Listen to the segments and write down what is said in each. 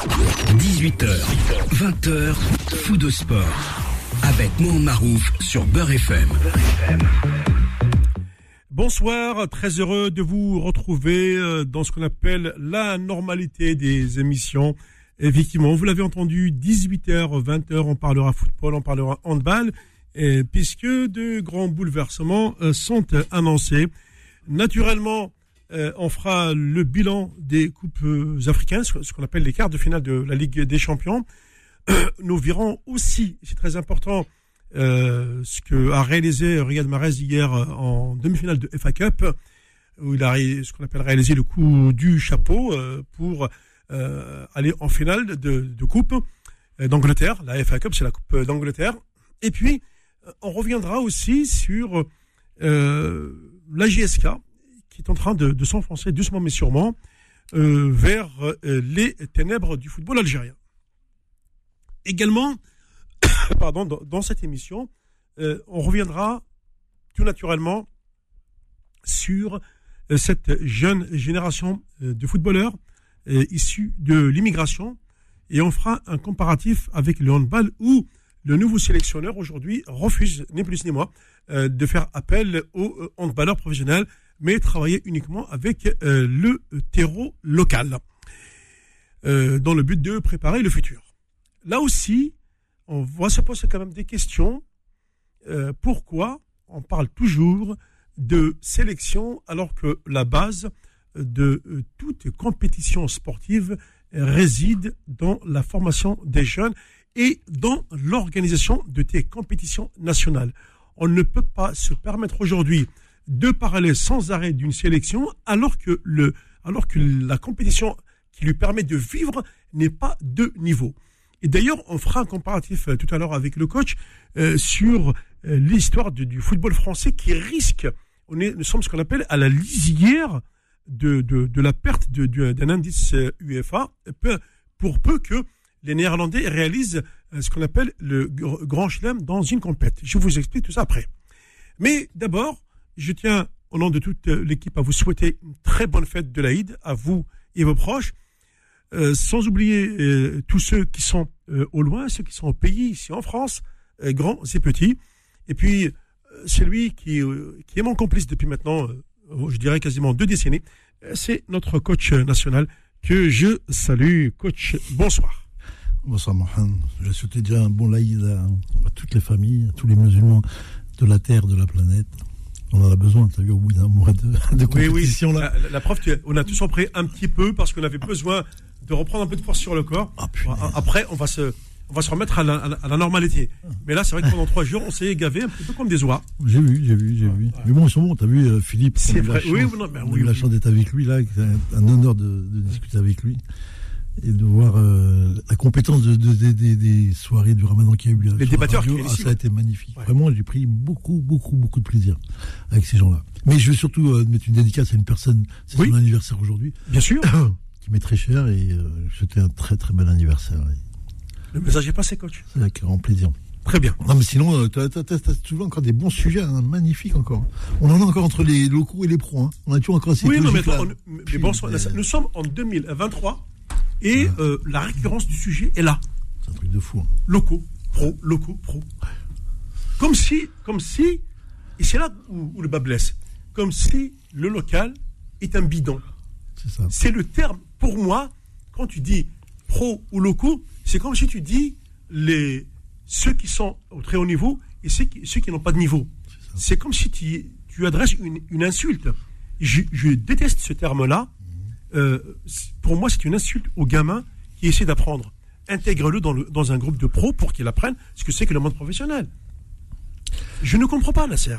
18h, 20h, fou de sport. Avec Mohamed Marouf sur Beurre FM. Bonsoir, très heureux de vous retrouver euh, dans ce qu'on appelle la normalité des émissions. Effectivement, vous l'avez entendu, 18h, 20h, on parlera football, on parlera handball, puisque de grands bouleversements euh, sont annoncés. Naturellement, euh, on fera le bilan des coupes africaines, ce qu'on appelle les quarts de finale de la Ligue des Champions. Nous verrons aussi, c'est très important, euh, ce que a réalisé Riyad Mahrez hier euh, en demi-finale de FA Cup, où il a ce qu'on appelle réalisé le coup du chapeau euh, pour aller en finale de, de coupe d'Angleterre. La FA Cup, c'est la coupe d'Angleterre. Et puis, on reviendra aussi sur la JSK, est en train de, s'enfoncer doucement mais sûrement vers les ténèbres du football algérien. Également, pardon, dans, cette émission, euh, on reviendra tout naturellement sur euh, cette jeune génération euh, de footballeurs issus de l'immigration et on fera un comparatif avec le handball où le nouveau sélectionneur aujourd'hui refuse, ni plus ni moins, de faire appel aux handballeurs professionnels, mais travailler uniquement avec le terreau local, dans le but de préparer le futur. Là aussi, on va se poser quand même des questions. Euh, pourquoi on parle toujours de sélection alors que la base de euh, toute compétition sportive réside dans la formation des jeunes et dans l'organisation de tes compétitions nationales. On ne peut pas se permettre aujourd'hui de parler sans arrêt d'une sélection alors que, le, alors que la compétition qui lui permet de vivre n'est pas de niveau. Et d'ailleurs, on fera un comparatif euh, tout à l'heure avec le coach euh, sur euh, l'histoire du football français qui risque, on est, nous sommes ce qu'on appelle à la lisière de, de, de la perte d'un indice UEFA, pour peu que les Néerlandais réalisent ce qu'on appelle le grand chelem dans une compète. Je vous explique tout ça après. Mais d'abord, je tiens, au nom de toute l'équipe, à vous souhaiter une très bonne fête de l'Aïd, à vous et vos proches. Euh, sans oublier euh, tous ceux qui sont euh, au loin, ceux qui sont au pays, ici en France, grands et petits. Et puis, celui qui, qui est mon complice depuis maintenant, je dirais quasiment deux décennies, c'est notre coach national que je salue. Coach, bonsoir. Bonsoir Mohamed. Je souhaite déjà un bon laïd à, toutes les familles, à tous les musulmans de la terre, de la planète. On en a besoin, tu as vu, au bout d'un mois de, de compétition. Oui, oui. La, la, preuve, on a tous en pris un petit peu parce qu'on avait besoin de reprendre un peu de force sur le corps. Ah, Après, on va se, on va se remettre à la, normalité. Mais là, c'est vrai que pendant trois jours, on s'est gavé un peu comme des oies. J'ai vu, j'ai vu, j'ai vu. Mais bon, ils sont bons. T'as vu, euh, Philippe. C'est vrai. Oui, non, ben, on a eu la chance d'être avec lui là. C'est un honneur de, discuter avec lui et de voir euh, la compétence de, des soirées du Ramadan qui a eu lieu. Les débatteurs qui ah, ça a été magnifique. Vraiment, j'ai pris beaucoup, beaucoup, beaucoup de plaisir avec ces gens-là. Mais je veux surtout euh, mettre une dédicace à une personne. C'est son anniversaire aujourd'hui. Bien sûr. qui m'est très cher et euh, c'était un très très bel anniversaire. Le message est passé, coach. Avec grand plaisir. Très bien. Non, mais sinon, euh, tu as, toujours encore des bons sujets, hein, magnifiques encore. On en a encore entre les locaux et les pros. Hein. On a toujours encore ces Oui, non, mais, bon, nous sommes en 2023 et euh, la récurrence du sujet est là. C'est un truc de fou. Hein. Locaux, pro, locaux, pro. Comme si, comme si, et c'est là où, où le bas blesse, comme si le local est un bidon. C'est le terme pour moi, quand tu dis pro ou locaux, c'est comme si tu dis les, ceux qui sont au très haut niveau et ceux qui, ceux qui n'ont pas de niveau. C'est comme si tu, tu adresses une, une insulte. Je, je, déteste ce terme-là. Euh, pour moi, c'est une insulte aux gamins qui essaient d'apprendre. Intègre-le dans, un groupe de pros pour qu'ils apprennent ce que c'est que le monde professionnel. Je ne comprends pas, Nasser.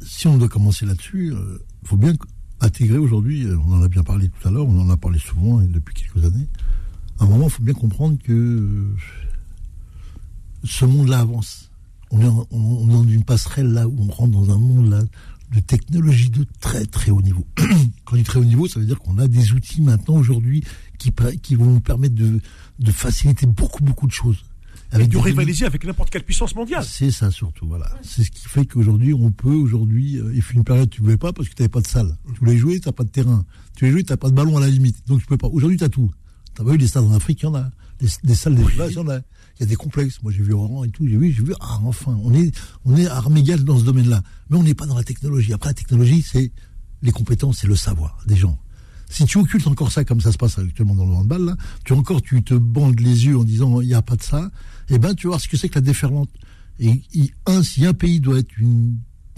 Si on doit commencer là-dessus, il euh, faut bien intégrer aujourd'hui, euh, on en a bien parlé tout à l'heure, on en a parlé souvent et depuis quelques années. À un moment, il faut bien comprendre que ce monde-là avance. On est, dans une passerelle là où on rentre dans un monde là de technologie de très très haut niveau. Quand je dis très haut niveau, ça veut dire qu'on a des outils maintenant aujourd'hui qui, qui vont nous permettre de, de faciliter beaucoup beaucoup de choses. Avec de rivaliser avec n'importe quelle puissance mondiale. C'est ça surtout, voilà. C'est ce qui fait qu'aujourd'hui, on peut, aujourd'hui, euh, il fait une période, tu ne voulais pas parce que tu n'avais pas de salle. Tu voulais jouer, tu n'as pas de terrain. Tu voulais jouer, tu n'as pas de ballon à la limite. Donc tu peux pas. Aujourd'hui, tu as tout. T'as pas vu les stades en Afrique, il y en a. Des, salles des il y en a. Des complexes. Moi, j'ai vu Oran et tout. J'ai vu, j'ai vu. Ah, enfin, on est, on est armes égales dans ce domaine-là. Mais on n'est pas dans la technologie. Après, la technologie, c'est les compétences, c'est le savoir des gens. Si tu occultes encore ça, comme ça se passe actuellement dans le handball, là, tu encore, tu te bandes les yeux en disant, il n'y a pas de ça, eh ben, tu vas voir ce que c'est que la déferlante. Et, si un pays doit être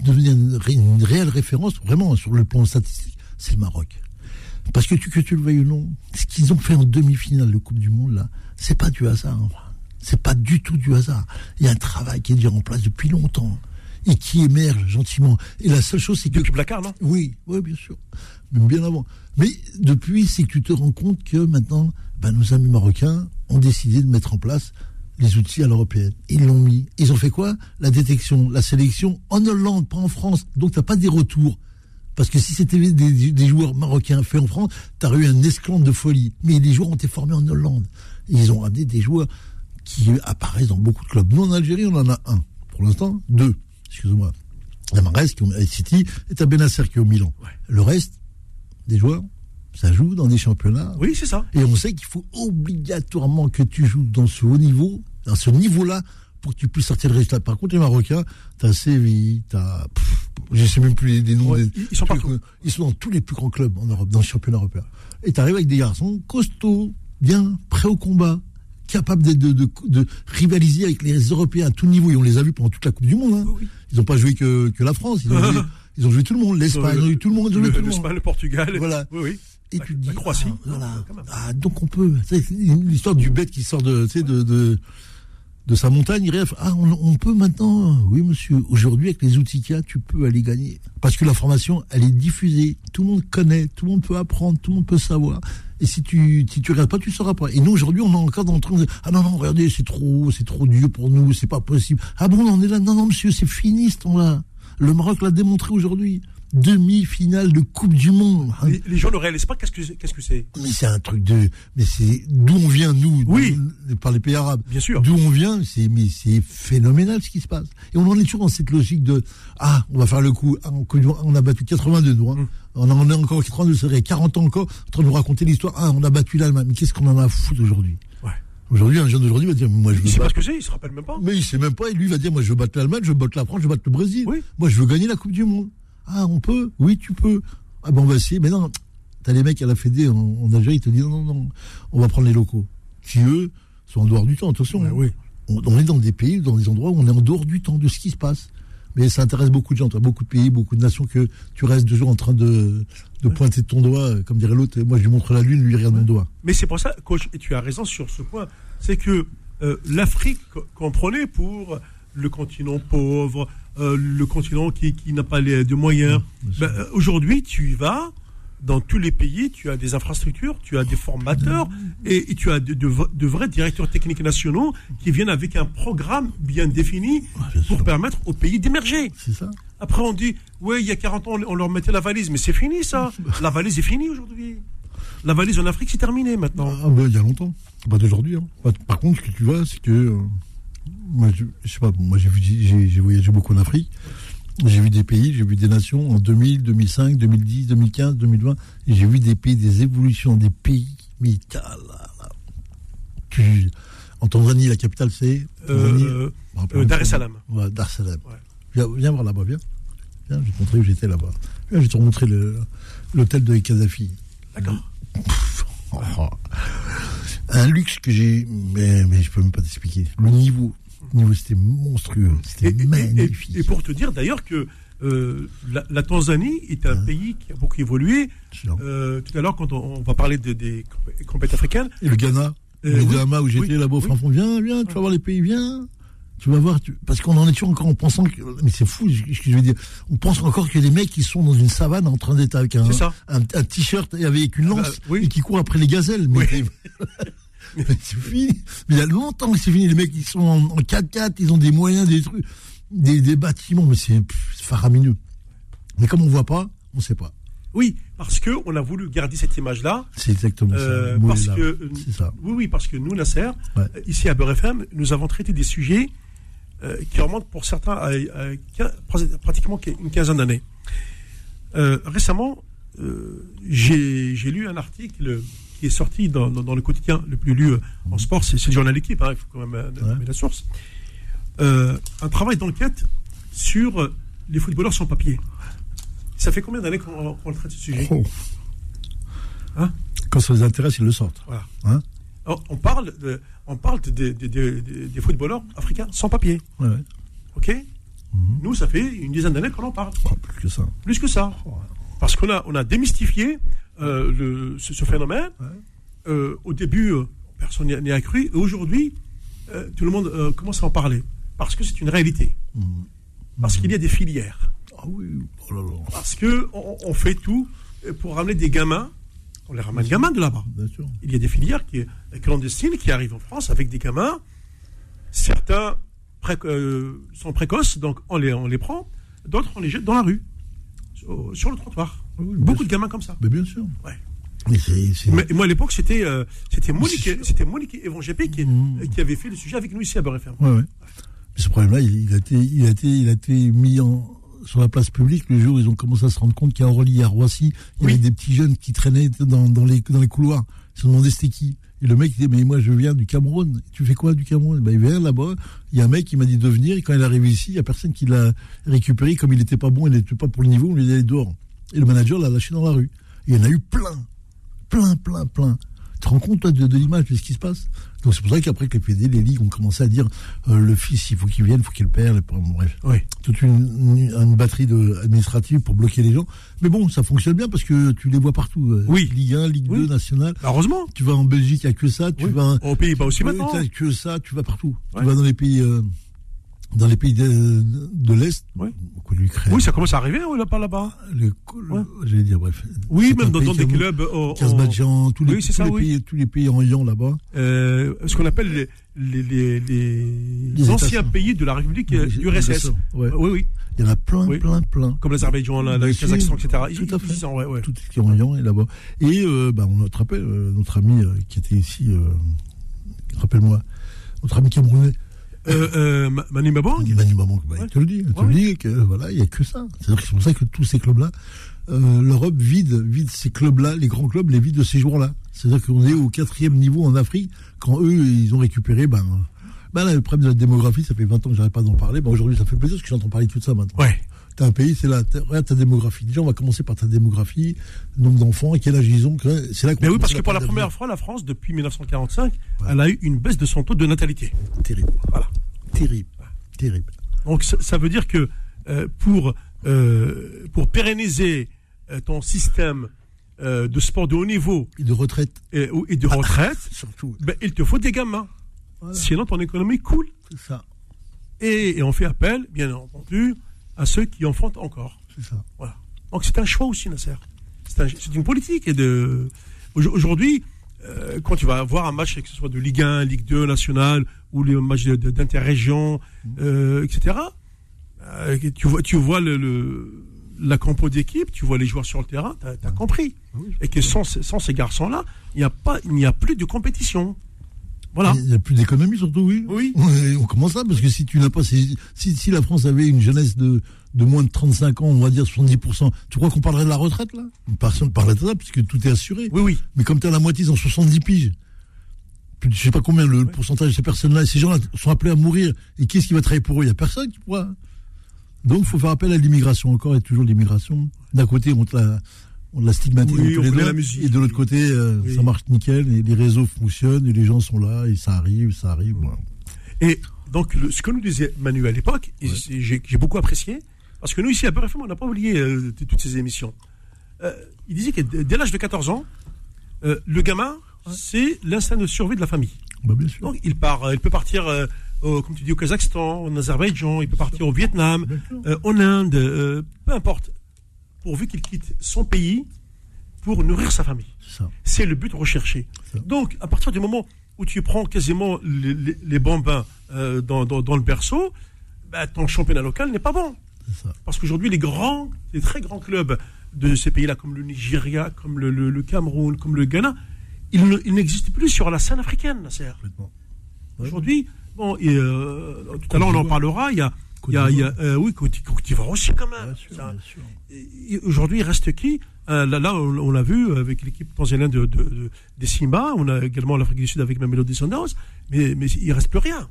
devenir une, réelle référence, vraiment, sur le plan statistique, c'est le Maroc. Parce que tu, que tu le veuilles ou non, ce qu'ils ont fait en demi-finale de Coupe du Monde, là, c'est pas du hasard. Hein. C'est pas du tout du hasard. Il y a un travail qui est déjà en place depuis longtemps et qui émerge gentiment. Et la seule chose, c'est que. Depuis Blacard, non? Oui, oui, bien sûr. Même bien avant. Mais depuis, c'est que tu te rends compte que maintenant, ben, nos amis marocains ont décidé de mettre en place les outils à l'européenne. Ils l'ont mis. Ils ont fait quoi? La détection, la sélection en Hollande, pas en France. Donc, tu n'as pas des retours. Parce que si c'était des, joueurs marocains faits en France, tu aurais eu un esclandre de folie. Mais les joueurs ont été formés en Hollande. ils ont ramené des joueurs qui apparaissent dans beaucoup de clubs. Nous, en Algérie, on en a un. Pour l'instant, deux. Excusez-moi. Il y qui est à City et à Benacer qui est au Milan. Le reste, des joueurs, ça joue dans des championnats. Oui, c'est ça. Et on sait qu'il faut obligatoirement que tu joues dans ce haut niveau, dans ce niveau-là, pour que tu puisses sortir le résultat. Par contre, les Marocains, t'as Séville, t'as. Je sais même plus les, noms. ils sont partout. Ils sont dans tous les plus grands clubs en Europe, dans le championnat européen. Et t'arrives avec des garçons costauds, bien, prêts au combat, capables de, de, de, rivaliser avec les Européens à tout niveau. Et on les a vus pendant toute la Coupe du Monde. Hein. Ils n'ont pas joué que, que la France. Ils ont, joué, ils ont joué tout le monde. L'Espagne, ils ont tout le monde. L'Espagne, le, Portugal. Voilà. Oui, oui. Et tu te dis, Croatie. Ah, voilà. Ah, donc on peut. C'est l'histoire du bête qui sort de, de, de, de sa montagne. Il rêve. Ah, on, peut maintenant. Oui, monsieur. Aujourd'hui, avec les outils qu'il y a, tu peux aller gagner. Parce que l'information, elle est diffusée. Tout le monde connaît. Tout le monde peut apprendre. Tout le monde peut savoir. Et si tu si tu regardes pas, tu sauras pas. Et nous aujourd'hui, on est encore dans le train de ah non non, regardez, c'est trop c'est trop dur pour nous, c'est pas possible. Ah bon, on est là. Non non, monsieur, c'est fini ce temps-là. Le Maroc l'a démontré aujourd'hui demi-finale de Coupe du Monde. Les, gens ne réalisent pas qu'est-ce que qu'est-ce que c'est. Mais c'est un truc de, mais c'est d'où on vient nous, oui, par les pays arabes. Bien sûr. D'où on vient, c'est mais c'est phénoménal ce qui se passe. Et on en est toujours dans cette logique de ah, on va faire le coup. On a battu 82 nous. Hein. Mm. On en est encore 82, c'est vrai, 40 ans encore, en train de nous raconter l'histoire. Ah, on a battu l'Allemagne. Mais qu'est-ce qu'on en a à foutre aujourd'hui Aujourd'hui, un jeune d'aujourd'hui va dire, moi je veux. Il sait pas ce que c'est, il se rappelle même pas. Mais il sait même pas, et lui va dire, moi je veux battre l'Allemagne, je veux battre la France, je veux battre le Brésil. Oui. Moi je veux gagner la Coupe du Monde. Ah, on peut? Oui, tu peux. Ah bon, on va essayer. Mais non, t'as les mecs à la Fédé en, Algérie, ils te disent non, non, non, on va prendre les locaux. Qui, eux, sont en dehors du temps. Attention, oui. on, est dans des pays, dans des endroits où on est en dehors du temps, de ce qui se passe. Mais ça intéresse beaucoup de gens, beaucoup de pays, beaucoup de nations que tu restes toujours en train de, de pointer ton doigt, comme dirait l'autre. Moi, je lui montre la lune, lui, il regarde mon doigt. Mais c'est pour ça, coach, et tu as raison sur ce point, c'est que euh, l'Afrique qu'on prenait pour le continent pauvre, euh, le continent qui, qui n'a pas les, de moyens. Ben, euh, aujourd'hui, tu y vas, dans tous les pays, tu as des infrastructures, tu as des formateurs et, tu as de, de, vrais directeurs techniques nationaux qui viennent avec un programme bien défini pour permettre aux pays d'émerger. Après, on dit, oui, il y a 40 ans, on leur mettait la valise, mais c'est fini ça. La valise est finie aujourd'hui. La valise en Afrique, c'est terminé maintenant. Ah, il y a longtemps. Pas d'aujourd'hui. Hein. Par contre, ce que tu vois, c'est que euh, moi, je, sais pas, moi j'ai, voyagé beaucoup en Afrique. J'ai vu des pays, j'ai vu des nations en 2000, 2005, 2010, 2015, 2020. Et j'ai vu des pays, des évolutions des pays. Mais en Tanzanie, la capitale c'est euh, euh, Dar es Salaam. Ouais, Dar es Salaam. Viens, voir là-bas, viens. Viens, je vais te montrer où j'étais là-bas. Viens, je vais te montrer l'hôtel de Kadhafi. D'accord. Oh. Un luxe que j'ai, mais, mais je peux même pas t'expliquer. Le niveau, niveau c'était monstrueux, c'était magnifique. Et, pour te dire d'ailleurs que euh, la, Tanzanie est un pays qui a beaucoup évolué. Euh, tout à l'heure, quand on, va parler des compétitions africaines. Et le Ghana euh, Le Ghana où j'étais là-bas, oui. viens, viens, tu vas voir les pays, viens. Tu vas voir, parce qu'on en est toujours encore en pensant que, mais c'est fou, ce que je veux dire. On pense encore que les mecs qui sont dans une savane en train d'être avec un, un, t-shirt et avec une lance ah bah, et qui courent après les gazelles. Mais, c'est fini. Mais il y a longtemps que c'est fini. Les mecs, ils sont en, 4x4, ils ont des moyens, des trucs, des, des bâtiments, mais c'est faramineux. Mais comme on voit pas, on sait pas. Oui, parce que on a voulu garder cette image-là. C'est exactement ça. Euh, parce que, ça. Oui, oui, parce que nous, Nasser, ouais. ici à Beurre FM, nous avons traité des sujets euh, qui remonte pour certains à, pratiquement une quinzaine d'années. Euh, récemment, j'ai lu un article qui est sorti dans, le quotidien le plus lu en sport, c'est le journal Équipe, hein, il faut quand même ouais. la source. un travail d'enquête sur les footballeurs sans papier. Ça fait combien d'années qu'on traite ce sujet? Oh. hein? Quand ça les intéresse, ils le sortent. Voilà. Hein? On parle, de, on parle des footballeurs africains sans papier. Ouais. OK? Mhm. Nous, ça fait une dizaine d'années qu'on en parle. Oh, plus que ça. Plus que ça. Parce qu'on a, on a démystifié euh, le, ce, phénomène. Euh, au début, euh, personne n'y a cru. Et aujourd'hui, tout le monde commence à en parler. Parce que c'est une réalité. Mhm. Parce qu'il y a des filières. Ah oui, oh Parce qu'on on fait tout pour ramener des gamins. On les ramène gamins de là-bas. Il y a des filières qui, clandestines qui arrivent en France avec des gamins. Certains sont précoces, donc on les, on les prend. D'autres, on les jette dans la rue, sur, le trottoir. Ah Beaucoup de gamins comme ça. Mais bien sûr. Mais, moi, à l'époque, c'était euh, c'était Monique, c'était Monique qui, mmh. qui, avait fait le sujet avec nous ici à Beurre Ouais, ce problème-là, il, a été, il, a été, il a été mis en, sur la place publique le jour où ils ont commencé à se rendre compte qu'à Orly, à Roissy, il y avait des petits jeunes qui traînaient dans, dans, les, dans les couloirs. Ils se demandaient c'était qui. Et le mec dit mais moi je viens du Cameroun. Tu fais quoi du Cameroun? Ben, Il vient là-bas. Il y a un mec qui m'a dit de venir. Et quand il est arrivé ici, il y a personne qui l'a récupéré. Comme il n'était pas bon, il n'était pas pour le niveau, on lui dit dehors. Et le manager l'a lâché dans la rue. Et il y en a eu plein. Plein, plein, plein. Tu te rends compte toi, de, de l'image de ce qui se passe? Donc c'est pour ça qu'après que les PD, les ligues ont commencé à dire euh, le fils, il faut qu'il vienne, il faut qu'il perde. Bref, oui. toute une, une, batterie de, administrative pour bloquer les gens. Mais bon, ça fonctionne bien parce que tu les vois partout. Euh, oui. Ligue 1, Ligue 2, Nationale. Heureusement. Tu vas en Belgique, il n'y a que ça. Tu vas au Pays-Bas aussi maintenant. Tu que ça, tu vas partout. Tu vas dans les pays. Euh, dans les pays de, de l'Est, oui. oui, ça commence à arriver là pas là-bas. J'allais dire, bref. Oui, même dans, des clubs. Au, Kazbadjan, tous, les, tous, les pays, tous les pays en Yon là-bas. Euh, ce qu'on appelle les, les, les, anciens pays de la République du RSS. Oui, oui. Il y en a plein, plein, plein. Comme l'Azerbaïdjan, le Kazakhstan, etc. Tout à fait. Ils, ouais, ouais. Tout ce qui est en Yon est là-bas. Et euh, bah, on rappelle, euh, notre ami euh, qui était ici, euh, rappelle-moi, notre ami camerounais. Euh, euh, Manu Mabang Manu Mabang, bah, il te le dit. Il te le dit que voilà, il n'y a que ça. C'est pour ça que tous ces clubs-là, euh, l'Europe vide, vide ces clubs-là, les grands clubs les vide de ces joueurs-là. C'est-à-dire qu'on est au quatrième niveau en Afrique, quand eux, ils ont récupéré, ben, ben le problème de la démographie, ça fait 20 ans que j'arrête pas d'en parler. Ben, aujourd'hui, ça fait plaisir parce que j'entends parler de tout ça maintenant. Ouais. T'as un pays, c'est regarde ta démographie. Déjà, on va commencer par ta démographie, nombre d'enfants, et quel âge ils ont. C'est là Mais oui, parce que pour la première fois, la France, depuis 1945, elle a eu une baisse de son taux de natalité. Terrible. Voilà. Terrible. Terrible. Donc ça, veut dire que euh, pour, euh, pour pérenniser euh, ton système de sport de haut niveau et de retraite et, de retraite, surtout, ben, il te faut des gamins. Sinon ton économie coule. C'est ça. Et, on fait appel, bien entendu, à ceux qui en font encore. C'est ça. Voilà. Donc c'est un choix aussi, Nasser. C'est une politique. Et de aujourd'hui, quand tu vas voir un match, que ce soit de Ligue 1, Ligue 2, nationale ou les matchs d'interrégion, euh, etc. Euh, tu vois, tu vois le, la compo d'équipe, tu vois les joueurs sur le terrain, tu as, compris. Ah et que sans, sans ces garçons-là, il n'y a, pas, il n'y a plus de compétition. Voilà. Il n'y a plus d'économie surtout, oui. Oui. On commence là, parce que si tu n'as pas, si, si, la France avait une jeunesse de, de moins de 35 ans, on va dire 70%, tu crois qu'on parlerait de la retraite là? Personne ne parlerait de ça, puisque tout est assuré. Oui, oui. Mais comme tu as la moitié dans 70 piges, je sais pas combien le pourcentage de ces personnes-là, ces gens-là sont appelés à mourir. Et qui est-ce qui va travailler pour eux? Il n'y a personne qui pourra. Donc, il faut faire appel à l'immigration encore et toujours l'immigration. D'un côté, on te la, on la oui, les musique, et de l'autre côté, euh, ça marche nickel, et les réseaux fonctionnent, et les gens sont là, et ça arrive, ça arrive. Et donc, ce que nous disait Manu à l'époque, j'ai beaucoup apprécié, parce que nous, ici, à BRFM, on n'a pas oublié euh, toutes ces émissions. Euh, il disait que dès l'âge de 14 ans, le gamin, c'est l'instinct de survie de la famille. Bah, bien sûr. Donc il part, il peut partir, au, comme tu dis, au Kazakhstan, en Azerbaïdjan, il peut partir au Vietnam, euh, en Inde, euh, peu importe, pourvu qu'il quitte son pays pour nourrir sa famille. C'est le but recherché. Donc à partir du moment où tu prends quasiment les, les, les bambins dans, dans, le berceau, bah, ton championnat local n'est pas bon. Parce qu'aujourd'hui, les grands, les très grands clubs de ces pays-là, comme le Nigeria, comme le, le Cameroun, comme le Ghana, il n'existe plus sur la scène africaine, Nasser. Aujourd'hui, bon, et, euh, tout à l'heure on en parlera, il y a Il y a, il y a euh, oui, Côte d'Ivoire aussi quand même. Aujourd'hui, il reste qui? Euh, Là, là, on, l'a vu avec l'équipe tanzanienne de, de- de- des Simba. On a également l'Afrique du Sud avec Mamelody Sundowns. Mais, mais il reste plus rien.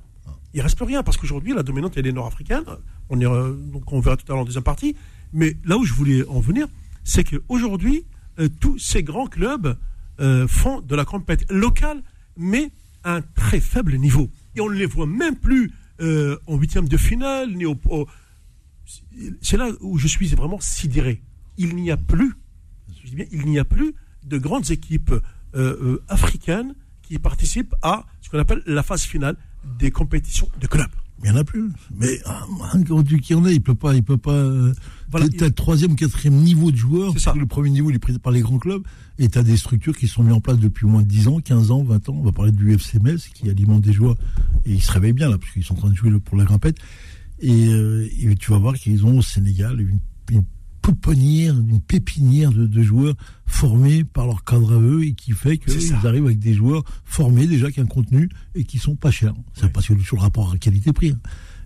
Il reste plus rien parce qu'aujourd'hui, la dominante, elle est nord-africaine. On, est, euh, donc on verra tout à l'heure en deuxième partie. Mais là où je voulais en venir, c'est qu'aujourd'hui, euh, tous ces grands clubs euh, font de la compétition locale, mais à un très faible niveau. Et on ne les voit même plus euh, en huitième de finale, ni c'est là où je suis vraiment sidéré. Il n'y a plus, je dis il n'y a plus de grandes équipes euh, euh, africaines qui participent à ce qu'on appelle la phase finale des compétitions de clubs. Il n'y en a plus. Mais ah, quand tu qui en est, il peut pas, il peut pas. euh, Voilà. t'as- t'as le troisième quatrième niveau de joueurs. C'est ça. Le premier niveau, il est pris par les grands clubs. Et tu as des structures qui sont mises en place depuis au moins 10 ans, 15 ans, 20 ans. On va parler du FC Metz qui alimente des joueurs. Et ils se réveillent bien là, parce qu'ils sont en train de jouer pour la grimpette. Et, euh, et tu vas voir qu'ils ont au Sénégal une, une pouponnière, une pépinière de, de joueurs formés par leur cadre à eux et qui fait ça. qu'ils arrivent avec des joueurs formés déjà qui ont un contenu et qui sont pas chers. C'est parce que toujours le rapport qualité-prix. hein.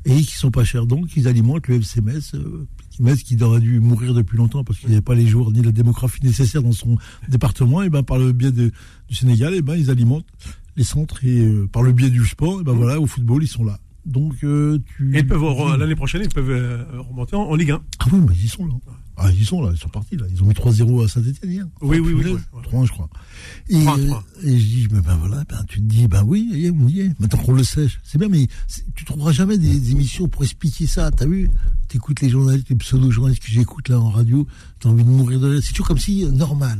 Et qui sont pas chers. Donc ils alimentent le FC Metz, euh, Metz qui aurait dû mourir depuis longtemps parce qu'il n'y avait pas les joueurs ni la démographie nécessaire dans son département. Et ben par le biais de- du Sénégal, et ben ils alimentent les centres et euh, par le biais du sport, et ben voilà, au football ils sont là. Donc euh, tu. Et ils peuvent, l'année prochaine, ils peuvent euh, remonter en, en Ligue 1. Ah oui, mais ils sont là. Ah, ils sont là, ils sont partis là. Ils ont mis 3-0 à Saint-Etienne hier. Oui, oui, oui, ouais. 3 je crois. Et, 3, 3. et je dis, mais ben voilà, ben tu te dis, ben oui, y est, on y est. Maintenant qu'on le sèche. C'est bien, mais tu trouveras jamais des, des émissions pour expliquer ça. T'as vu? T'écoutes les journalistes, les pseudo-journalistes que j'écoute là en radio, t'as envie de mourir de rire. C'est toujours comme si, euh, normal.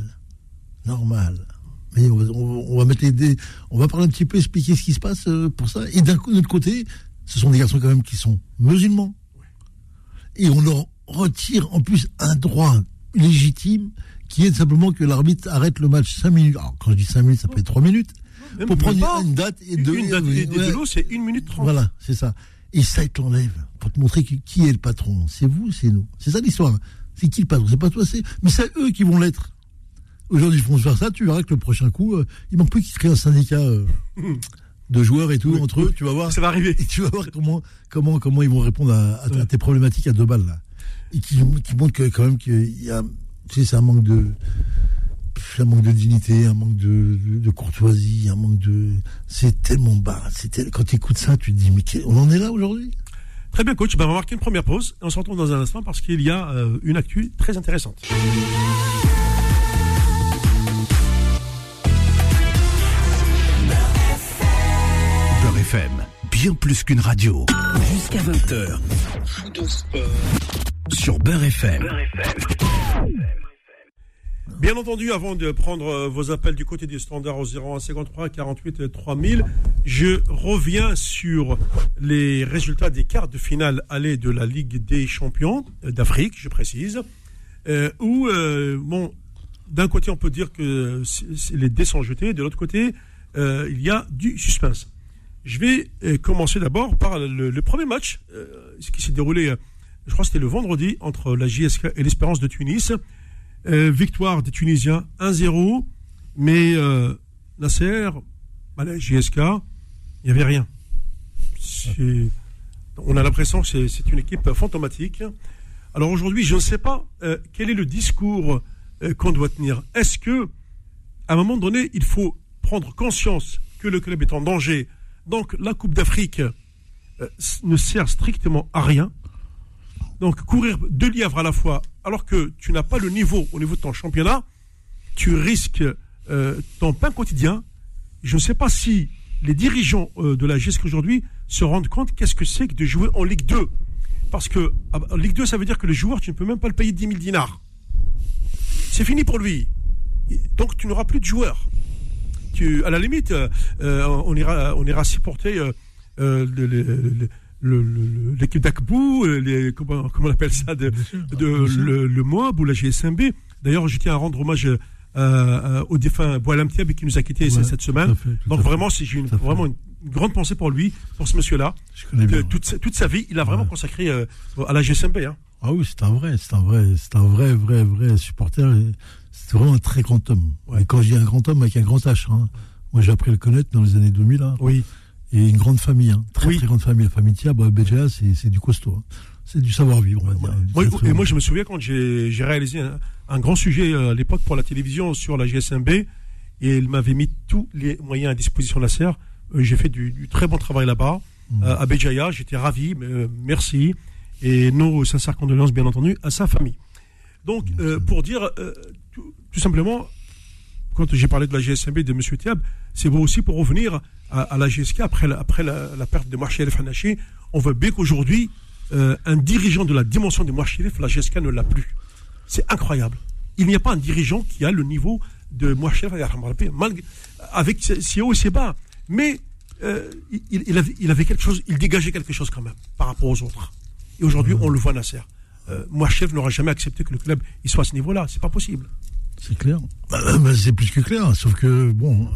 Normal. Mais on va, on, on va mettre les dés- on va parler un petit peu, expliquer ce qui se passe euh, pour ça. Et d'un coup, de l'autre côté, ce sont des garçons quand même qui sont musulmans. Et on leur retire en plus un droit légitime qui est simplement que l'arbitre arrête le match 5 minutes. Alors, quand je dis 5 minutes, ça peut être 3 minutes. Même- pour prendre pas. une date et deux. une date et- et ouais. c'est 1 minute 30. Voilà, c'est ça. Et ça, il te l'enlève pour te montrer qui est le patron. C'est vous, c'est nous. C'est ça l'histoire. C'est qui le patron? C'est pas toi, c'est. Mais c'est eux qui vont l'être. Aujourd'hui, ils font faire ça. Tu verras que le prochain coup, euh, il manque plus qu'ils créent un syndicat euh, de joueurs et tout Oui, entre eux. Tu vas voir. Ça va arriver. Et tu vas voir comment, comment, comment ils vont répondre à, à- tes problématiques à deux balles, là. Et qui, qui montrent que, quand même qu'il y a, tu sais, c'est un manque de, un manque de dignité, un manque de, de, de courtoisie, un manque de, c'est tellement bas. C'est tel- quand tu écoutes ça, tu te dis, mais on en est là aujourd'hui? Très bien, coach. Ben, on va marquer une première pause. Et on se retrouve dans un instant parce qu'il y a euh, une actu très intéressante. Beurre FM, bien plus qu'une radio. Jusqu'à 20h. Sur Beurre FM. Bien entendu, avant de prendre euh, vos appels du côté du standard au 01 53 48 3000, je reviens sur les résultats des quarts de finale aller de la Ligue des champions euh, d'Afrique, je précise, euh, où, bon, d'un côté, on peut dire que les dés sont jetés, de l'autre côté, il y a du suspense. Je vais commencer d'abord par le, le premier match, ce qui s'est déroulé, je crois que c'était le vendredi, entre la JSK et l'Espérance de Tunis. Euh, victoire des Tunisiens 1-0, mais euh, Nasser, bah, la JSK, il n'y avait rien. On a l'impression que c'est- une équipe fantomatique. Alors aujourd'hui, je ne sais pas euh, quel est le discours euh, qu'on doit tenir. Est-ce que, à un moment donné, il faut prendre conscience que le club est en danger? Donc la Coupe d'Afrique ne sert strictement à rien. Donc courir deux lièvres à la fois, alors que tu n'as pas le niveau au niveau de ton championnat, tu risques euh, ton pain quotidien. Je ne sais pas si les dirigeants euh, de la GESC aujourd'hui se rendent compte qu'est-ce que c'est que de jouer en Ligue 2. Parce que ah bah, en Ligue 2, ça veut dire que le joueur, tu ne peux même pas le payer 10 000 dinars. C'est fini pour lui. Donc tu n'auras plus de joueurs. Tu, à la limite, euh, euh, on ira, on ira supporter euh, euh, le- le- le- l'équipe d'Akbou, euh, les- comment, comment on appelle ça, de, de le, le MOAB ou la GSMB. D'ailleurs, je tiens à rendre hommage euh, euh, au défunt Boalam Tiab qui nous a quittés Ouais, cette semaine. fait, Donc vraiment, j'ai vraiment une grande pensée pour lui, pour ce monsieur-là. Je connais Que bien. toute, sa, toute sa vie, il a vraiment Ouais. consacré euh, à la GSMB. Hein. Ah oui, c'est un vrai, c'est un vrai, c'est un vrai, vrai, vrai supporter. C'est vraiment un très grand homme. Et quand je dis un grand homme, avec un grand H, hein. Moi, j'ai appris à le connaître dans les années 2000, hein. Oui. Et une grande famille, hein, très très grande famille. La famille Tia, bah, c'est du costaud. Hein. C'est du savoir-vivre, on va dire. et moi, je me souviens quand j'ai réalisé un, grand sujet euh, à l'époque pour la télévision sur la GSMB, et il m'avait mis tous les moyens à disposition de la serre. Euh, j'ai fait du, très bon travail là-bas, mmh. à Béjaïa. J'étais ravi, merci. Et nos sincères condoléances, bien entendu, à sa famille. Donc, pour dire tout simplement, quand j'ai parlé de la GSMB de M. Thiab, c'est aussi pour revenir à, la GSK après la, après la, perte de El Hanachi. On veut bien qu'aujourd'hui, euh, un dirigeant de la dimension de Mouachelef, la GSK ne l'a plus. C'est incroyable. Il n'y a pas un dirigeant qui a le niveau de Mouachelef avec ses hauts et ses bas. Mais euh, il, avait, il, avait, quelque chose, il dégageait quelque chose quand même par rapport aux autres. Et aujourd'hui, on le voit Nasser. Euh, Mouachelef n'aura jamais accepté que le club il soit à ce niveau-là. C'est pas possible. C'est clair. Bah, bah, c'est plus que clair. Sauf que, bon,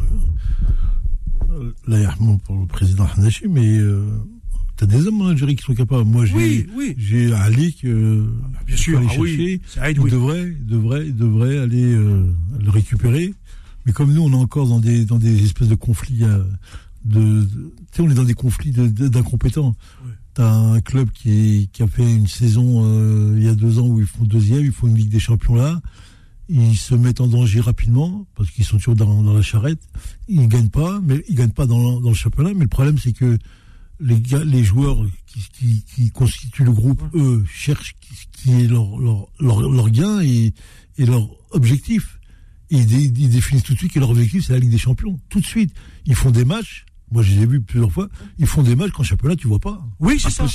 euh, là, pour le président Hanashi, mais euh, tu as des hommes en Algérie qui sont capables. Moi, j'ai j'ai Ali que ah, bien sûr, aller ah chercher. il devrait, devrait, devrait aller euh, le récupérer. Mais comme nous, on est encore dans des dans des espèces de conflits. de, tu sais, on est dans des conflits d'incompétents. T'as un club qui, qui a fait une saison il y a deux ans où ils font deuxième, ils font une Ligue des Champions là ils se mettent en danger rapidement parce qu'ils sont toujours dans, la charrette. Ils gagnent pas, mais ils gagnent pas dans, le championnat. Mais le problème, c'est que les, les joueurs qui, constituent le groupe, eux, cherchent qui, est leur, leur, leur, gain et, et leur objectif. Et ils, ils définissent tout de suite que leur objectif, c'est la Ligue des Champions. Tout de suite. Ils font des matchs moi, je les ai vus plusieurs fois. Ils font des matchs qu'en championnat, tu vois pas. Oui, c'est ça.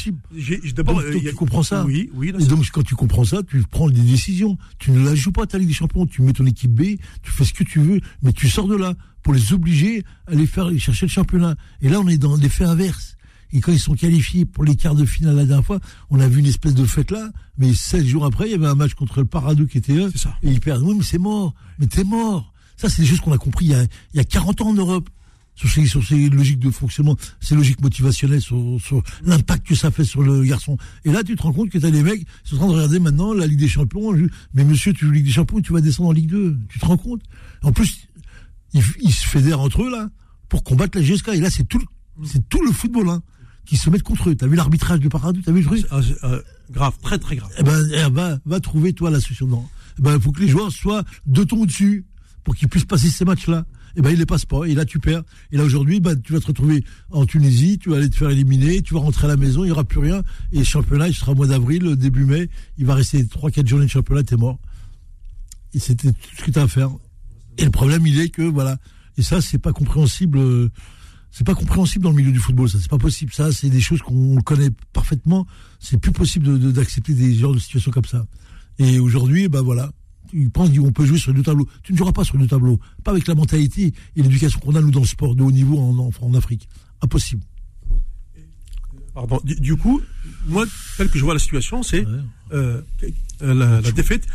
D'abord, euh, tu comprends ça. Oui, oui. et donc, quand tu comprends ça, tu prends des décisions. Tu ne la joues pas, ta Ligue des Champions. Tu mets ton équipe B, tu fais ce que tu veux, mais tu sors de là pour les obliger à aller faire, chercher le championnat. Et là, on est dans l'effet inverse. Et quand ils sont qualifiés pour les quarts de finale la dernière fois, on a vu une espèce de fête là, mais 16 jours après, il y avait un match contre le Paradou qui était là, et ils perdent. Oui, mais c'est mort. Mais t'es mort. Ça, c'est des choses qu'on a compris il y a, il y a 40 ans en Europe sur ces, sur ces logiques de fonctionnement, ces logiques motivationnelles, sur, sur l'impact que ça fait sur le garçon. Et là, tu te rends compte que tu as des mecs qui sont en train de regarder maintenant la Ligue des Champions. Mais monsieur, tu joues Ligue des Champions, tu vas descendre en Ligue 2. Tu te rends compte? En plus, ils, se fédèrent entre eux, là, pour combattre la GSK. Et là, c'est tout, c'est tout le football, hein, qui se mettent contre eux. T'as vu l'arbitrage du Paradou T'as vu le truc? Ah, euh, Grave, très très grave. Eh ben, eh, va, va trouver, toi, la solution. Non. Eh ben, il faut que les joueurs soient deux tons au-dessus pour qu'ils puissent passer ces matchs-là eh ben il les passe pas, et là tu perds. Et là aujourd'hui, bah, tu vas te retrouver en Tunisie, tu vas aller te faire éliminer, tu vas rentrer à la maison, il n'y aura plus rien. Et le championnat, il sera au mois d'avril, début mai, il va rester 3-4 journées de championnat, t'es mort. Et c'était tout ce que tu as à faire. Et le problème, il est que, voilà. Et ça, c'est pas compréhensible. C'est pas compréhensible dans le milieu du football, ça. C'est pas possible. Ça, c'est des choses qu'on connaît parfaitement. C'est plus possible d'accepter des genres de situations comme ça. Et aujourd'hui, ben voilà ils pensent qu'on peut jouer sur deux tableaux. Tu ne joueras pas sur deux tableaux. Pas avec la mentalité et l'éducation qu'on a, nous, dans le sport de haut niveau en, en, Afrique. Impossible. Pardon. Du, coup, moi, tel que je vois la situation, c'est euh, la, défaite.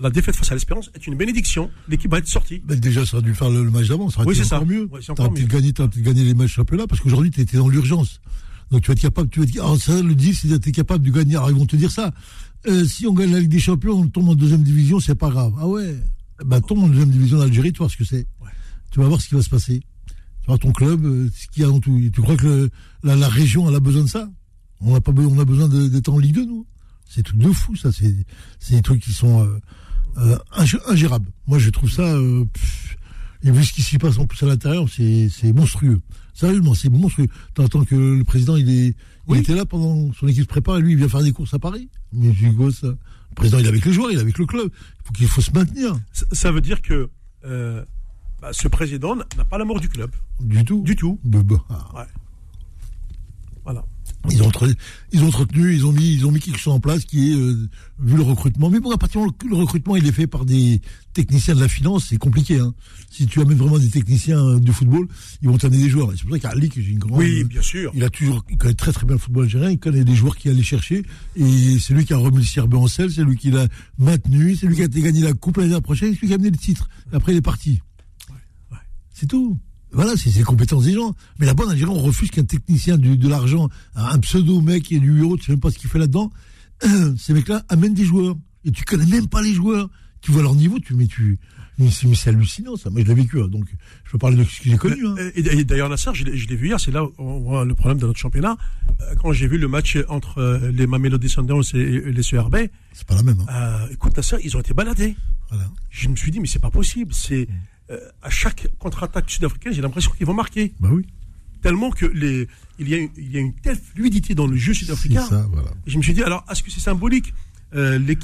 La défaite face à l'Espérance est une bénédiction. L'équipe va être sortie. Mais déjà, ça aurait dû faire le, match d'avant. Ça aurait été encore mieux. tu aurais peut-être gagné, gagné, les matchs championnat parce qu'aujourd'hui, tu étais dans l'urgence. Donc tu vas être capable, tu vas être, alors ça, le deal, c'est es capable de gagner. Alors ils vont te dire ça. Euh, si on gagne la Ligue des Champions, on tombe en deuxième division, c'est pas grave. Ah ouais, bah tombe en deuxième division d'Algérie, tu vois ce que c'est. Tu vas voir ce qui va se passer. Tu vois ton club, euh, ce qu'il y a dans tout. Tu crois que la, région, elle a besoin de ça? On a pas, on a besoin d'être en Ligue 2, nous. C'est tout de fou, ça. C'est, des trucs qui sont euh, ingérables. Moi, je trouve ça. Et vu ce qui s'y passe en plus à l'intérieur, c'est monstrueux. Sérieusement, c'est monstrueux. T'entends que le président, il est il était là pendant son équipe se prépare et lui, il vient faire des courses à Paris. Mais ça? Le président, il est avec les joueurs, il est avec le club. Il faut qu'il faut se maintenir. Ça, veut dire que euh, bah, ce président n'a pas l'amour du club. Du tout. Du tout. Bah, bah. Ouais. Voilà. Ils ont, ils ont entretenu, ils ont mis, ils ont mis quelque chose en place qui est, euh, vu le recrutement. Mais bon, à partir du moment où le recrutement il est fait par des techniciens de la finance, c'est compliqué. Hein. Si tu amènes vraiment des techniciens euh, du football, ils vont t'amener des joueurs. C'est pour ça qu'Ali, j'ai une grande. Oui, bien sûr. Il a toujours, il connaît très très bien le football algérien. Il connaît des joueurs qui allaient chercher. Et c'est lui qui a remis le CRB en selle, c'est lui qui l'a maintenu, c'est lui qui a gagné la coupe l'année prochaine, c'est lui qui a amené le titre. Et après, il est parti. Ouais, ouais. C'est tout. Voilà, c'est les compétences des gens. Mais la bonne Algérie, on refuse qu'un technicien du, de l'argent, un pseudo mec qui est du euro, tu sais même pas ce qu'il fait là-dedans. Ces mecs-là amènent des joueurs. Et tu connais même pas les joueurs. Tu vois leur niveau, tu, mais tu, Mais c'est hallucinant, ça. Moi, je l'ai vécu, hein, donc je peux parler de ce que j'ai connu. Hein. Et, et d'ailleurs, Nasser, je l'ai je l'ai vu hier, c'est là où on voit le problème de notre championnat. Euh, Quand j'ai vu le match entre euh, les Mamelody Sundowns et, et les CRB, C'est pas la même. Hein. euh, écoute, Nasser, ils ont été baladés. Voilà. Je me suis dit, mais c'est pas possible. C'est euh, à chaque contre-attaque sud-africaine, j'ai l'impression qu'ils vont marquer. Bah oui, Tellement que les, il y a, une- il y a une telle fluidité dans le jeu sud-africain. ça, voilà. Et Je me suis dit, alors, est-ce que c'est symbolique euh, les,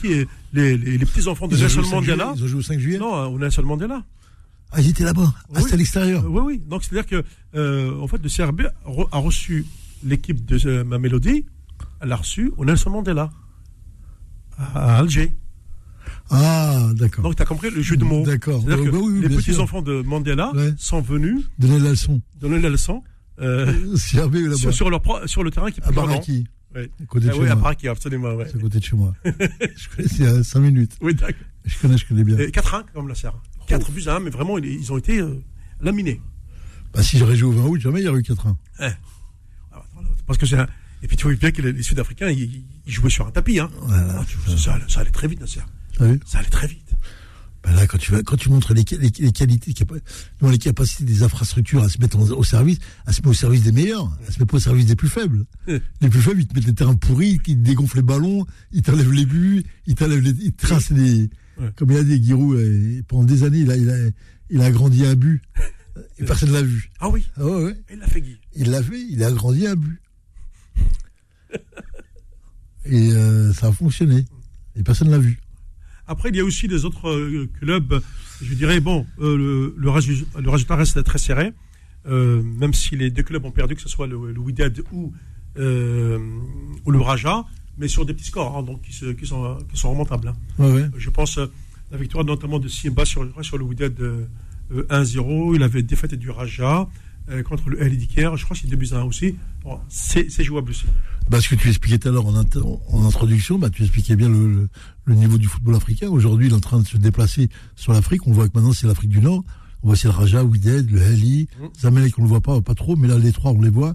les, les, les petits-enfants de Nelson au 5 juillet, Mandela ils ont joué au 5 juillet Non, euh, au Nelson Mandela. Ah, ils étaient là-bas. Ah, Oui. c'était à l'extérieur. Euh, oui, oui. Donc, c'est-à-dire que, euh, en fait, le CRB a re- a reçu l'équipe de euh, ma mélodie, elle l'a reçu au Nelson Mandela, à, à Alger. Ah, d'accord. Donc, tu as compris le jeu de mots. D'accord. Ouais, que bah oui, oui, les petits-enfants de Mandela Ouais. sont venus Donnez la leçon. donner la leçon euh, là-bas. sur, sur, leur pro- sur le terrain qui est À plus grand. Ouais. À côté de Ah chez oui, à moi. Baraki, absolument. Ouais. C'est à côté de chez moi. je connais, c'est à 5 minutes. Oui, d'accord. Je connais, je connais bien. Et 4-1 comme la serre. 4 buts à 1, mais vraiment, ils, ont été euh, laminés. Bah, si j'aurais joué au 20 août, jamais il y aurait eu 4-1. Ah, Parce que c'est un- Et puis tu vois bien que les Sud-Africains, ils, ils jouaient sur un tapis. Hein. Voilà, Ah, vois, ça, ça allait très vite, Nasser. Ça allait très vite. Ben là, quand tu, vas, quand tu montres les, les, les qualités, les capacités des infrastructures à se mettre en- au service, à se mettre au service des meilleurs, à se mettre pas au service des plus faibles. Les plus faibles, ils te mettent les terrains pourris, ils te dégonflent les ballons, ils t'enlèvent les buts, ils t'enlèvent les, ils tracent des, Ouais. comme il a dit Giroud, euh, pendant des années, il a, il a, il a agrandi un but. Et personne l'a vu. Ah oui, Ah ouais, ouais. il l'a fait, Guy. Il l'a fait, il a agrandi un but. Et euh, ça a fonctionné. Et personne l'a vu. Après, il y a aussi des autres euh, clubs. Je dirais, bon, euh, le, le, résu- le résultat reste très serré. Euh, même si les deux clubs ont perdu, que ce soit le, le Wydad ou, ou le Raja, mais sur des petits scores, hein, donc qui, se- qui sont, qui sont remontables. hein. Ouais, ouais. Je pense la victoire notamment de Simba sur, sur le Wydad euh, euh, 1-0. Il avait défaite du Raja euh, contre le El. Je crois que c'est 2 buts à 1 aussi. Bon, c'est jouable aussi. Bah, ce que tu expliquais tout à l'heure en, int- en introduction, bah, tu expliquais bien le, le, le niveau du football africain. Aujourd'hui, il est en train de se déplacer sur l'Afrique. On voit que maintenant, c'est l'Afrique du Nord. On voit c'est le Raja, Wydad, le Heli, Mm. Zamalek, on le voit pas, pas trop, mais là, les trois, on les voit.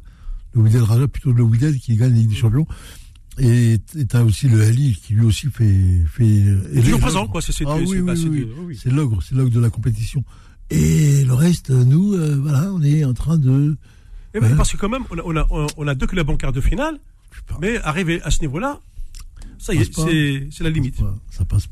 Le Wydad, le Raja, plutôt le Wydad qui gagne la Ligue des Champions. Et tu as aussi le Heli qui lui aussi fait. fait toujours présent, quoi. C'est Ah oui, oui, oui. C'est l'ogre, c'est l'ogre de la compétition. Et le reste, nous, euh, voilà, on est en train de. Eh ben, Ouais. Parce que quand même, on a, on a, on deux clubs en quart de finale. Mais arrivé à ce niveau-là, ça y est, c'est la limite. Ça passe.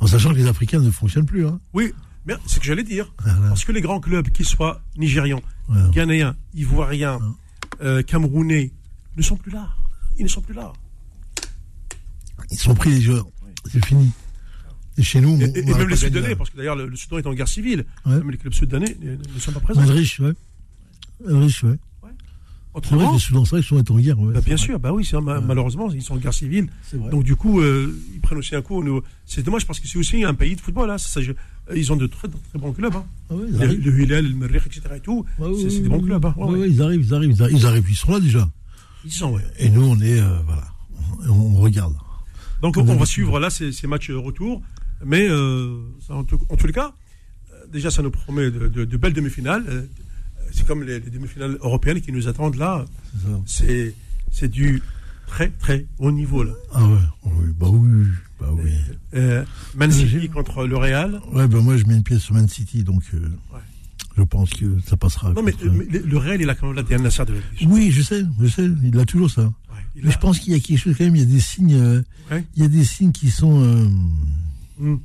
En sachant que les Africains ne fonctionnent plus. Hein. Oui, mais c'est ce que j'allais dire. Voilà. Parce que les grands clubs, qu'ils soient nigérians, Voilà. ghanéens, ivoiriens, Hein. euh, camerounais, ne sont plus là. Ils ne sont plus là. Ils sont pris les joueurs. C'est fini. Et chez nous, Et, même les Soudanais, parce que d'ailleurs le, le Soudan est en guerre civile. Ouais. Même les clubs soudanais ne, ne sont pas présents. Madrid, ouais. Madrid, ouais. C'est vrai Autrement, que les sont en guerre. Ouais, bah, bien vrai. sûr, bah oui, ma- malheureusement, ils sont en guerre civile. Donc du coup, euh, ils prennent aussi un coup. C'est dommage parce que c'est aussi un pays de football. Hein. Ça, je- ils ont de très, très bons clubs. Hein. Ah ouais, Le, le Hilal, le Merrikh, etc. Et tout. C'est des bons clubs. Hein. Ils arrivent, ils arrivent, ils arrivent, ils sont là déjà. Ils sont. Et nous, on est, euh, voilà, on, on regarde. Donc Comme on va suivre là ces, ces matchs retour. Mais euh, ça, en, tout, en tous les cas, euh, déjà ça nous promet de, de- de belles demi-finales. C'est comme les, les demi-finales européennes qui nous attendent là. C'est. C'est du très très haut niveau là. Ah ouais, oui, bah oui, bah oui. Euh, Man Euh, City contre le Real. Ouais, bah moi, je mets une pièce sur Man City, donc euh, Ouais. je pense que ça passera. Non mais, contre- mais le Real il a quand même l'ADN Nasser de la. Oui, je sais, je sais, il a toujours ça. Ouais, Mais a- je pense qu'il y a quelque chose quand même, il y a des signes, euh, Ouais. il y a des signes qui sont, Hmm.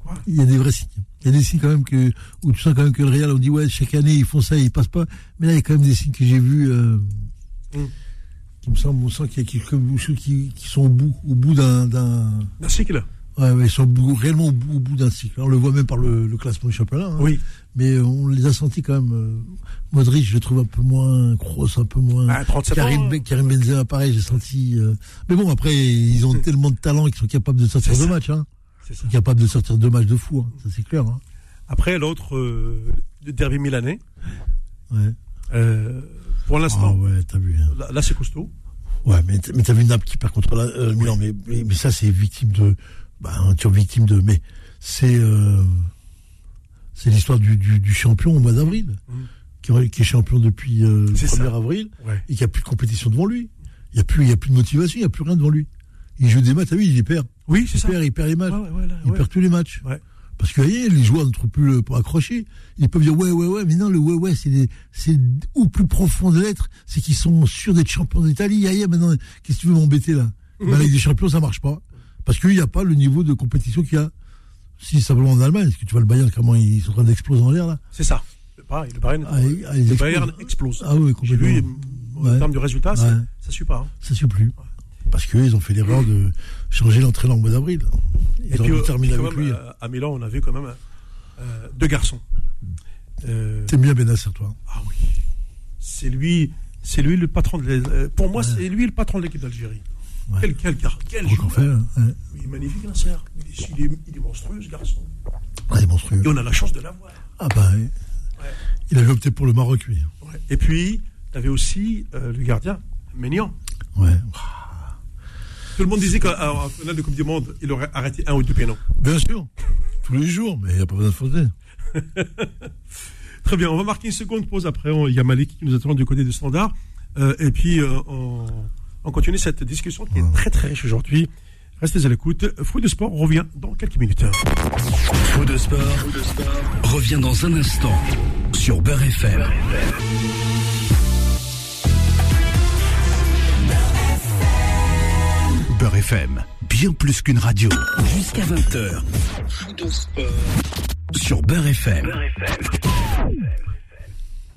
Quoi? il y a des vrais signes. Il y a des signes quand même que, où tu sens quand même que le Real, on dit ouais, chaque année ils font ça, ils passent pas. Mais là, il y a quand même des signes que j'ai vus, euh, Mm. qui me semblent, on sent qu'il y a quelque chose qui, qui sont au bout, au bout d'un, d'un, Un cycle. ouais, ouais, ils sont au bout- réellement au bout, d'un cycle. On le voit même par le, le classement du championnat. hein. Oui. Mais on les a sentis quand même. Euh, Modric, je le trouve un peu moins grosse, un peu moins. Ah, 37 ans. Karim. Karim Benzema, pareil, j'ai senti. euh, Mais bon, après, ils ont tellement de talent qu'ils sont capables de sortir ça. matchs. Hein. Ça. Capables de sortir deux matchs de fou. Hein. Ça, c'est clair. Hein. Après l'autre euh, derby milanais. Ouais. euh, pour Ah l'instant, ouais, t'as vu. hein. là, là, c'est costaud. Ouais, mais, t'as vu Naples qui perd contre la, euh, Milan. Mais, mais, mais ça, c'est victime de. Bah, tu es victime de. Mais c'est. Euh, c'est l'histoire du, du, du champion au mois d'avril. Mhm. Qui, est- qui est champion depuis euh, le C'est 1er ça. avril. Ouais. et qu'il n'y a plus de compétition devant lui. Il n'y a, plus- il y a plus de motivation, il n'y a plus rien devant lui. Il joue des matchs, t'as vu, il les perd. Oui, c'est ça. perd, il perd les matchs. Ouais, ouais, ouais, là, il ouais. perd tous les matchs. Ouais. Parce que les joueurs ne trouvent plus le, pour accrocher. Ils peuvent dire ouais, ouais, ouais, mais non, le ouais, ouais, c'est au plus profond de l'être, c'est qu'ils sont sûrs d'être champions d'Italie. Aïe, maintenant, qu'est-ce que tu veux m'embêter là? Bah, Avec des champions, ça marche pas. Parce qu'il n'y a pas le niveau de compétition qu'il y a. Si simplement en Allemagne, est-ce que tu vois le Bayern, comment ils sont en train d'exploser en l'air là C'est ça. le Bayern, ah, le Bayern explose. Ah oui, complètement. Vu, en termes de résultats, ça ne suit pas. Hein. Ça suit plus. Parce qu'ils ont fait l'erreur de changer l'entraîneur en mois d'avril. Ont puis, terminé avec lui. Euh, à Milan, on a vu quand même euh, deux garçons. Euh, T'aimes bien Benasser, toi Ah oui. C'est lui, c'est lui le patron de Pour moi, c'est lui le patron de l'équipe d'Algérie. Quel, quel, quel joueur. Fait, hein, Il est magnifique, Nasser. Il est, il est, monstrueux, ce garçon. Ah, il est monstrueux. Et on a la chance de l'avoir. Ah ben, oui. Il avait opté pour le Maroc, lui. Et puis, il avait aussi le gardien, Ménian. Ouais. Tout le monde disait qu'en finale de Coupe du Monde, il aurait arrêté un ou deux pénaux. Bien sûr, tous les jours, mais il n'y a pas besoin de fausser. Très bien, on va marquer une seconde pause après. Il y a Malik qui nous attend du côté du standard. Euh, et puis, euh, on, continue cette discussion qui est très très riche aujourd'hui. Restez à l'écoute. Fou de sport revient dans quelques minutes. Fou de sport, de sport revient dans un instant sur Beurre FM. FM, bien plus qu'une radio. Jusqu'à 20h. Sur Beurre FM.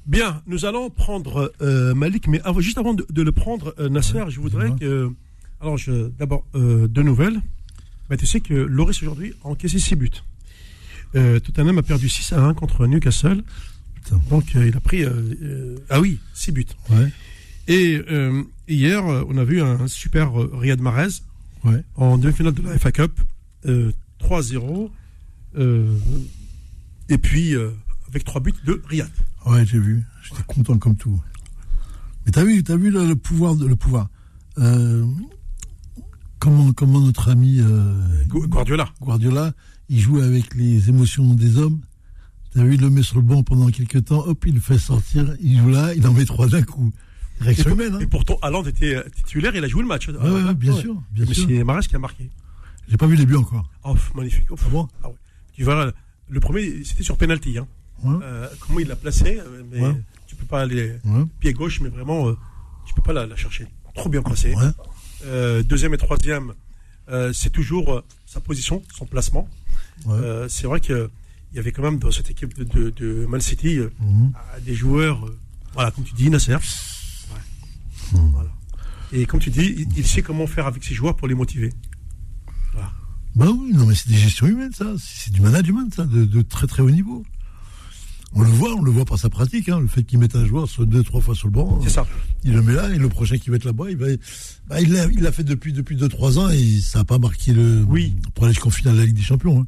Bien, nous allons prendre euh, Malik, mais juste avant de, le prendre, euh, Nasser, je voudrais que. Alors, d'abord, euh, deux nouvelles. Bah, tu sais que Loris aujourd'hui a encaissé 6 buts. Tottenham a perdu 6 à 1 contre Newcastle. Donc, il a pris. ah oui, 6 buts. Ouais. Et euh, hier, euh, on a vu un super euh, Riyad Mahrez en demi-finale de la FA Cup, 3-0. et puis, avec trois buts de Riyad. Ouais, j'ai vu. J'étais content comme tout. Mais t'as vu, as vu le, pouvoir, le pouvoir. comment, comment notre ami Guardiola. Guardiola, il joue avec les émotions des hommes. T'as vu, il le met sur le banc pendant quelques temps, hop, il le fait sortir, il joue là, il en met trois d'un coup. Hein. Et, pourtant, Allende était euh, titulaire, il a joué le match. Ouais, bien sûr. Bien Mais c'est Marais qui a marqué. J'ai pas vu les buts encore. Oh, magnifique. Oh, ah ah Tu vois, le premier, c'était sur penalty. Hein. Euh, comment il l'a placé, euh, mais tu peux pas aller pied gauche, mais vraiment, tu peux pas la, chercher. Trop bien placé. deuxième et troisième, c'est toujours sa position, son placement. c'est vrai qu'il y avait quand même dans cette équipe de, de, Man City mhm. des joueurs, voilà, comme tu dis, Nasser. Et comme tu dis, il, sait comment faire avec ses joueurs pour les motiver. Bah oui, non, mais c'est des gestions humaines, ça. C'est du management, ça, de, très très haut niveau. On le voit, on le voit par sa pratique, hein, le fait qu'il mette un joueur sur deux, trois fois sur le banc. C'est ça. Il le met là, et le prochain qui va être là-bas, il va. Bah, il l'a fait depuis, depuis deux, trois ans, et ça n'a pas marqué le. Oui. Pour aller jusqu'en finale de la Ligue des Champions. Hein.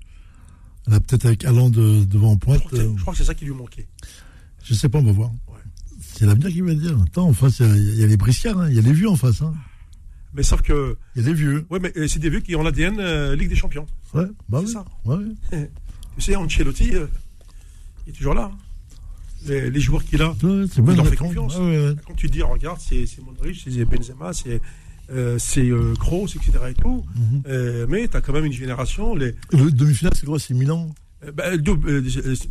Là, peut-être avec Alain devant en pointe. Je crois que, c'est ça qui lui manquait. Je sais pas, on va voir. C'est l'avenir qui va dire. Attends, en face, il y, a les briscards, hein. il y a les vieux en face. Hein. Mais sauf que. Il y a des vieux. Oui, mais euh, c'est des vieux qui ont l'ADN euh, Ligue des Champions. Ouais, bah c'est ça. Ouais. tu sais, Ancelotti, euh, il est toujours là. Hein. Les, joueurs qu'il a, ouais, il leur fait confiance. Quand tu dis, regarde, c'est Modric, c'est Benzema, c'est c'est Kroos, etc. Et tout. Mhm. mais tu as quand même une génération. Les... Le demi-finale, c'est quoi C'est Milan? Bah,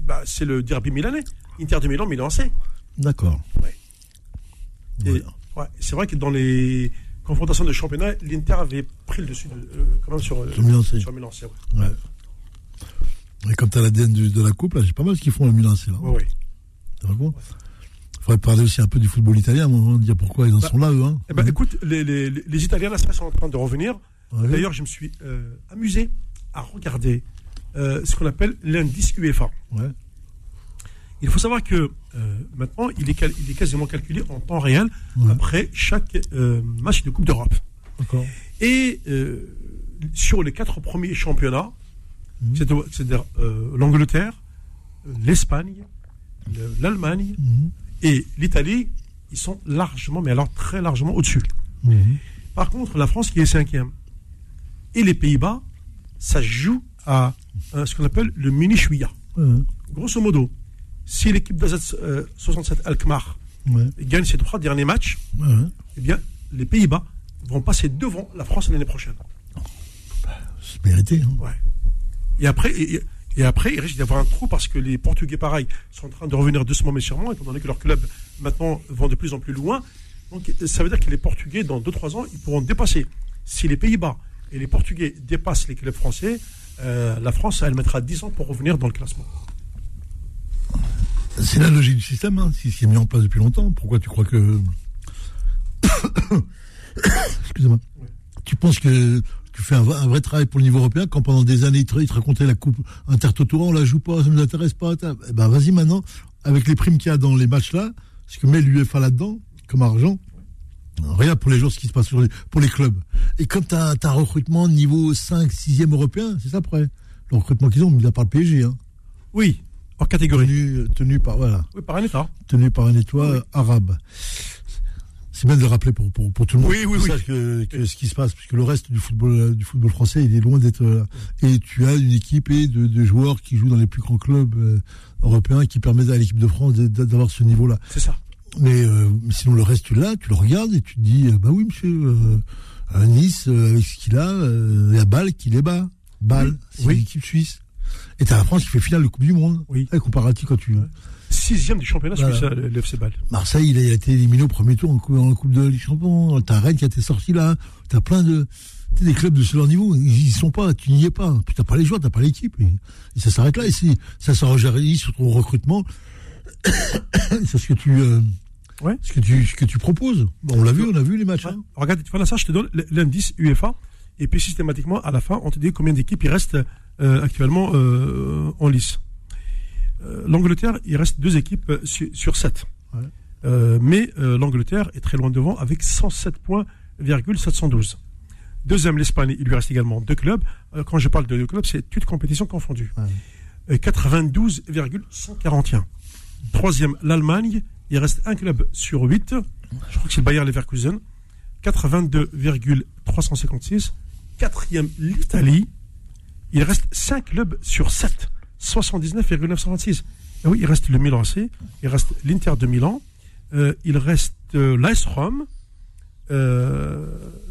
bah, C'est le derby milanais. Inter de Milan, Milan C. D'accord. Ouais. c'est vrai que dans les confrontations de championnat, l'Inter avait pris le dessus de, euh, quand même sur, euh, sur Milan C. Ouais. Et comme tu as l'ADN de la coupe, là, j'ai pas mal ce qu'ils font à Milan C. Oui. Il faudrait parler aussi un peu du football italien, moment, dire pourquoi ils en bah, sont là, eux. Hein. Eh ben, écoute, les, les, les, Italiens là, sont en train de revenir. D'ailleurs, je me suis euh, amusé à regarder ce qu'on appelle l'indice UEFA. Ouais. Il faut savoir que euh, maintenant, il est, il est, quasiment calculé en temps réel après chaque euh, match de Coupe d'Europe. Et euh, sur les quatre premiers championnats, mhm. c'est-à-dire l'Angleterre, l'Espagne, l'Allemagne mhm. et l'Italie, ils sont largement, mais alors très largement au-dessus. Mhm. Par contre, la France qui est cinquième et les Pays-Bas, ça joue à ce qu'on appelle le mini-chouïa. Grosso modo, si l'équipe de 67 Alkmaar gagne ses trois derniers matchs, eh bien, les Pays-Bas vont passer devant la France l'année prochaine. C'est mérité. Hein. Et après, et, Et après, il risque d'y avoir un trou parce que les Portugais, pareil, sont en train de revenir doucement mais sûrement, étant donné que leurs clubs maintenant vont de plus en plus loin. Donc ça veut dire que les Portugais, dans 2-3 ans, ils pourront dépasser. Si les Pays-Bas et les Portugais dépassent les clubs français, euh, la France, elle mettra 10 ans pour revenir dans le classement. C'est la logique du système, hein, qui s'est mis en place depuis longtemps. Pourquoi tu crois que. Excusez-moi. Tu penses que tu fais un, vrai travail pour le niveau européen quand pendant des années ils te, racontaient la coupe Intertoto, on la joue pas, ça ne nous intéresse pas. Eh ben vas-y maintenant, avec les primes qu'il y a dans les matchs là, ce que met l'UEFA là-dedans, comme argent, Regarde pour les jours ce qui se passe pour les clubs. Et comme tu as, un recrutement niveau 5, 6e européen, c'est ça après. Le recrutement qu'ils ont, mis à part le PSG. Hein. Oui, en catégorie. Tenu, par, voilà. Oui, par un État. Tenu par un État arabe. C'est bien de le rappeler pour, pour, tout le monde. Oui, oui, oui. Que, ce qui se passe, puisque le reste du football, du football français, il est loin d'être là. Et tu as une équipe et de, joueurs qui jouent dans les plus grands clubs euh, européens qui permettent à l'équipe de France d'avoir ce niveau-là. C'est ça. Mais euh, sinon, le reste, tu l'as, tu le regardes et tu te dis, euh, bah oui, monsieur, euh, Nice, avec ce qu'il a, il y a Bâle qui les bat. Bâle, c'est l'équipe suisse. Et t'as la France qui fait finale de Coupe du Monde. Oui. comparatif quand tu. Sixième du championnat voilà. suisse, l'FC Bâle. Marseille, il a, été éliminé au premier tour en coupe, en coupe de Ligue Champion. T'as Rennes qui a été sorti là. T'as plein de. des clubs de ce niveau, ils y sont pas, tu n'y es pas. Puis t'as pas les joueurs, t'as pas l'équipe. Et, ça s'arrête là. Et ça s'enregistre sur ton recrutement. c'est ce que tu. Ouais. Ce que tu, ce que tu proposes. on l'a vu, on a vu les matchs. Hein. Regarde, voilà ça, je te donne l'indice UEFA. Et puis systématiquement, à la fin, on te dit combien d'équipes il reste euh, actuellement euh, en lice. Euh, L'Angleterre, il reste deux équipes sur, sept. mais l'Angleterre est très loin devant avec 107 points, 712. Deuxième, l'Espagne, il lui reste également deux clubs. quand je parle de deux clubs, c'est toutes compétitions confondues. Ouais. 92,141. Troisième, l'Allemagne, il reste un club sur 8. Je crois que c'est le Bayer Leverkusen. 82,356. Quatrième, l'Italie. Il reste 5 clubs sur 7. 79,926. Ah oui, il reste le Milan AC. Il reste l'Inter de Milan. Euh, il reste euh, l'AS Rome. Euh,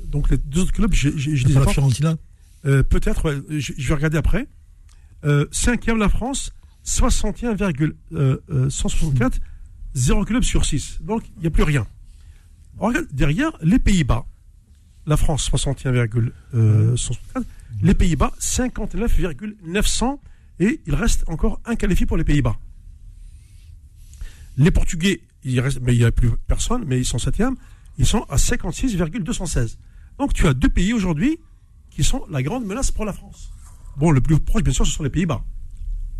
donc les deux autres clubs, je, je, je la Fiorentina euh, Peut-être, je, je, vais regarder après. Cinquième, la France. 61,164 0 club sur 6. Donc, il n'y a plus rien. regarde, derrière, les Pays-Bas. La France, 61,164. Les Pays-Bas, 59,900. Et il reste encore un qualifié pour les Pays-Bas. Les Portugais, il mais il n'y a plus personne, mais ils sont 7e. Ils sont à 56,216. Donc, tu as deux pays aujourd'hui qui sont la grande menace pour la France. Bon, le plus proche, bien sûr, ce sont les Pays-Bas.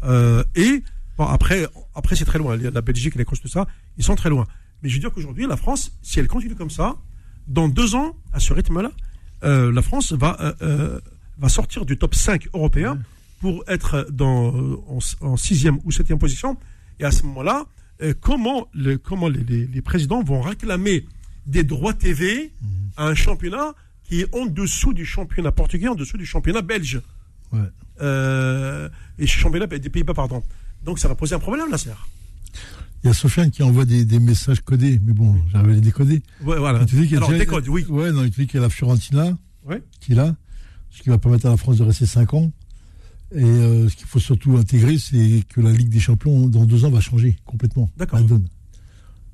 Euh, et Bon, après, c'est très loin. La Belgique, les tout ça, ils sont très loin. Mais je veux dire qu'aujourd'hui, la France, si elle continue comme ça, dans deux ans, à ce rythme-là, euh, la France va, euh, va sortir du top 5 européen pour être dans, en, sixième ou septième position. Et à ce moment-là, comment, le, comment les, les, présidents vont réclamer des droits TV à un championnat qui est en dessous du championnat portugais, en dessous du championnat belge ouais. et championnat des Pays-Bas, pardon. Donc ça va poser un problème, là, serre. Il y a Sofiane qui envoie des, messages codés, mais bon, j'arrive à les décoder. Ouais, voilà. Tu dis qu'il Alors, décode, oui. Ouais, non, il dit qu'il y a la Fiorentina, ouais. qui est là, ce qui va permettre à la France de rester 5 ans. Et euh, ce qu'il faut surtout intégrer, c'est que la Ligue des Champions, dans deux ans, va changer complètement. D'accord. Elle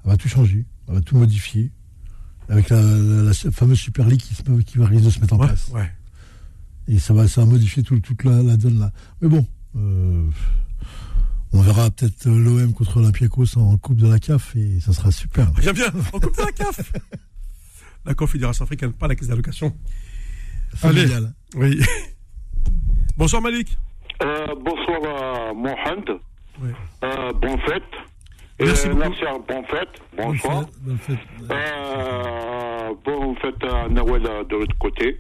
va tout changer, elle va tout modifier. Avec la, fameuse Super League qui, qui va risquer de se mettre en place. Ouais. Et ça va, ça va modifier toute la, donne là. Mais bon, euh, on verra peut-être l'OM contre l'Olympiakos en Coupe de la CAF et ça sera super. Bien, bien, en Coupe de la CAF La Confédération africaine, pas la caisse d'allocation. Allez, oui. bonsoir Malik. Euh, bonsoir à Mohamed. Oui. Euh, bonne fête. Merci euh, beaucoup. Bonne fête. Bonsoir. Bonne fête. Euh, bonne fête à Nawel de l'autre côté.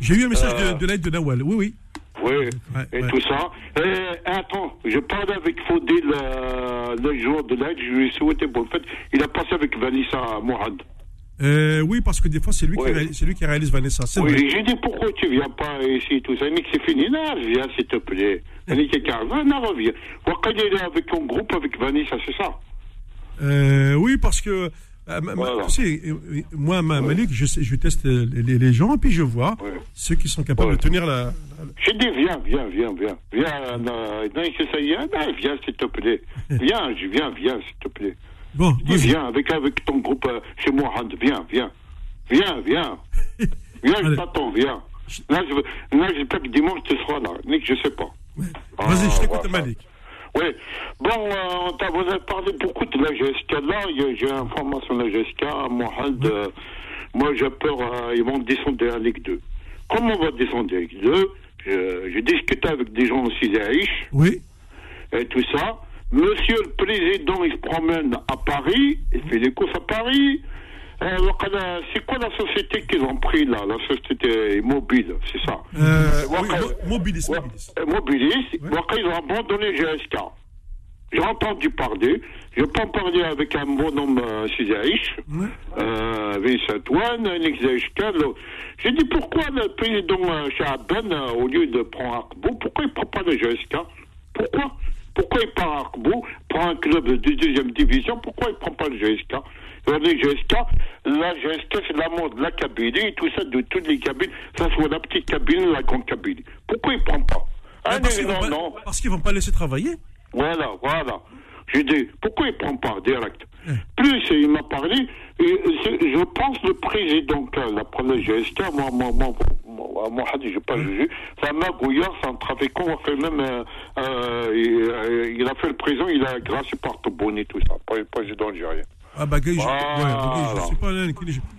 J'ai eu un message de, de l'aide de Nawel, oui, oui. Oui, Ouais, et ouais. tout ça. Et attends, je parlais avec Faudil le, le jour de l'aide, je lui ai souhaité bonne fête. Il a passé avec Vanessa Mourad. Euh, oui, parce que des fois, c'est lui, qui lui qui réalise Vanessa. Oui, j'ai dit pourquoi tu viens pas ici, tout ça? Il m'a dit que c'est fini. Non, viens s'il te plaît. Il m'a dit quelqu'un, va, non, reviens. Wakil est là avec ton groupe, avec Vanessa, c'est ça? Euh, oui, parce que ma- ma- Voilà. tu sais, euh, moi, ma- Malik, je, je teste les, les- gens et puis je vois Ouais. ceux qui sont capables Ouais. de tenir la. la- J'ai dit, viens, viens, viens, viens. Viens, non, ça y est, non, viens, s'il te plaît. Viens, je viens, viens, s'il te plaît. Bon, Dis, viens, avec, avec ton groupe euh, chez Mohamed, viens, viens. Viens, viens. Viens, je t'attends, viens. Là, je, là, j'espère que dimanche, tu seras là. Nick, je sais pas. Vas-y, je Ah, t'écoute, voilà. Malik. Oui. Bon, euh, on t'a- vous avez parlé beaucoup de la GSK. Là, a- j'ai information de la GSK. Mohamed, euh, moi, j'ai peur, euh, ils vont descendre en Ligue 2. Comment on va descendre en Ligue 2 Je- J'ai discuté avec des gens aussi d'Aïch Oui. et tout ça. Monsieur le Président, il se promène à Paris, il fait des courses à Paris. Euh, c'est quoi la société qu'ils ont pris là La société mobile, c'est ça Euh, oui, Mobilis, Mobilis. euh, Mobilis, Ouais. ils ont abandonné GSK. J'ai entendu parler, je peux en parler avec un bonhomme euh, Sizaïch, Ouais. euh, Vincent le- J'ai dit pourquoi le président euh, Chaban, euh, au lieu de prendre Akbou, pourquoi il ne prend pas le GSK Pourquoi? Pourquoi il prend Akbou, prend un club de deuxième division, pourquoi il ne prend pas le GSK Euh, Les GSK, la GSK, c'est l'amour de la et tout ça, de toutes les cabines, ça soit la petite cabine ou la grande Kabylie. Pourquoi il ne prend pas? Ah parce qu'ils non, vont, pas- non. parce qu'ils vont pas laisser travailler. Voilà, voilà. J'ai dit, pourquoi il ne prend pas direct? Plus il m'a parlé, et c'est- je pense le président, la première GSK, moi, moi, moi, moi, moi, je n'ai pas jugé, ça m'a Gouillard, c'est un trafiquant, il a fait même, euh, euh, il, euh, il a fait le président, il a gracié par Toboni, tout ça, pas le président algérien. Ah bah, je, Voilà. ouais, je sais pas,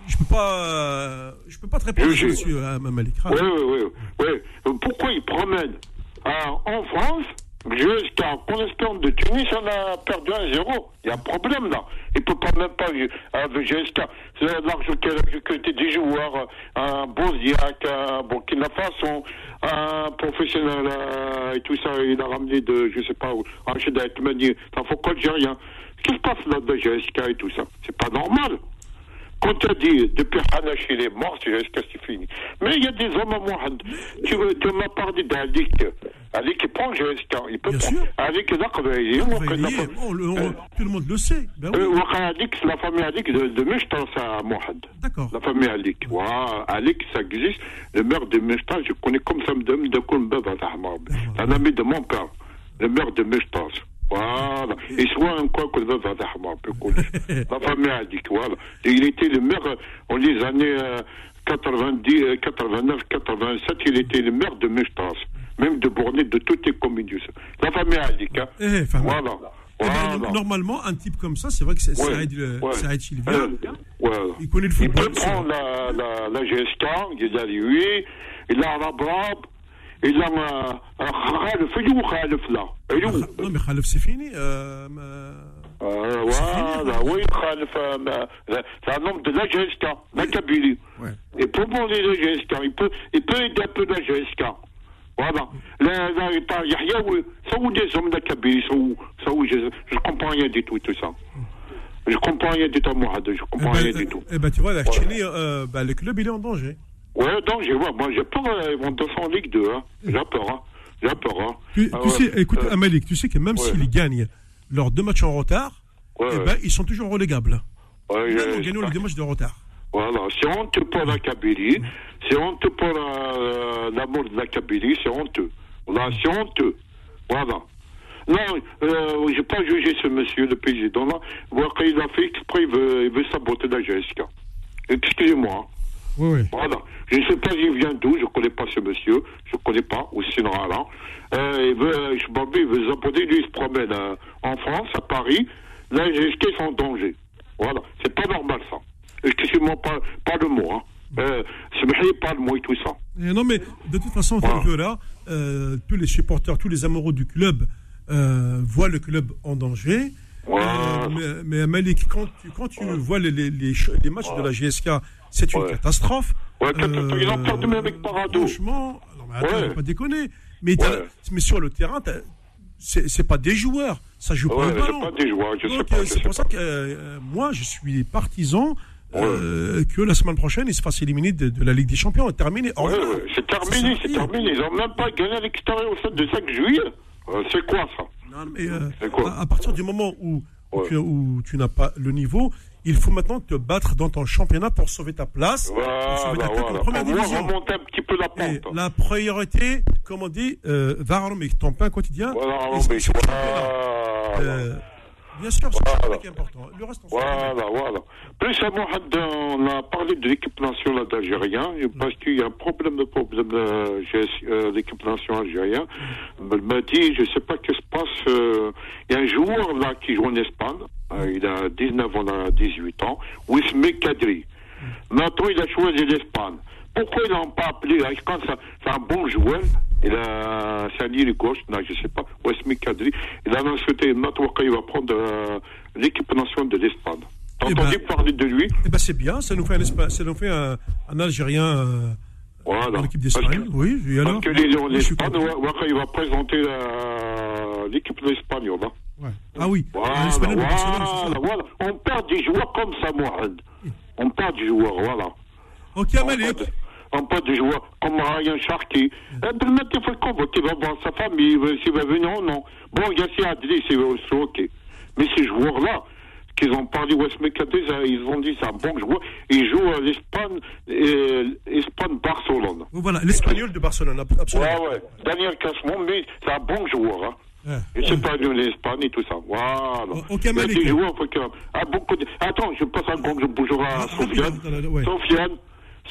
je, peux pas, euh, je peux pas te répondre Je- là-dessus, euh, Malik. Ah, Oui, oui, oui. oui. Pourquoi il promène Ah, En France, jusqu'à Conestance de Tunis, on a perdu un zéro. Il y a un problème là. Il peut pas même pas avec GSK. L'argent qu'il a recruté des joueurs, un Bosiak, un Burkina Faso, un professionnel euh, et tout ça. Il a ramené de, je sais pas où, Rachid Aitmani. Ça faut qu'Algérien. Qu'est-ce qui se passe là de GSK et tout ça? C'est pas normal. Quand tu as dit, depuis Hanash, il est mort, c'est jusqu'à c'est fini. Mais il y a des hommes à Mohamed. Tu, veux- tu m'as parlé d'Alik. Alik, prend GSK. Il peut prendre. Alik, il a il est le- on- Euh, tout le monde le sait. Ben oui. euh, Alik, c'est la famille Alik de, de Mishtas à Mohamed. D'accord. La famille Alik. Voilà, Alik, ça existe. Le maire de Mishtas, je connais comme ça, de de Koulmbeb à Tahmar. C'est un ami de mon père. Le maire de Mishtas. Voilà. Et soit un quoi Alik, voilà. Il était le maire, euh, en les années euh, 90, euh, 89, 87, il était le maire de Mishtas. Même de Bournet, de toutes les communes. La famille Alik, hein. Eh, Voilà. eh ben, Voilà. normalement, un type comme ça, c'est vrai que c'est Ouais, Saïd, le- ouais. Saïd Sylvia. Euh, ouais. Il connaît le Il football. peut c'est prendre la, la, la GSK, il a lui, il a Rabrab, il il Il est où Non, mais Khalif, c'est fini. Euh, ma- Euh, Voilà, oui, c'est un homme de la Kabylie. Ouais. Et pour prendre la GSK, il peut, il peut aider un peu la GSK. Voilà. Là, là, t'as Yahya, oui. Ça où des hommes de la Kabylie, ça où, ça où, je, je comprends rien du tout, tout ça. Je comprends rien du tout, Mohamed, je Eh comprends ben, rien du tout. eh ben, tu vois, la Chili, euh, bah, le club, il est en danger. Ouais, donc j'ai ouais, moi j'ai peur, euh, ils vont en Ligue 2, hein. J'ai peur, hein. J'ai peur, hein. Tu, Ah tu ouais. sais, écoute, Euh, Amalik, tu sais que même ouais. s'ils gagnent leurs deux matchs en retard, ouais, eh ben, ils sont toujours relégables. Ouais, je- en gagnant les deux matchs de retard. Voilà, c'est honteux pour la Kabylie, c'est honteux pour euh, l'amour de la Kabylie, c'est honteux. Voilà, c'est honteux. Voilà. Non, euh, j'ai pas jugé ce monsieur, le président là. Voir qu'il a fait exprès, il veut, il veut saboter la GSK. Excusez-moi. Hein. Oui, oui. Voilà. Je ne sais pas il vient d'où, je ne connais pas ce monsieur, je ne connais pas, ou sinon là. Euh, il veut, je m'en vais, il veut lui il se promène euh, en France, à Paris. Là, les GSK sont en danger. Voilà. C'est pas normal ça. Excusez-moi, pas, pas le mot. Hein. Euh, pas le mot et tout ça. Non, mais de toute façon, Voilà. que là, euh, tous les supporters, tous les amoureux du club euh, voient le club en danger. Voilà. Euh, mais, mais Malik, quand tu, quand tu vois les, les, les, ch- les matchs de la GSK, c'est une Ouais. catastrophe. Euh, Ouais, catastrophe. Ils ont perdu même avec Parado. Franchement, non, mais attends, faut pas déconner. Mais, sur le terrain, c'est pas des joueurs, ça joue pas le c'est ballon. pas des joueurs, euh, c'est pour ça que euh, moi, je suis partisan euh, que la semaine prochaine, ils se fassent éliminer de, de la Ligue des Champions. Terminé. C'est terminé, c'est terminé. Ils n'ont même pas gagné à l'extérieur au stade de 5 juillet. Euh, c'est quoi ça? Non, mais, euh, quoi à, à partir du moment où, Ouais. tu, où tu n'as pas le niveau, Il faut maintenant te battre dans ton championnat pour sauver ta place. pour Voilà, sauver ta tête voilà. en première Au moins, division. remonter un petit peu la Et pente. la priorité, comme on dit, euh, et ton pain quotidien. Voilà, et euh, bien sûr, c'est Voilà. ça qui est important. Le reste, on. Voilà, voilà. Plus à Mohamed, on a parlé de l'équipe nationale d'Algérien, parce qu'il y a un problème de problème de GS, euh, l'équipe nationale algérienne. Il m'a dit, je ne sais pas ce qui se passe, euh, il y a un joueur là qui joue en Espagne, euh, il a 19 ans, on a 18 ans, Wisme Kadri. Maintenant, il a choisi l'Espagne. Pourquoi ils l'ont pas appelé Je pense que c'est- un bon joueur. Il a, c'est un ligne gauche, non, je sais pas, Wesmi Kadri. Il a annoncé maintenant qu'il va prendre euh, l'équipe nationale de l'Espagne. T'as Eh entendu ben- parler de lui? Eh ben, c'est bien, ça nous fait un, ça nous fait un, un Algérien euh, Voilà. dans l'équipe d'Espagne. que- Oui, et alors Parce qu'il est en Oui, je suis Espagne, content. ouais, ouais, il va présenter l'équipe espagnole. Hein. Ouais. Ah oui, Voilà, de voilà. On perd des joueurs comme ça, Mohamed. On perd des joueurs, voilà. Ok, On Perd des joueurs comme Ryan Sharkey. Eh ben, maintenant, il il va voir sa famille, il va- s'il va venir ou non. Bon, Yassi Adli, c'est c'est ok. Mais ces joueurs-là, qu'ils ont parlé West ils ont dit c'est un bon joueur. Il joue à l'Espagne, euh, Espagne-Barcelone. Voilà, l'espagnol de Barcelone, ab- absolument. Ouais, ouais. Daniel Casmon, mais c'est un bon joueur. Hein. Ouais. Et c'est pas de l'Espagne et tout ça. Voilà. Il y a des joueurs, faut que... ah, beaucoup de... Attends, je passe un bon bonjour à Ah, Sofiane. ah, ouais. Sofiane,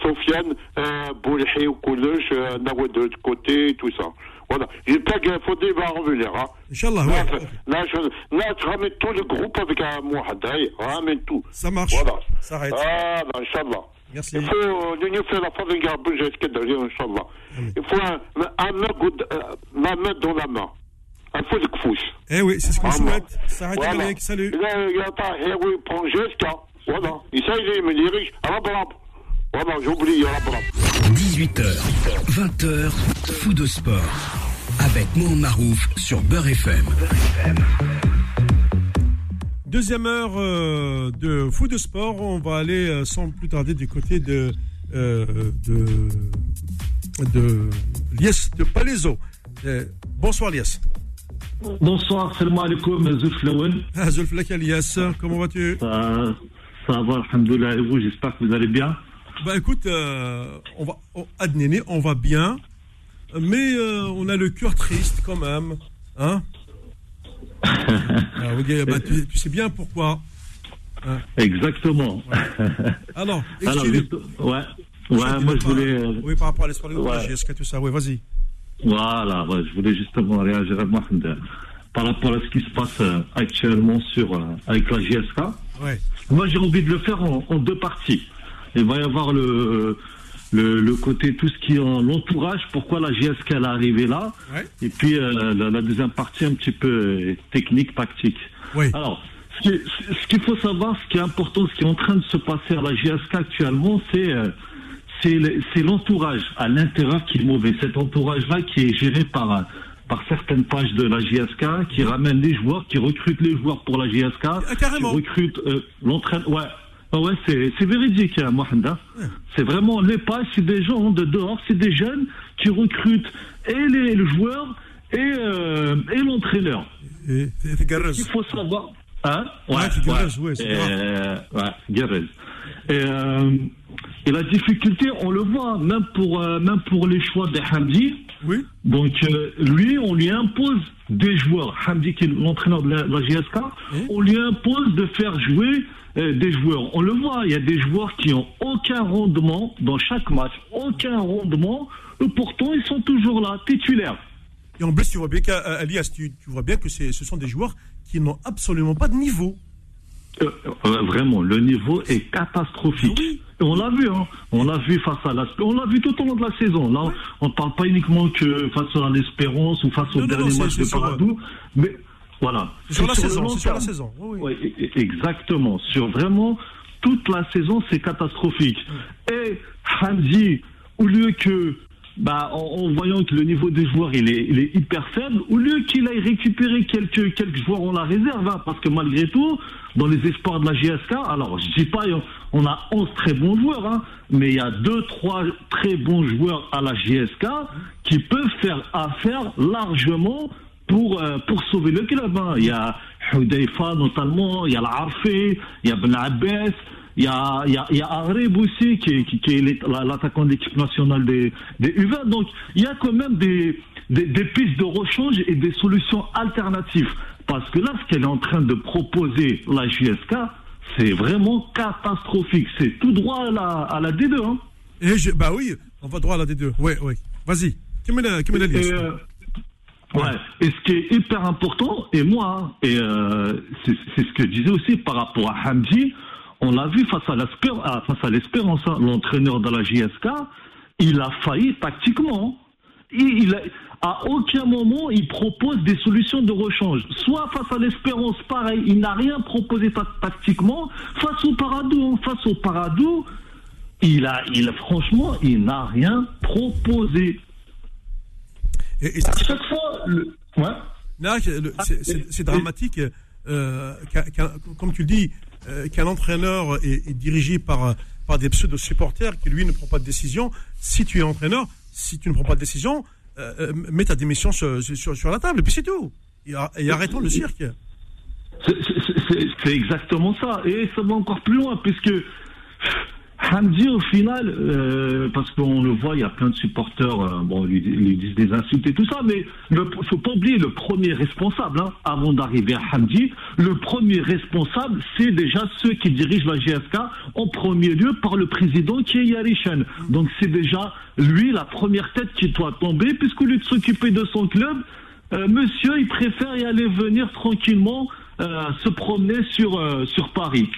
Sofiane, euh, Boulhi ou Koulouch, euh, de l'autre côté, tout ça. Voilà. J'espère que Fodé va revenir. Hein. Inch'Allah, ouais. là, je, là, je ramène tout le groupe avec un Mouhadaï. Ramène tout. Ça marche. Voilà. Ça arrête. Ah, ben, Inch'Allah. Merci. Il faut euh, l'Union fait la fin de garder jusqu'à derrière, Inch'Allah. Il faut un, un main, good- euh, ma main dans la main. Un fou de kfous. Eh oui, c'est ce qu'on Ah, souhaite. Ça arrête, Voilà. Salut. Là, il n'y a pas, eh oui, prend jusqu'à. Voilà. Et ça, il est, mais il est riche. À Voilà, j'oublie, à la brave. 18h, 20h, fou de sport. Avec Mohamed Marouf sur Beurre FM. Deuxième heure euh, de foot de sport. On va aller euh, sans plus tarder du côté de euh, de de Lies de Palaiso. Bonsoir Lies. Bonsoir, salam alaikum, Zouf Lawen. Ah, Zulflak Lies, comment vas-tu? Ça, ça va, alhamdoulilah, et vous, j'espère que vous allez bien. Bah écoute, euh, on va on, Adnéné, on va bien, mais euh, on a le cœur triste quand même, hein Ah, ok, bah, tu, tu sais bien pourquoi. Exactement. Alors, Alors, excuse- juste- ouais, ouais, moi je voulais, euh, Oui, par rapport à l'espoir de Ouais. GSK, tout ça, oui, vas-y. voilà, ouais, je voulais justement réagir à Mohamed par rapport à ce qui se passe euh, actuellement sur, avec la JSK. Ouais. Moi, j'ai envie de le faire en, en deux parties. Il va y avoir le, le, le côté, tout ce qui est en l'entourage, pourquoi la JSK elle est arrivée là, Ouais. et puis euh, la, la deuxième partie un petit peu euh, technique, tactique. Alors, ce qui- ce qu'il faut savoir, ce qui est important, ce qui est en train de se passer à la JSK actuellement, c'est euh, c'est le- c'est l'entourage à l'intérieur qui est mauvais. Cet entourage-là qui est géré par par certaines pages de la JSK, qui ramènent les joueurs, qui recrutent les joueurs pour la JSK, Ah, qui recrutent euh, l'entraîne. Ouais. Ah ouais, c'est c'est véridique, hein, Mohamed. hein. C'est vraiment les pages, c'est des gens de dehors, c'est des jeunes qui recrutent et les, les joueurs et, euh, et l'entraîneur. Et. Il faut savoir. Hein? Ouais, ouais, c'est Euh, ouais, Guerrez. Et, euh, et la difficulté, on le voit, même pour, euh, même pour les choix de Hamdi. Oui. Donc, euh, lui, on lui impose des joueurs. Hamdi, qui est l'entraîneur de la, la GSK, Oui. on lui impose de faire jouer des joueurs. On le voit, il y a des joueurs qui ont aucun rendement dans chaque match, aucun rendement, et pourtant ils sont toujours là, titulaires. Et en plus, tu vois bien qu'Alias, tu, tu vois bien que ce sont des joueurs qui n'ont absolument pas de niveau. Euh, euh, vraiment, le niveau est catastrophique. Oui. Et on l'a vu, hein. On l'a vu face à l'Asp- On l'a vu tout au long de la saison. Là, on ne parle pas uniquement que face à l'Espérance ou face Non, au non, dernier match de Paradou. Mais voilà. Sur la saison, sur la saison. E- e- exactement. Sur vraiment toute la saison, c'est catastrophique. Et Hamdi, au lieu que, bah, en, en voyant que le niveau des joueurs il est, il est hyper faible, au lieu qu'il aille récupérer quelques, quelques joueurs en la réserve, hein, parce que malgré tout, dans les espoirs de la GSK, alors je dis pas, on a 11 très bons joueurs, hein, mais il y a deux, trois très bons joueurs à la GSK qui peuvent faire affaire largement pour, euh, pour sauver le club. hein. Il y a Hudaifa notamment, il y a l'Arfé, il y a Ben Abbas, il y a, il y a, il y a Areb aussi, qui, qui, qui est l'attaquant de l'équipe nationale des, des U20. Donc, il y a quand même des, des, des pistes de rechange et des solutions alternatives. Parce que là, ce qu'elle est en train de proposer, la JSK, c'est vraiment catastrophique. C'est tout droit à la, à la D2. Hein. Et je, bah oui, on va droit à la D2. Oui, oui. Vas-y. Qui ouais. Et ce qui est hyper important, et moi, et euh, c'est ce que je disais aussi par rapport à Hamdi, on l'a vu face à l'Espérance, hein, l'entraîneur de la JSK, il a failli tactiquement. Il, a- à aucun moment, il propose des solutions de rechange. Soit face à l'Espérance, pareil, il n'a rien proposé ta- tactiquement. Face au Paradou, hein, face au Paradou, il a, il, franchement, il n'a rien proposé. Et, et ça- À chaque fois, le... ouais. Non, le- c'est- dramatique. euh, comme tu le dis, euh, qu'un entraîneur est, est dirigé par, par des pseudo-supporters qui, lui, ne prend pas de décision. Si tu es entraîneur, si tu ne prends pas de décision, euh, euh, mets ta démission sur, sur, sur la table, et puis c'est tout. Et, ar- et arrêtons le cirque. C'est exactement ça. Et ça va encore plus loin, puisque Hamdi, au final, euh, parce qu'on le voit, il y a plein de supporters, euh, bon, lui, lui disent des insultes et tout ça, mais il faut pas oublier le premier responsable, hein, avant d'arriver à Hamdi, le premier responsable, c'est déjà ceux qui dirigent la GSK, en premier lieu par le président qui est Yarishan. Donc c'est déjà lui la première tête qui doit tomber, puisqu'au lieu de s'occuper de son club, euh, monsieur, il préfère y aller venir tranquillement euh, se promener sur, euh, sur Paris.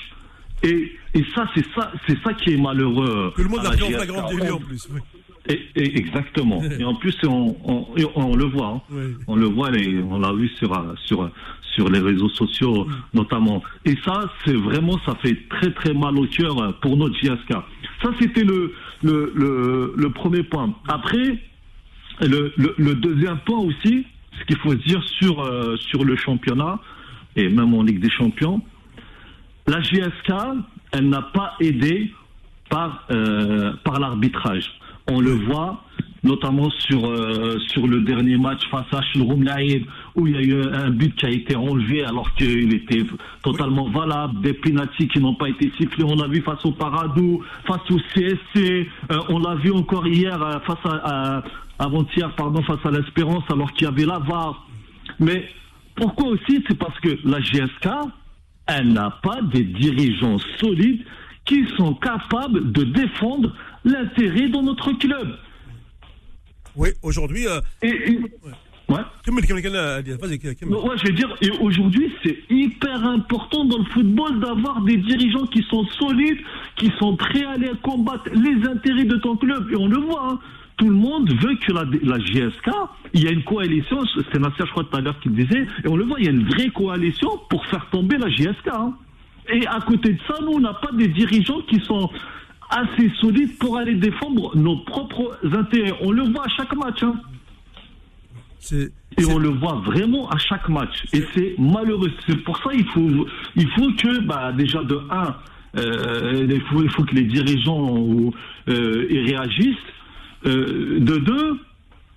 Et, et ça, c'est ça, c'est ça qui est malheureux. Que le monde a pris en flagrant délit en plus. Oui. Et, et- exactement. Et en plus, on, on, et on le voit. hein. Oui. On le voit, et on l'a vu sur, sur, sur les réseaux sociaux notamment. Et ça, c'est vraiment, ça fait très très mal au cœur euh, pour notre JSK. Ça, c'était le, le, le, le premier point. Après, le, le, le deuxième point aussi, ce qu'il faut dire sur, euh, sur le championnat, et même en Ligue des Champions, la JSK, elle n'a pas aidé par, euh, par l'arbitrage. On le voit notamment sur, euh, sur le dernier match face à Shulroum Laïd, où il y a eu un but qui a été enlevé alors qu'il était totalement valable, des pénaltys qui n'ont pas été sifflés. On l'a vu face au Paradou, face au CSC, euh, on l'a vu encore hier euh, face à, à- avant-hier, pardon, face à l'Espérance, alors qu'il y avait la VAR. Mais pourquoi aussi? C'est parce que la GSK, elle n'a pas des dirigeants solides qui sont capables de défendre l'intérêt de notre club. Oui, aujourd'hui, euh, Et, et- ouais. Kamel, euh. Ouais, je veux dire, et aujourd'hui, c'est hyper important dans le football d'avoir des dirigeants qui sont solides, qui sont prêts à aller combattre les intérêts de ton club. Et on le voit, hein. tout le monde veut que la, la GSK, il y a une coalition, c'est Nasser, je crois, tout à l'heure qui le disait, et on le voit, il y a une vraie coalition pour faire tomber la GSK. hein. Et à côté de ça, nous, on n'a pas des dirigeants qui sont assez solides pour aller défendre nos propres intérêts. On le voit à chaque match. Hein. Et on le voit vraiment à chaque match. Et c'est malheureux. C'est pour ça il faut, il faut que, bah, déjà de un, euh, il, faut, il faut que les dirigeants euh, y réagissent. Euh, de deux,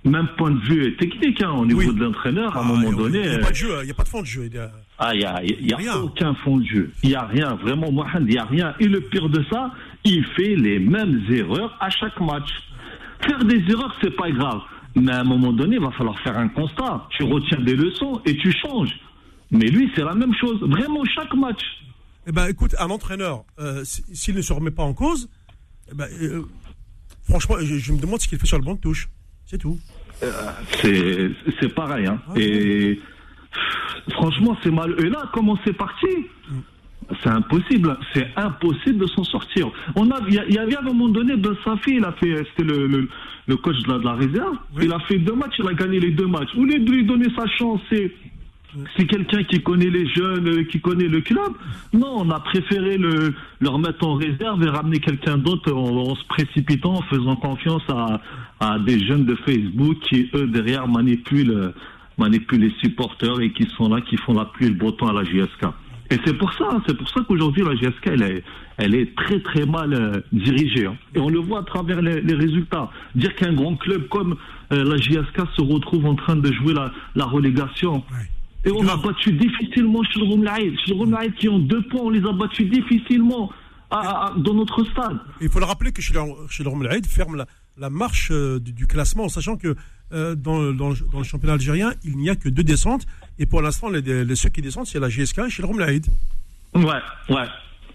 même point de vue technique, hein, au niveau Oui. de l'entraîneur, à un Ah, moment y a- donné. Il n'y a pas de jeu, il n'y a pas de fond de jeu. il y a- ah, n'y a, y a Rien. aucun fond de jeu. Il n'y a rien. Vraiment, Mohamed, il n'y a rien. Et le pire de ça, il fait les mêmes erreurs à chaque match. Faire des erreurs, c'est pas grave. Mais à un moment donné, il va falloir faire un constat. Tu retiens des leçons et tu changes. Mais lui, c'est la même chose. Vraiment, chaque match. Eh ben, écoute, un entraîneur, euh, s'il ne se remet pas en cause, eh ben, euh, franchement, je, je me demande ce qu'il fait sur le banc de touche. C'est tout. C'est c'est pareil. Hein. Et franchement, c'est mal. Et là, comment c'est parti? C'est impossible. C'est impossible de s'en sortir. On a, il y, avait à un moment donné, Ben Safi, il a fait, c'était le, le, le coach de la, de la réserve. Oui. Il a fait deux matchs, il a gagné les deux matchs. Au lieu de lui donner sa chance, c'est c'est quelqu'un qui connaît les jeunes, euh, qui connaît le club. Non, on a préféré le, le remettre en réserve et ramener quelqu'un d'autre en, en se précipitant, en faisant confiance à, à des jeunes de Facebook qui, eux, derrière, manipulent, euh, manipulent les supporters et qui sont là, qui font la pluie et le beau temps à la GSK. Et c'est pour ça, c'est pour ça qu'aujourd'hui, la GSK, elle est, elle est très très mal euh, dirigée. hein. Et on le voit à travers les, les résultats. Dire qu'un grand club comme euh, la GSK se retrouve en train de jouer la, la relégation, Ouais. Et on a battu difficilement Shilrom Laïd. Shilrom Laïd qui ont deux points, on les a battus difficilement à, à, dans notre stade. Il faut le rappeler que Shilrom Laïd ferme la, la marche euh, du, du, classement, sachant que euh, dans, dans, dans, le championnat algérien, il n'y a que deux descentes. Et pour l'instant, les, les, ceux qui descendent, c'est la GSK et Shilrom Laïd. Ouais, ouais.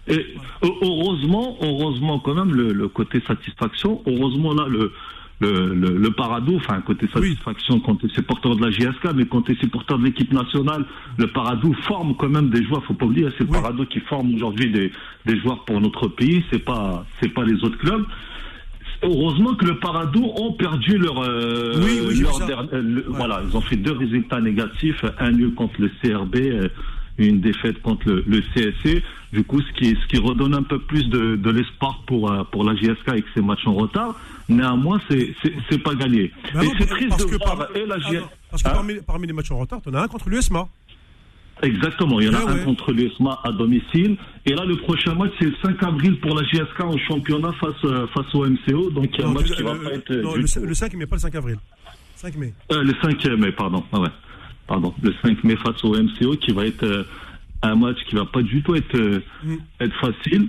Et heureusement, heureusement quand même le, le, côté satisfaction. Heureusement là le le, le, le Paradou, enfin côté satisfaction oui. quand tu es supporter de la GSK, mais quand tu es supporter de l'équipe nationale, le Paradou forme quand même des joueurs. Faut pas oublier, c'est le oui. Paradou qui forme aujourd'hui des, des joueurs pour notre pays. C'est pas c'est pas les autres clubs. Heureusement que le Paradou ont perdu leur, euh, oui, oui, leur euh, le, ouais. voilà, ils ont fait deux résultats négatifs, un nul contre le CRB. Euh, une défaite contre le, le, CSC. Du coup, ce qui, ce qui redonne un peu plus de, de l'espoir pour, euh, pour la GSK avec ses matchs en retard. Néanmoins, c'est pas gagné. Bah non, et c'est triste de voir par, et la GSK. Parce que hein parmi, parmi, les matchs en retard, tu en as un contre l'USMA. Exactement, il y en a ah, un ouais. contre l'USMA à domicile. Et là, le prochain match, c'est le 5 avril pour la GSK en championnat face, euh, face au MCO. Donc, il y a un match le, qui va pas être. Non, le, le, 5 mai, pas le 5 avril. 5 mai. Euh, le 5 mai, pardon. Ah ouais pardon, le 5 mai face au MCO, qui va être euh, un match qui va pas du tout être, euh, mm. être facile.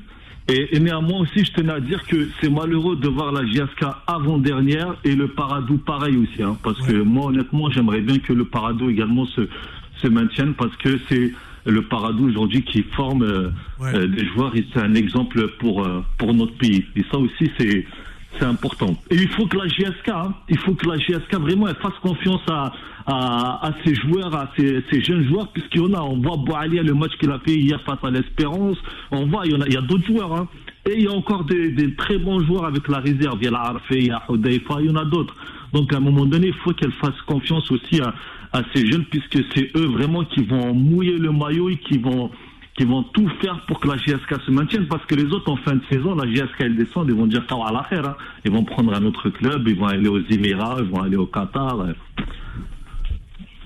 Et, et, néanmoins aussi, je tenais à dire que c'est malheureux de voir la GSK avant-dernière et le Paradou pareil aussi. Hein, parce ouais. que moi, honnêtement, j'aimerais bien que le Paradou également se, se maintienne parce que c'est le Paradou aujourd'hui qui forme euh, ouais. euh, des joueurs et c'est un exemple pour, euh, pour notre pays. Et ça aussi, c'est c'est important. Et il faut que la GSK, hein, il faut que la GSK vraiment elle fasse confiance à, à, à ces joueurs, à ces, ces jeunes joueurs, puisqu'il y en a, on voit Boalia, le match qu'il a fait hier face à l'Espérance, on voit, il y en a, il y a d'autres joueurs, hein. Et il y a encore des, des, très bons joueurs avec la réserve. Il y a la Arfe, il y a Hodeifa, il y en a d'autres. Donc à un moment donné, il faut qu'elle fasse confiance aussi à, à ces jeunes, puisque c'est eux vraiment qui vont mouiller le maillot et qui vont qui vont tout faire pour que la GSK se maintienne parce que les autres en fin de saison, la GSK elle descend, ils vont dire à la hein. Ils vont prendre un autre club, ils vont aller aux Émirats, ils vont aller au Qatar.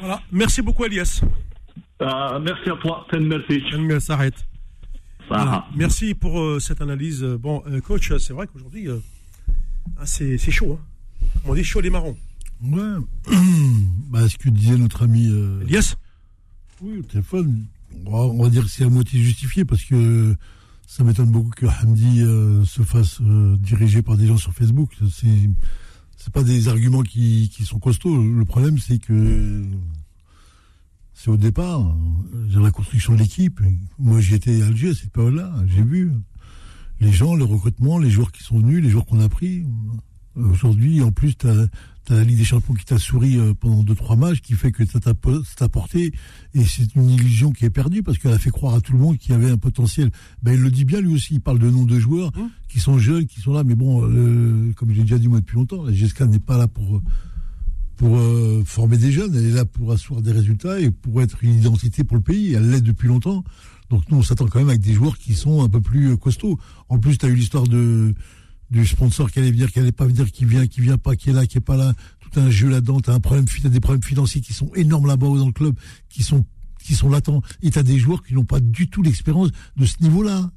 Voilà. Merci beaucoup Elias. Euh, merci à toi, merci. Voilà. Merci pour euh, cette analyse. Bon, euh, coach, c'est vrai qu'aujourd'hui, euh, c'est chaud. Hein. On dit chaud les marrons. Ouais. bah, ce que disait notre ami Elias. Oui, au téléphone on va dire que c'est à moitié justifié parce que ça m'étonne beaucoup que Hamdi euh, se fasse euh, diriger par des gens sur Facebook. C'est c'est pas des arguments qui, qui sont costauds. Le problème, c'est que c'est au départ, dans la construction de l'équipe. Moi, j'y étais à Alger à cette période-là. J'ai vu les gens, le recrutement, les joueurs qui sont venus, les joueurs qu'on a pris. Aujourd'hui, en plus, tu as, T'as la Ligue des Champions qui t'a souri euh, pendant deux trois matchs, qui fait que ça t'a porté, et c'est une illusion qui est perdue parce qu'elle a fait croire à tout le monde qu'il y avait un potentiel. Ben il le dit bien lui aussi. Il parle de nom de joueurs mmh. qui sont jeunes, qui sont là, mais bon, euh, comme j'ai déjà dit moi depuis longtemps, la GSK n'est pas là pour pour euh, former des jeunes, elle est là pour asseoir des résultats et pour être une identité pour le pays. Elle l'est depuis longtemps. Donc nous, on s'attend quand même avec des joueurs qui sont un peu plus costauds. En plus, tu as eu l'histoire de du sponsor qui allait venir, qui allait pas venir, qui vient, qui vient pas, qui est là, qui est pas là, tout un jeu là-dedans, t'as un problème, t'as des problèmes financiers qui sont énormes là-bas dans le club, qui sont, qui sont latents, et t'as des joueurs qui n'ont pas du tout l'expérience de ce niveau-là.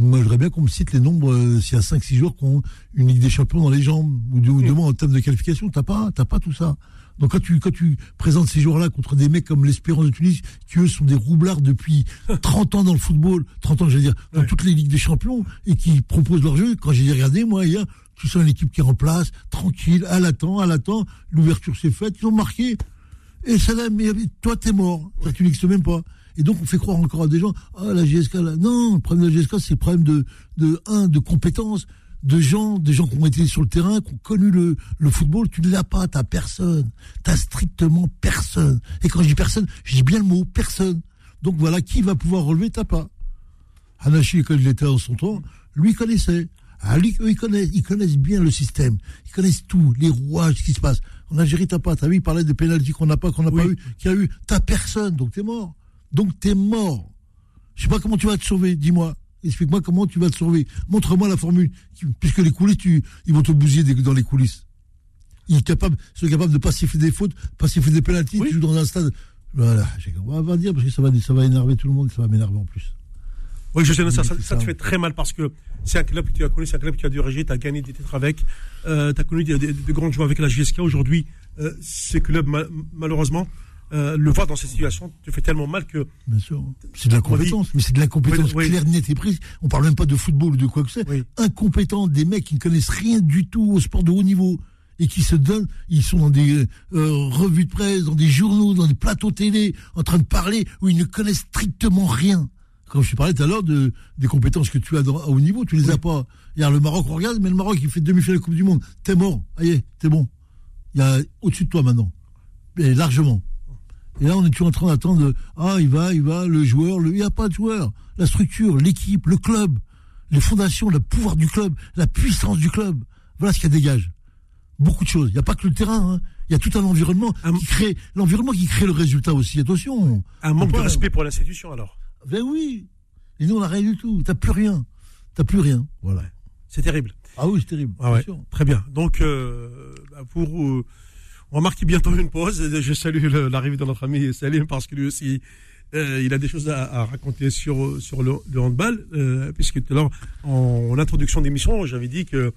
Moi, je voudrais bien qu'on me cite les nombres, euh, s'il y a 5-6 joueurs qui ont une Ligue des Champions dans les jambes, ou, de, ou de en termes de qualification, t'as pas, t'as pas tout ça. Donc quand tu, quand tu présentes ces joueurs-là contre des mecs comme l'Espérance de Tunis, qui eux sont des roublards depuis 30 ans dans le football, 30 ans, je veux dire, dans ouais. toutes les ligues des champions, et qui proposent leur jeu, quand j'ai regardé, moi, hier, tu sens une équipe qui est en place, tranquille, à l'attend, à l'attend, l'ouverture s'est faite, ils ont marqué. Et ça là, mais toi, t'es mort. Ça, tu n'existes même pas. Et donc, on fait croire encore à des gens, ah, la GSK, là. Non, le problème de la GSK, c'est le problème de, de, un, de compétences, de gens, des gens qui ont été sur le terrain, qui ont connu le, le football, tu ne l'as pas, t'as personne. T'as strictement personne. Et quand je dis personne, je dis bien le mot personne. Donc voilà, qui va pouvoir relever, t'as pas. Hanashi, quand il était en son temps, lui connaissait. Ah, lui, eux, ils connaissent, ils connaissent bien le système. Ils connaissent tout, les rouages, ce qui se passe. En Algérie, t'as pas. T'as vu, il parlait des pénalties qu'on n'a pas, qu'on n'a oui. pas eu, qu'il y a eu. T'as personne, donc t'es mort. Donc t'es mort. Je sais pas comment tu vas te sauver, dis-moi. Explique-moi comment tu vas te sauver. Montre-moi la formule. Puisque les coulisses, tu, ils vont te bousiller dans les coulisses. Ils sont capables, sont capables de pas siffler des fautes, pas siffler des pénalties, oui. tu joues dans un stade. Voilà, on va dire parce que ça va, ça va énerver tout le monde, ça va m'énerver en plus. Oui, je sais, ça, ça, ça, te fait très mal parce que c'est un club que tu as connu, c'est un club que tu as dirigé, tu as gagné des titres avec, euh, tu as connu de, de, de, grands joueurs avec la GSK. Aujourd'hui, euh, ces clubs, mal, malheureusement, euh, le voir dans cette situation te fait tellement mal que. Bien sûr. C'est de l'incompétence, mais c'est de l'incompétence Oui, oui. claire, nette et précise. On parle même pas de football ou de quoi que ce soit. Oui. Incompétents, des mecs qui ne connaissent rien du tout au sport de haut niveau et qui se donnent, ils sont dans des euh, revues de presse, dans des journaux, dans des plateaux télé, en train de parler où ils ne connaissent strictement rien. Comme je parlais tout à l'heure de, des compétences que tu as dans- à haut niveau, tu les as pas. Il y a le Maroc, on regarde, mais le Maroc, il fait demi-finale de la Coupe du Monde. T'es mort. Allez, t'es bon. Il y a au-dessus de toi maintenant. Et largement. Et là, on est toujours en train d'attendre, ah, il va, il va, le joueur, le, il n'y a pas de joueur. La structure, l'équipe, le club, les fondations, le pouvoir du club, la puissance du club. Voilà ce qu'elle dégage. Beaucoup de choses. Il n'y a pas que le terrain, hein. Il y a tout un environnement Un- qui crée, l'environnement qui crée le résultat aussi. Attention. Un manque de respect pour l'institution, alors. Ben oui. Et nous, on n'a rien du tout. T'as plus rien. T'as plus rien. Voilà. C'est terrible. Ah oui, c'est terrible. Ah ouais, très bien. Donc, euh, bah, pour, euh, on va marquer bientôt une pause. Je salue l'arrivée de notre ami Salim parce que lui aussi, euh, il a des choses à, raconter sur, le, handball. euh, puisque tout à l'heure, en, introduction d'émission, j'avais dit que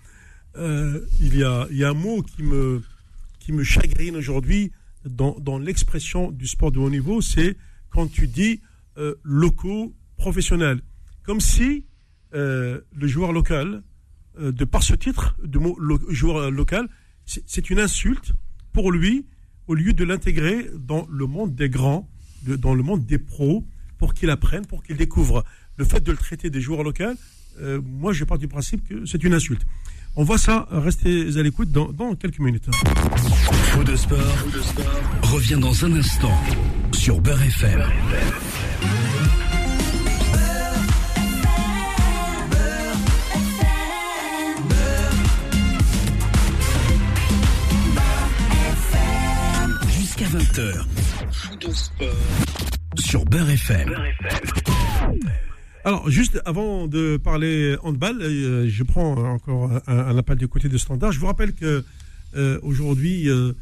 euh, il, y a, un mot qui me, chagrine aujourd'hui dans, l'expression du sport de haut niveau, c'est quand tu dis locaux professionnels. Comme si le joueur local, de par ce titre de mot joueur local, c'est une insulte pour lui au lieu de l'intégrer dans le monde des grands, dans le monde des pros, pour qu'il apprenne, pour qu'il découvre. Le fait de le traiter des joueurs locaux, euh, moi je pars du principe que c'est une insulte. On voit ça, restez à l'écoute dans, quelques minutes. De sport, revient dans un instant sur Beurre FM. Sur Beurre FM. Alors, juste avant de parler handball, euh, je prends encore un, un appel du côté de Standard. Je vous rappelle que euh, aujourd'hui, euh,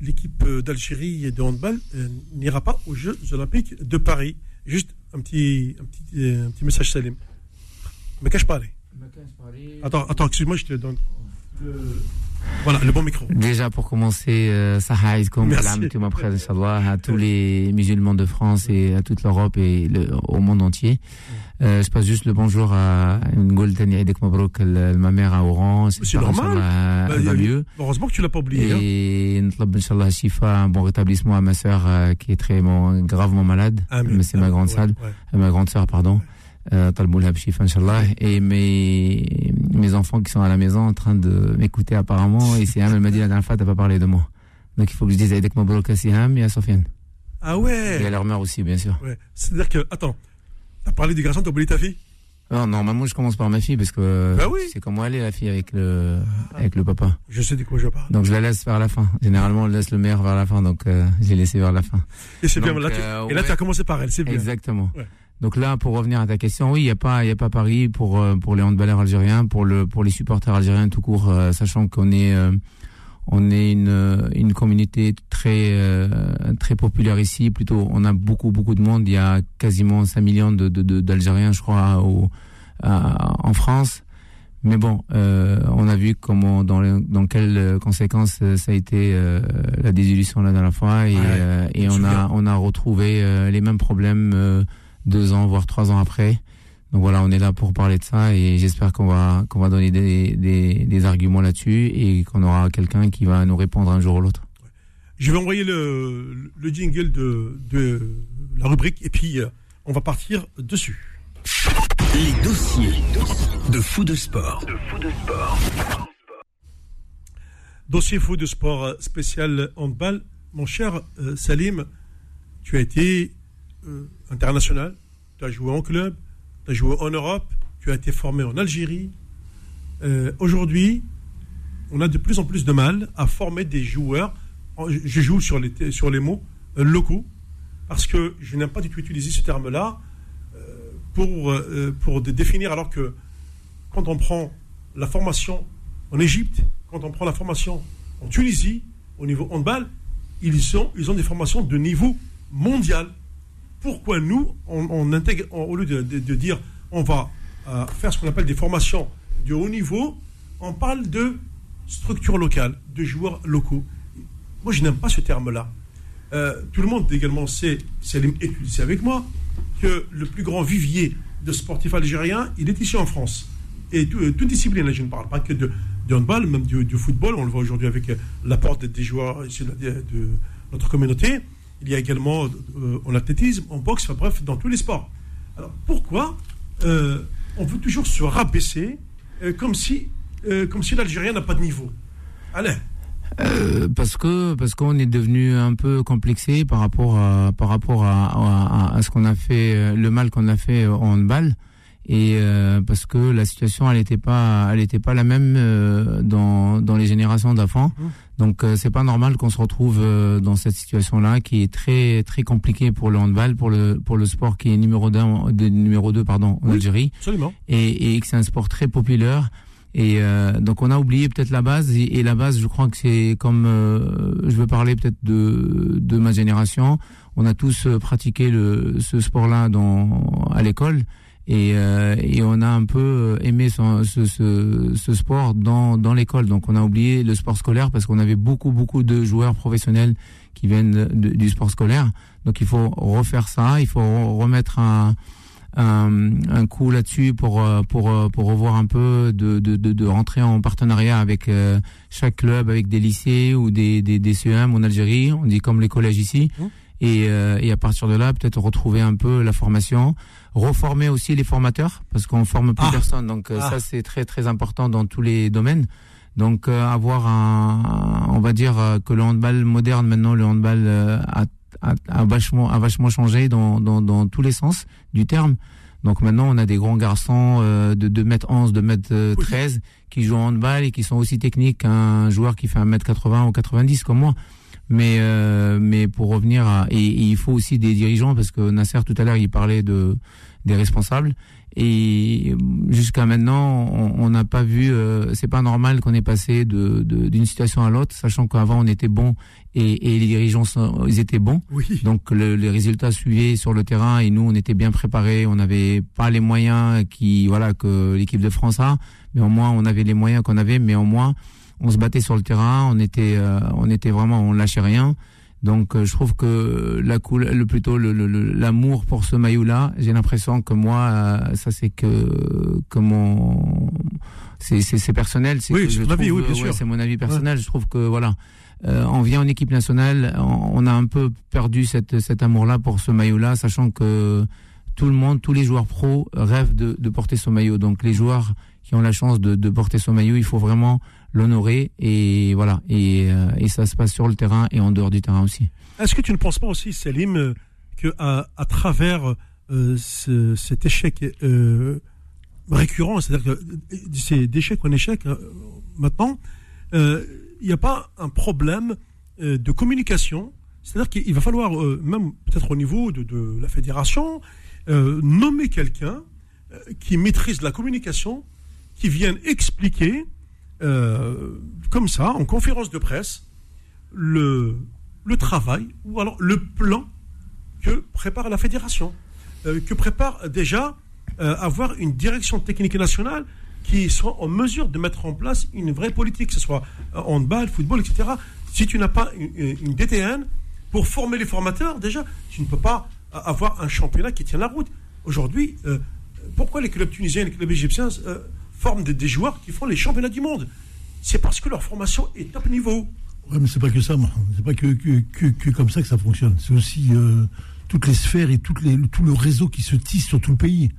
l'équipe d'Algérie de handball euh, n'ira pas aux Jeux Olympiques de Paris. Juste un petit, un petit, un petit message, Salim. Me cache pas, allez. Attends, attends, excuse-moi, je te donne. le- voilà, le bon micro. Déjà pour commencer, euh, Sahaïd, comme à tous les musulmans de France et à toute l'Europe et au monde entier. Euh, je passe juste le bonjour à Golden Aidek Mabrouk, ma mère à Oran. C'est normal. À, bah. Heureusement que tu l'as pas oublié. Hein. Et Ntlab, Inch'Allah, Shifa, un bon rétablissement à ma sœur euh, qui est très gravement malade. mais c'est ma grande salle, ma grande sœur, pardon. Euh, Talbou Habchif, Inch'Allah. Et mes, mes enfants qui sont à la maison en train de m'écouter apparemment. Et Siam, elle m'a dit la dernière fois, t'as pas parlé de moi. Donc il faut que je dise avec mon bloc à Siam et à Sofiane. Ah ouais Et à leur mère aussi, bien sûr. Ouais. C'est-à-dire que, attends, t'as parlé du garçon, t'as oublié ta fille? Non, normalement, je commence par ma fille parce que bah oui. c'est comment elle est la fille avec le ah, avec le papa. Je sais de quoi je parle. Donc je la laisse vers la fin. Généralement, on laisse le meilleur vers la fin, donc euh, j'ai laissé vers la fin. Et c'est bien. Là, tu, euh, et là, ouais. tu as commencé par elle, c'est bien. Exactement. Ouais. Donc là, pour revenir à ta question, oui, il n'y a pas, il a pas Paris pour euh, pour les handballeurs algériens, pour le pour les supporters algériens tout court, euh, sachant qu'on est euh, on est une euh, une communauté très euh, très populaire ici. Plutôt, on a beaucoup beaucoup de monde. Il y a quasiment 5 millions de de- de- d'Algériens, je crois, au, à- en France. Mais bon, euh, on a vu comment dans le- dans quelles conséquences ça a été euh, la désillusion la dernière fois et, Ouais, euh, et on a on a retrouvé les mêmes problèmes euh, deux ans voire trois ans après. Donc voilà, on est là pour parler de ça et j'espère qu'on va qu'on va donner des des, des arguments là-dessus et qu'on aura quelqu'un qui va nous répondre un jour ou l'autre. Je vais envoyer le, le jingle de, de la rubrique et puis euh, on va partir dessus. Les dossiers de fou de sport. Dossier fou de sport euh, spécial handball. Mon cher euh, Salim, tu as été euh, international, tu as joué en club, tu as joué en Europe, tu as été formé en Algérie. Euh, Aujourd'hui, on a de plus en plus de mal à former des joueurs. Je joue sur les, sur les mots euh, locaux parce que je n'aime pas du tout utiliser ce terme-là euh, pour, pour dé- définir alors que quand on prend la formation en Égypte, quand on prend la formation en Tunisie, au niveau handball, ils, sont, ils ont des formations de niveau mondial. Pourquoi nous, on, intègre, au lieu de, dire on va euh, faire ce qu'on appelle des formations de haut niveau, on parle de structures locales, de joueurs locaux. Moi, je n'aime pas ce terme-là. Euh, tout le monde également sait, Salim et avec moi, que le plus grand vivier de sportifs algériens, il est ici en France. Et tout, euh, toute discipline, je ne parle pas que de, handball, même du, football. On le voit aujourd'hui avec l'apport des, des joueurs de notre communauté. Il y a également euh, en athlétisme, en boxe, enfin, bref, dans tous les sports. Alors pourquoi euh, on veut toujours se rabaisser euh, comme si, comme si l'Algérien n'a pas de niveau? Allez, Euh, parce que parce qu'on est devenu un peu complexé par rapport à par rapport à, à, à ce qu'on a fait le mal qu'on a fait en handball. Et euh, parce que la situation elle était pas elle était pas la même euh, dans dans les générations d'avant donc euh, c'est pas normal qu'on se retrouve euh, dans cette situation là qui est très très compliquée pour le handball pour le pour le sport qui est numéro 2 numéro 2 pardon en Oui. Algérie absolument. et, et que c'est un sport très populaire. Et euh, donc on a oublié peut-être la base et, et la base, je crois que c'est comme euh, je veux parler peut-être de de ma génération. On a tous euh, pratiqué le ce sport-là dans à l'école et euh, et on a un peu aimé son- ce ce ce sport dans dans l'école. Donc on a oublié le sport scolaire parce qu'on avait beaucoup beaucoup de joueurs professionnels qui viennent de- de- du sport scolaire. Donc il faut refaire ça, il faut re- remettre un un, un coup là-dessus pour euh, pour euh, pour revoir un peu de de de, de rentrer en partenariat avec euh, chaque club avec des lycées ou des des des CEM en Algérie on dit comme les collèges ici Mmh. et euh, et à partir de là peut-être retrouver un peu la formation reformer aussi les formateurs parce qu'on forme plus Ah. personne donc euh, Ah. ça c'est très très important dans tous les domaines donc euh, avoir un on va dire euh, que le handball moderne maintenant le handball euh, a a, a vachement a vachement changé dans, dans dans tous les sens du terme. Donc maintenant, on a des grands garçons euh, de 2 mètres 11, 2 mètres euh, 13 qui jouent en handball et qui sont aussi techniques qu'un joueur qui fait 1 mètre 80 ou 90 comme moi. Mais euh, mais pour revenir à et, et il faut aussi des dirigeants parce que Nasser tout à l'heure il parlait de des responsables. Et jusqu'à maintenant on n'a pas vu euh, c'est pas normal qu'on ait passé de de- d'une situation à l'autre sachant qu'avant on était bon et, et les dirigeants sont- ils étaient bons. Oui. donc le- les résultats suivaient sur le terrain et nous on était bien préparés, on n'avait pas les moyens qui voilà que l'équipe de France a, mais au moins on avait les moyens qu'on avait, mais au moins on se battait sur le terrain, on était euh, on était vraiment on lâchait rien. Donc euh, je trouve que la cool, le plutôt le- le- le- l'amour pour ce maillot là, j'ai l'impression que moi euh, ça c'est que que mon c'est personnel, c'est Oui, ton avis, oui, bien ouais, sûr. c'est mon avis personnel, je trouve que voilà euh, on vient en équipe nationale, on, on a un peu perdu cette, cet amour-là pour ce maillot-là, sachant que tout le monde, tous les joueurs pros rêvent de, de porter ce maillot. Donc les joueurs qui ont la chance de, de porter ce maillot, il faut vraiment l'honorer et voilà. Et, euh, et ça se passe sur le terrain et en dehors du terrain aussi. Est-ce que tu ne penses pas aussi, Salim, euh, que à, travers euh, ce- cet échec récurrent, c'est-à-dire que c'est d'échec en échec euh, maintenant, il n'y a pas un problème de communication? C'est-à-dire qu'il va falloir, même peut-être au niveau de, de la fédération, nommer quelqu'un qui maîtrise la communication, qui vienne expliquer, euh, comme ça, en conférence de presse, le, travail ou alors le plan que prépare la fédération, euh, que prépare déjà euh, avoir une direction technique nationale qui soit en mesure de mettre en place une vraie politique, que ce soit handball, football, etc. Si tu n'as pas une, DTN pour former les formateurs, déjà, tu ne peux pas avoir un championnat qui tient la route. Aujourd'hui, pourquoi les clubs tunisiens et les clubs égyptiens forment des, joueurs qui font les championnats du monde C'est parce que leur formation est top niveau. Ouais, mais c'est pas que ça. C'est pas que, comme ça que ça fonctionne. C'est aussi euh, toutes les sphères et tout le réseau qui se tisse sur tout le pays.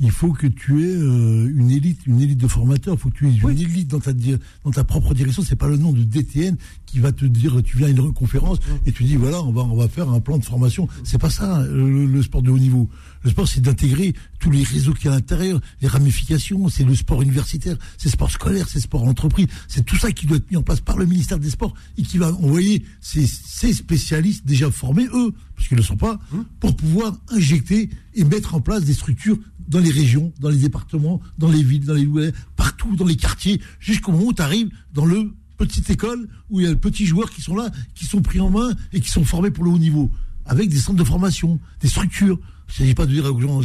Il faut que tu aies euh, une élite, une élite de formateurs. Il faut que tu aies une élite dans ta, dans ta propre direction. C'est pas le nom de DTN qui va te dire, tu viens à une conférence et tu dis, voilà, on va, on va faire un plan de formation. C'est pas ça, le, le sport de haut niveau. Le sport, c'est d'intégrer tous les réseaux qu'il y a à l'intérieur, les ramifications, c'est le sport universitaire, c'est le sport scolaire, c'est le sport entreprise. C'est tout ça qui doit être mis en place par le ministère des Sports et qui va envoyer ces, ces spécialistes déjà formés, eux, parce qu'ils ne le sont pas, pour pouvoir injecter et mettre en place des structures dans les régions, dans les départements, dans les villes, dans les partout, dans les quartiers, jusqu'au moment où tu arrives dans le petite école où il y a les petits joueurs qui sont là, qui sont pris en main et qui sont formés pour le haut niveau, avec des centres de formation, des structures. Il ne s'agit pas de dire aux gens,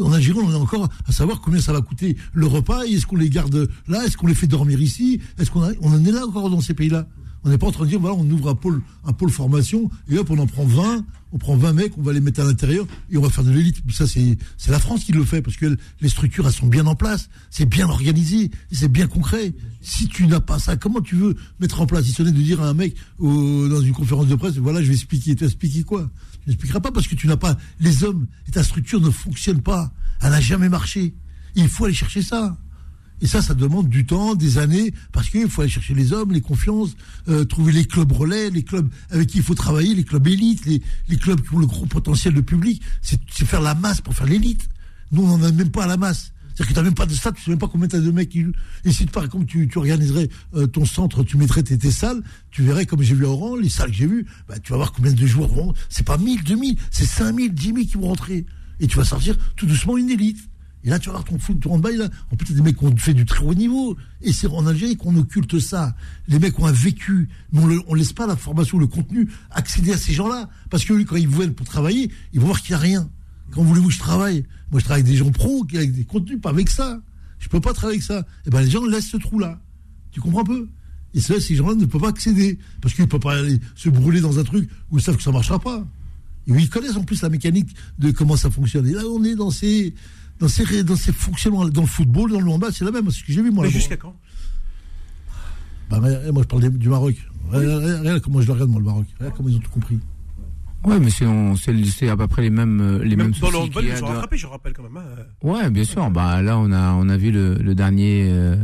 en Algérie, on est encore à savoir combien ça va coûter le repas, est-ce qu'on les garde là, est-ce qu'on les fait dormir ici, est-ce qu'on on en est là encore dans ces pays-là On n'est pas en train de dire, voilà, on ouvre un pôle, un pôle formation, et hop, on en prend 20, on prend 20 mecs, on va les mettre à l'intérieur, et on va faire de l'élite. Ça, c'est, la France qui le fait, parce que les structures, sont bien en place, c'est bien organisé, c'est bien concret. Si tu n'as pas ça, comment tu veux mettre en place? Il sonnait de dire à un mec, dans une conférence de presse, voilà, je vais expliquer. Tu vas expliquer quoi? Tu n'expliqueras pas parce que tu n'as pas les hommes, et ta structure ne fonctionne pas. Elle n'a jamais marché. Il faut aller chercher ça. Et ça, ça demande du temps, des années, parce qu'il faut aller chercher les hommes, les confiances, euh, trouver les clubs relais, les clubs avec qui il faut travailler, les clubs élites, les, clubs qui ont le gros potentiel de public. C'est faire la masse pour faire l'élite. Nous, on n'en a même pas la masse. C'est-à-dire que tu n'as même pas de stade, tu sais même pas combien tu as de mecs. Et si par exemple tu, organiserais euh, ton centre, tu mettrais tes, tes salles, tu verrais comme j'ai vu à Oran, les salles que j'ai vues, bah, tu vas voir combien de joueurs vont. C'est pas 1000, 2000, c'est 5000, 10 000 qui vont rentrer. Et tu vas sortir tout doucement une élite. Et là, tu vas voir ton foot, ton handball, là. En plus, des mecs qui ont fait du très haut niveau. Et c'est en Algérie qu'on occulte ça. Les mecs ont un vécu. Mais on, ne laisse pas la formation, le contenu accéder à ces gens-là. Parce que quand ils viennent pour travailler, ils vont voir qu'il n'y a rien. Quand voulez-vous que je travaille? Moi, je travaille avec des gens pros, avec des contenus, pas avec ça. Je peux pas travailler avec ça. Et eh ben, les gens laissent ce trou-là. Tu comprends un peu? Et c'est ces gens-là ne peuvent pas accéder. Parce qu'ils ne peuvent pas aller se brûler dans un truc où ils savent que ça marchera pas. Et ils connaissent en plus la mécanique de comment ça fonctionne. Et là, on est dans ces dans ces, dans ces fonctionnements, dans le football, dans le handball, c'est la même, ce que j'ai vu moi. Mais jusqu'à quand? Bah, Moi, je parle du Maroc. Regarde, comment je le regarde, moi, le Maroc? Regarde comment ils ont tout compris? Ouais, mais c'est à peu près les mêmes euh, les mêmes, Dans le handball, ils ont rattrapé, je rappelle quand même. Hein. Ouais, bien sûr. Bah là, on a on a vu le, le dernier euh,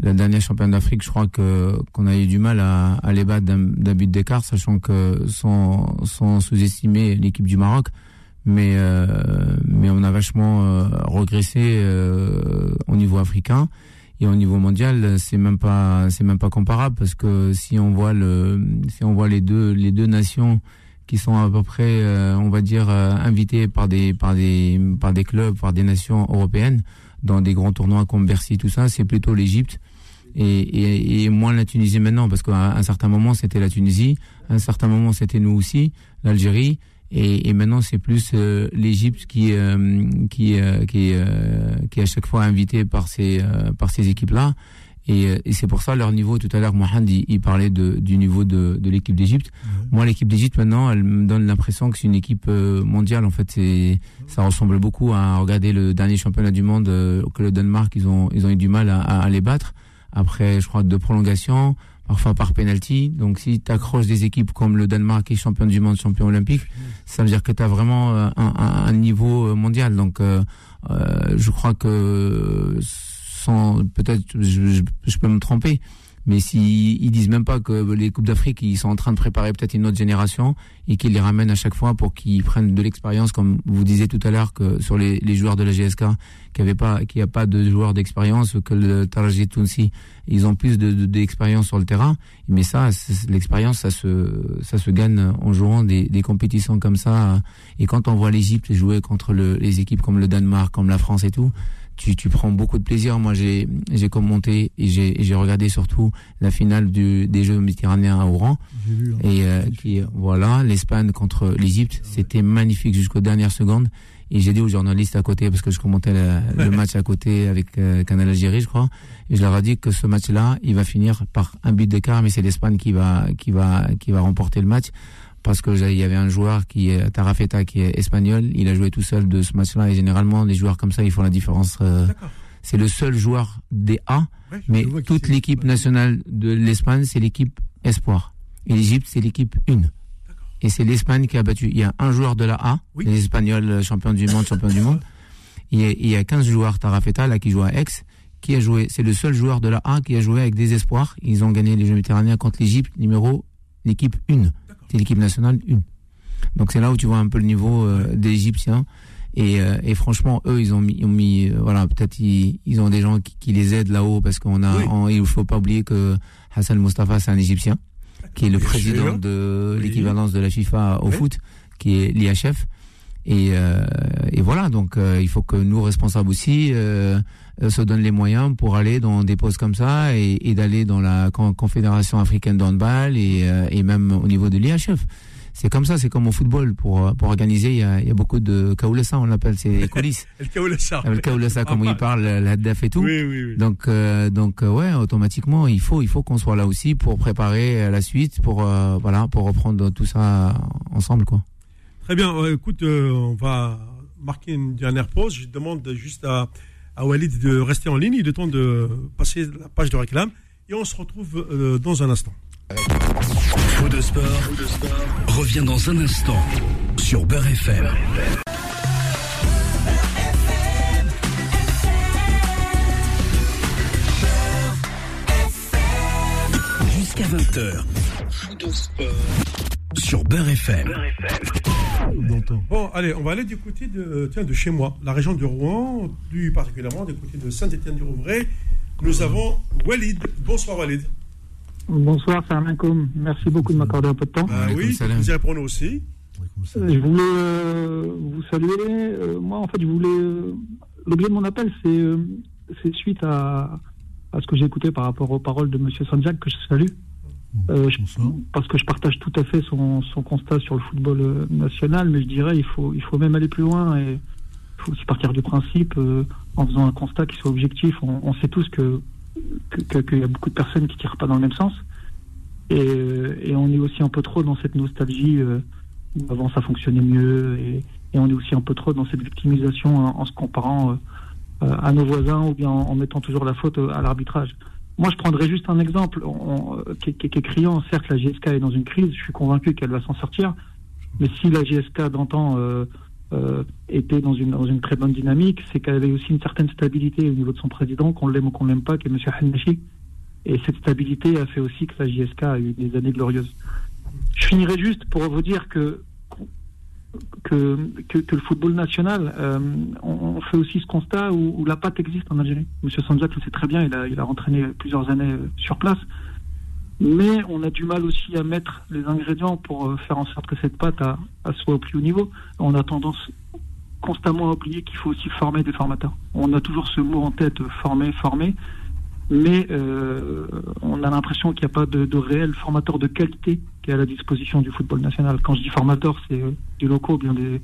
la dernière championne d'Afrique. Je crois que qu'on a eu du mal à, à les battre d'un but d'écart, sachant que sans sans sous-estimer l'équipe du Maroc mais euh, mais on a vachement euh, regressé euh, au niveau africain. Et au niveau mondial c'est même pas c'est même pas comparable parce que si on voit le si on voit les deux les deux nations qui sont à peu près on va dire invitées par des par des par des clubs par des nations européennes dans des grands tournois comme Bercy tout ça c'est plutôt l'Égypte. Et, et, et, moins la Tunisie maintenant parce qu'à un certain moment c'était la Tunisie à un certain moment c'était nous aussi l'Algérie et, et maintenant, c'est plus euh, l'Égypte qui euh, qui euh, qui, qui est à chaque fois invité par ces par ces équipes-là. Et, et c'est pour ça leur niveau. Tout à l'heure, Mohamed il, parlait de, du niveau de, de l'équipe d'Égypte. Moi, l'équipe d'Égypte maintenant, elle me donne l'impression que c'est une équipe mondiale. En fait, c'est ça ressemble beaucoup à regarder le dernier championnat du monde que le Danemark. Ils ont ils ont eu du mal à, à les battre après, je crois, deux prolongations parfois par penalty. Donc si tu accroches des équipes comme le Danemark qui est champion du monde, champion olympique, ça veut dire que tu as vraiment euh, un, un, niveau euh, mondial. Donc euh, je crois que sans peut-être je, peux me tromper, mais s'ils ils disent même pas que les coupes d'Afrique ils sont en train de préparer peut-être une autre génération et qu'ils les ramènent à chaque fois pour qu'ils prennent de l'expérience, comme vous disiez tout à l'heure que sur les, joueurs de la GSK, qu'il n'y pas, a pas de joueurs d'expérience, que le Taraji Tounsi, ils ont plus de d'expérience sur le terrain. Mais ça, l'expérience, ça se, ça se gagne en jouant des, compétitions comme ça. Et quand on voit l'Égypte jouer contre le, les équipes comme le Danemark, comme la France et tout, tu, tu prends beaucoup de plaisir. Moi, j'ai j'ai commenté et j'ai j'ai regardé surtout la finale du, des Jeux méditerranéens à Oran. Hein. et euh, qui voilà, l'Espagne contre l'Égypte, c'était magnifique jusqu'aux dernières secondes. Et j'ai dit aux journalistes à côté, parce que je commentais le match à côté avec euh, Canal Algérie, je crois, et je leur ai dit que ce match-là, il va finir par un but d'écart, mais c'est l'Espagne qui va qui va qui va remporter le match parce que il y avait un joueur qui est Tarafeta qui est espagnol, il a joué tout seul de ce match-là et généralement les joueurs comme ça ils font la différence. Euh, c'est le seul joueur des A, mais toute l'équipe nationale de l'Espagne c'est l'équipe espoir et l'Égypte c'est l'équipe 1. Et c'est l'Espagne qui a battu. Il y a un joueur de la A, les Espagnols euh, champions du monde, champions du monde. Il y, a, il y a 15 joueurs Tarafeta là qui jouent à Aix qui a joué. C'est le seul joueur de la A qui a joué avec des espoirs. Ils ont gagné les Jeux méditerranéens contre l'Égypte, numéro l'équipe 1 c'est l'équipe nationale une. Donc c'est là où tu vois un peu le niveau euh, des Égyptiens. Et, euh, et, franchement, eux, ils ont mis, ils ont mis euh, voilà, peut-être ils, ils, ont des gens qui, qui les aident là-haut parce qu'on a, il faut pas oublier que Hassan Mustafa, c'est un Égyptien qui est le président de l'équivalence de la FIFA au foot, qui est l'IHF. Et, et voilà, donc il faut que nous responsables aussi se donnent les moyens pour aller dans des postes comme ça et, et d'aller dans la Confédération africaine de handball et, et même au niveau de l'IHF c'est comme ça, c'est comme au football. Pour, pour organiser, il y a, il y a beaucoup de kaoulessa, on l'appelle, c'est les coulisses. El Kaoulessa. Le kaoulessa, comme il parle, la DAF et tout. Oui, oui, oui. Donc, euh, donc euh, ouais, automatiquement, il faut, il faut qu'on soit là aussi pour préparer euh, la suite, pour euh, voilà, pour reprendre tout ça ensemble, quoi. Très bien. Euh, écoute, euh, on va marquer une dernière pause. Je demande juste à, à Walid de rester en ligne. Il est temps de passer la page de réclame. Et on se retrouve euh, dans un instant. Faux de sport, revient dans un instant sur Beurre FM. Jusqu'à 20h. Faux de sport sur Beurre FM. D'antan. Bon, allez, on va aller du côté de, tiens, de chez moi, la région de Rouen, plus particulièrement du côté de Saint-Étienne-du-Rouvray. Nous avons Walid. Bonsoir Walid. Bonsoir, salam alaikum. Merci beaucoup de m'accorder un peu de temps. Ah Alaikum oui, salam. vous y répondez aussi. Euh, Je voulais euh, vous saluer. Euh, moi, en fait, je voulais. euh, L'objet de mon appel, c'est euh, c'est suite à, à ce que j'ai écouté par rapport aux paroles de M. Sanjak, que je salue. Euh, je- parce que je partage tout à fait son, son constat sur le football euh, national, mais je dirais il faut, il faut même aller plus loin et il faut aussi partir du principe euh, en faisant un constat qui soit objectif. On, on sait tous que que- que- qu'il y a beaucoup de personnes qui tirent pas dans le même sens et, euh, et on est aussi un peu trop dans cette nostalgie euh, où avant ça fonctionnait mieux et, et on est aussi un peu trop dans cette victimisation en, en se comparant euh, euh, à nos voisins ou bien en, en mettant toujours la faute euh, à l'arbitrage. Moi, je prendrais juste un exemple euh, qui, est criant. Certes, la GSK est dans une crise. Je suis convaincu qu'elle va s'en sortir. Mais si la GSK d'antan euh, euh, était dans une, très bonne dynamique, c'est qu'elle avait aussi une certaine stabilité au niveau de son président, qu'on l'aime ou qu'on l'aime pas, qui est M. Hannachi. Et cette stabilité a fait aussi que la JSK a eu des années glorieuses. Je finirai juste pour vous dire que que, le football national, euh, on, fait aussi ce constat où, la patte existe en Algérie. Monsieur Sanjak le sait très bien, il a, il a entraîné plusieurs années euh, sur place. Mais on a du mal aussi à mettre les ingrédients pour euh, faire en sorte que cette pâte soit au plus haut niveau. On a tendance constamment à oublier qu'il faut aussi former des formateurs. On a toujours ce mot en tête, former, former mais euh, on a l'impression qu'il n'y a pas de, de réel formateur de qualité qui est à la disposition du football national. Quand je dis formateur, c'est euh, des locaux, ou bien des,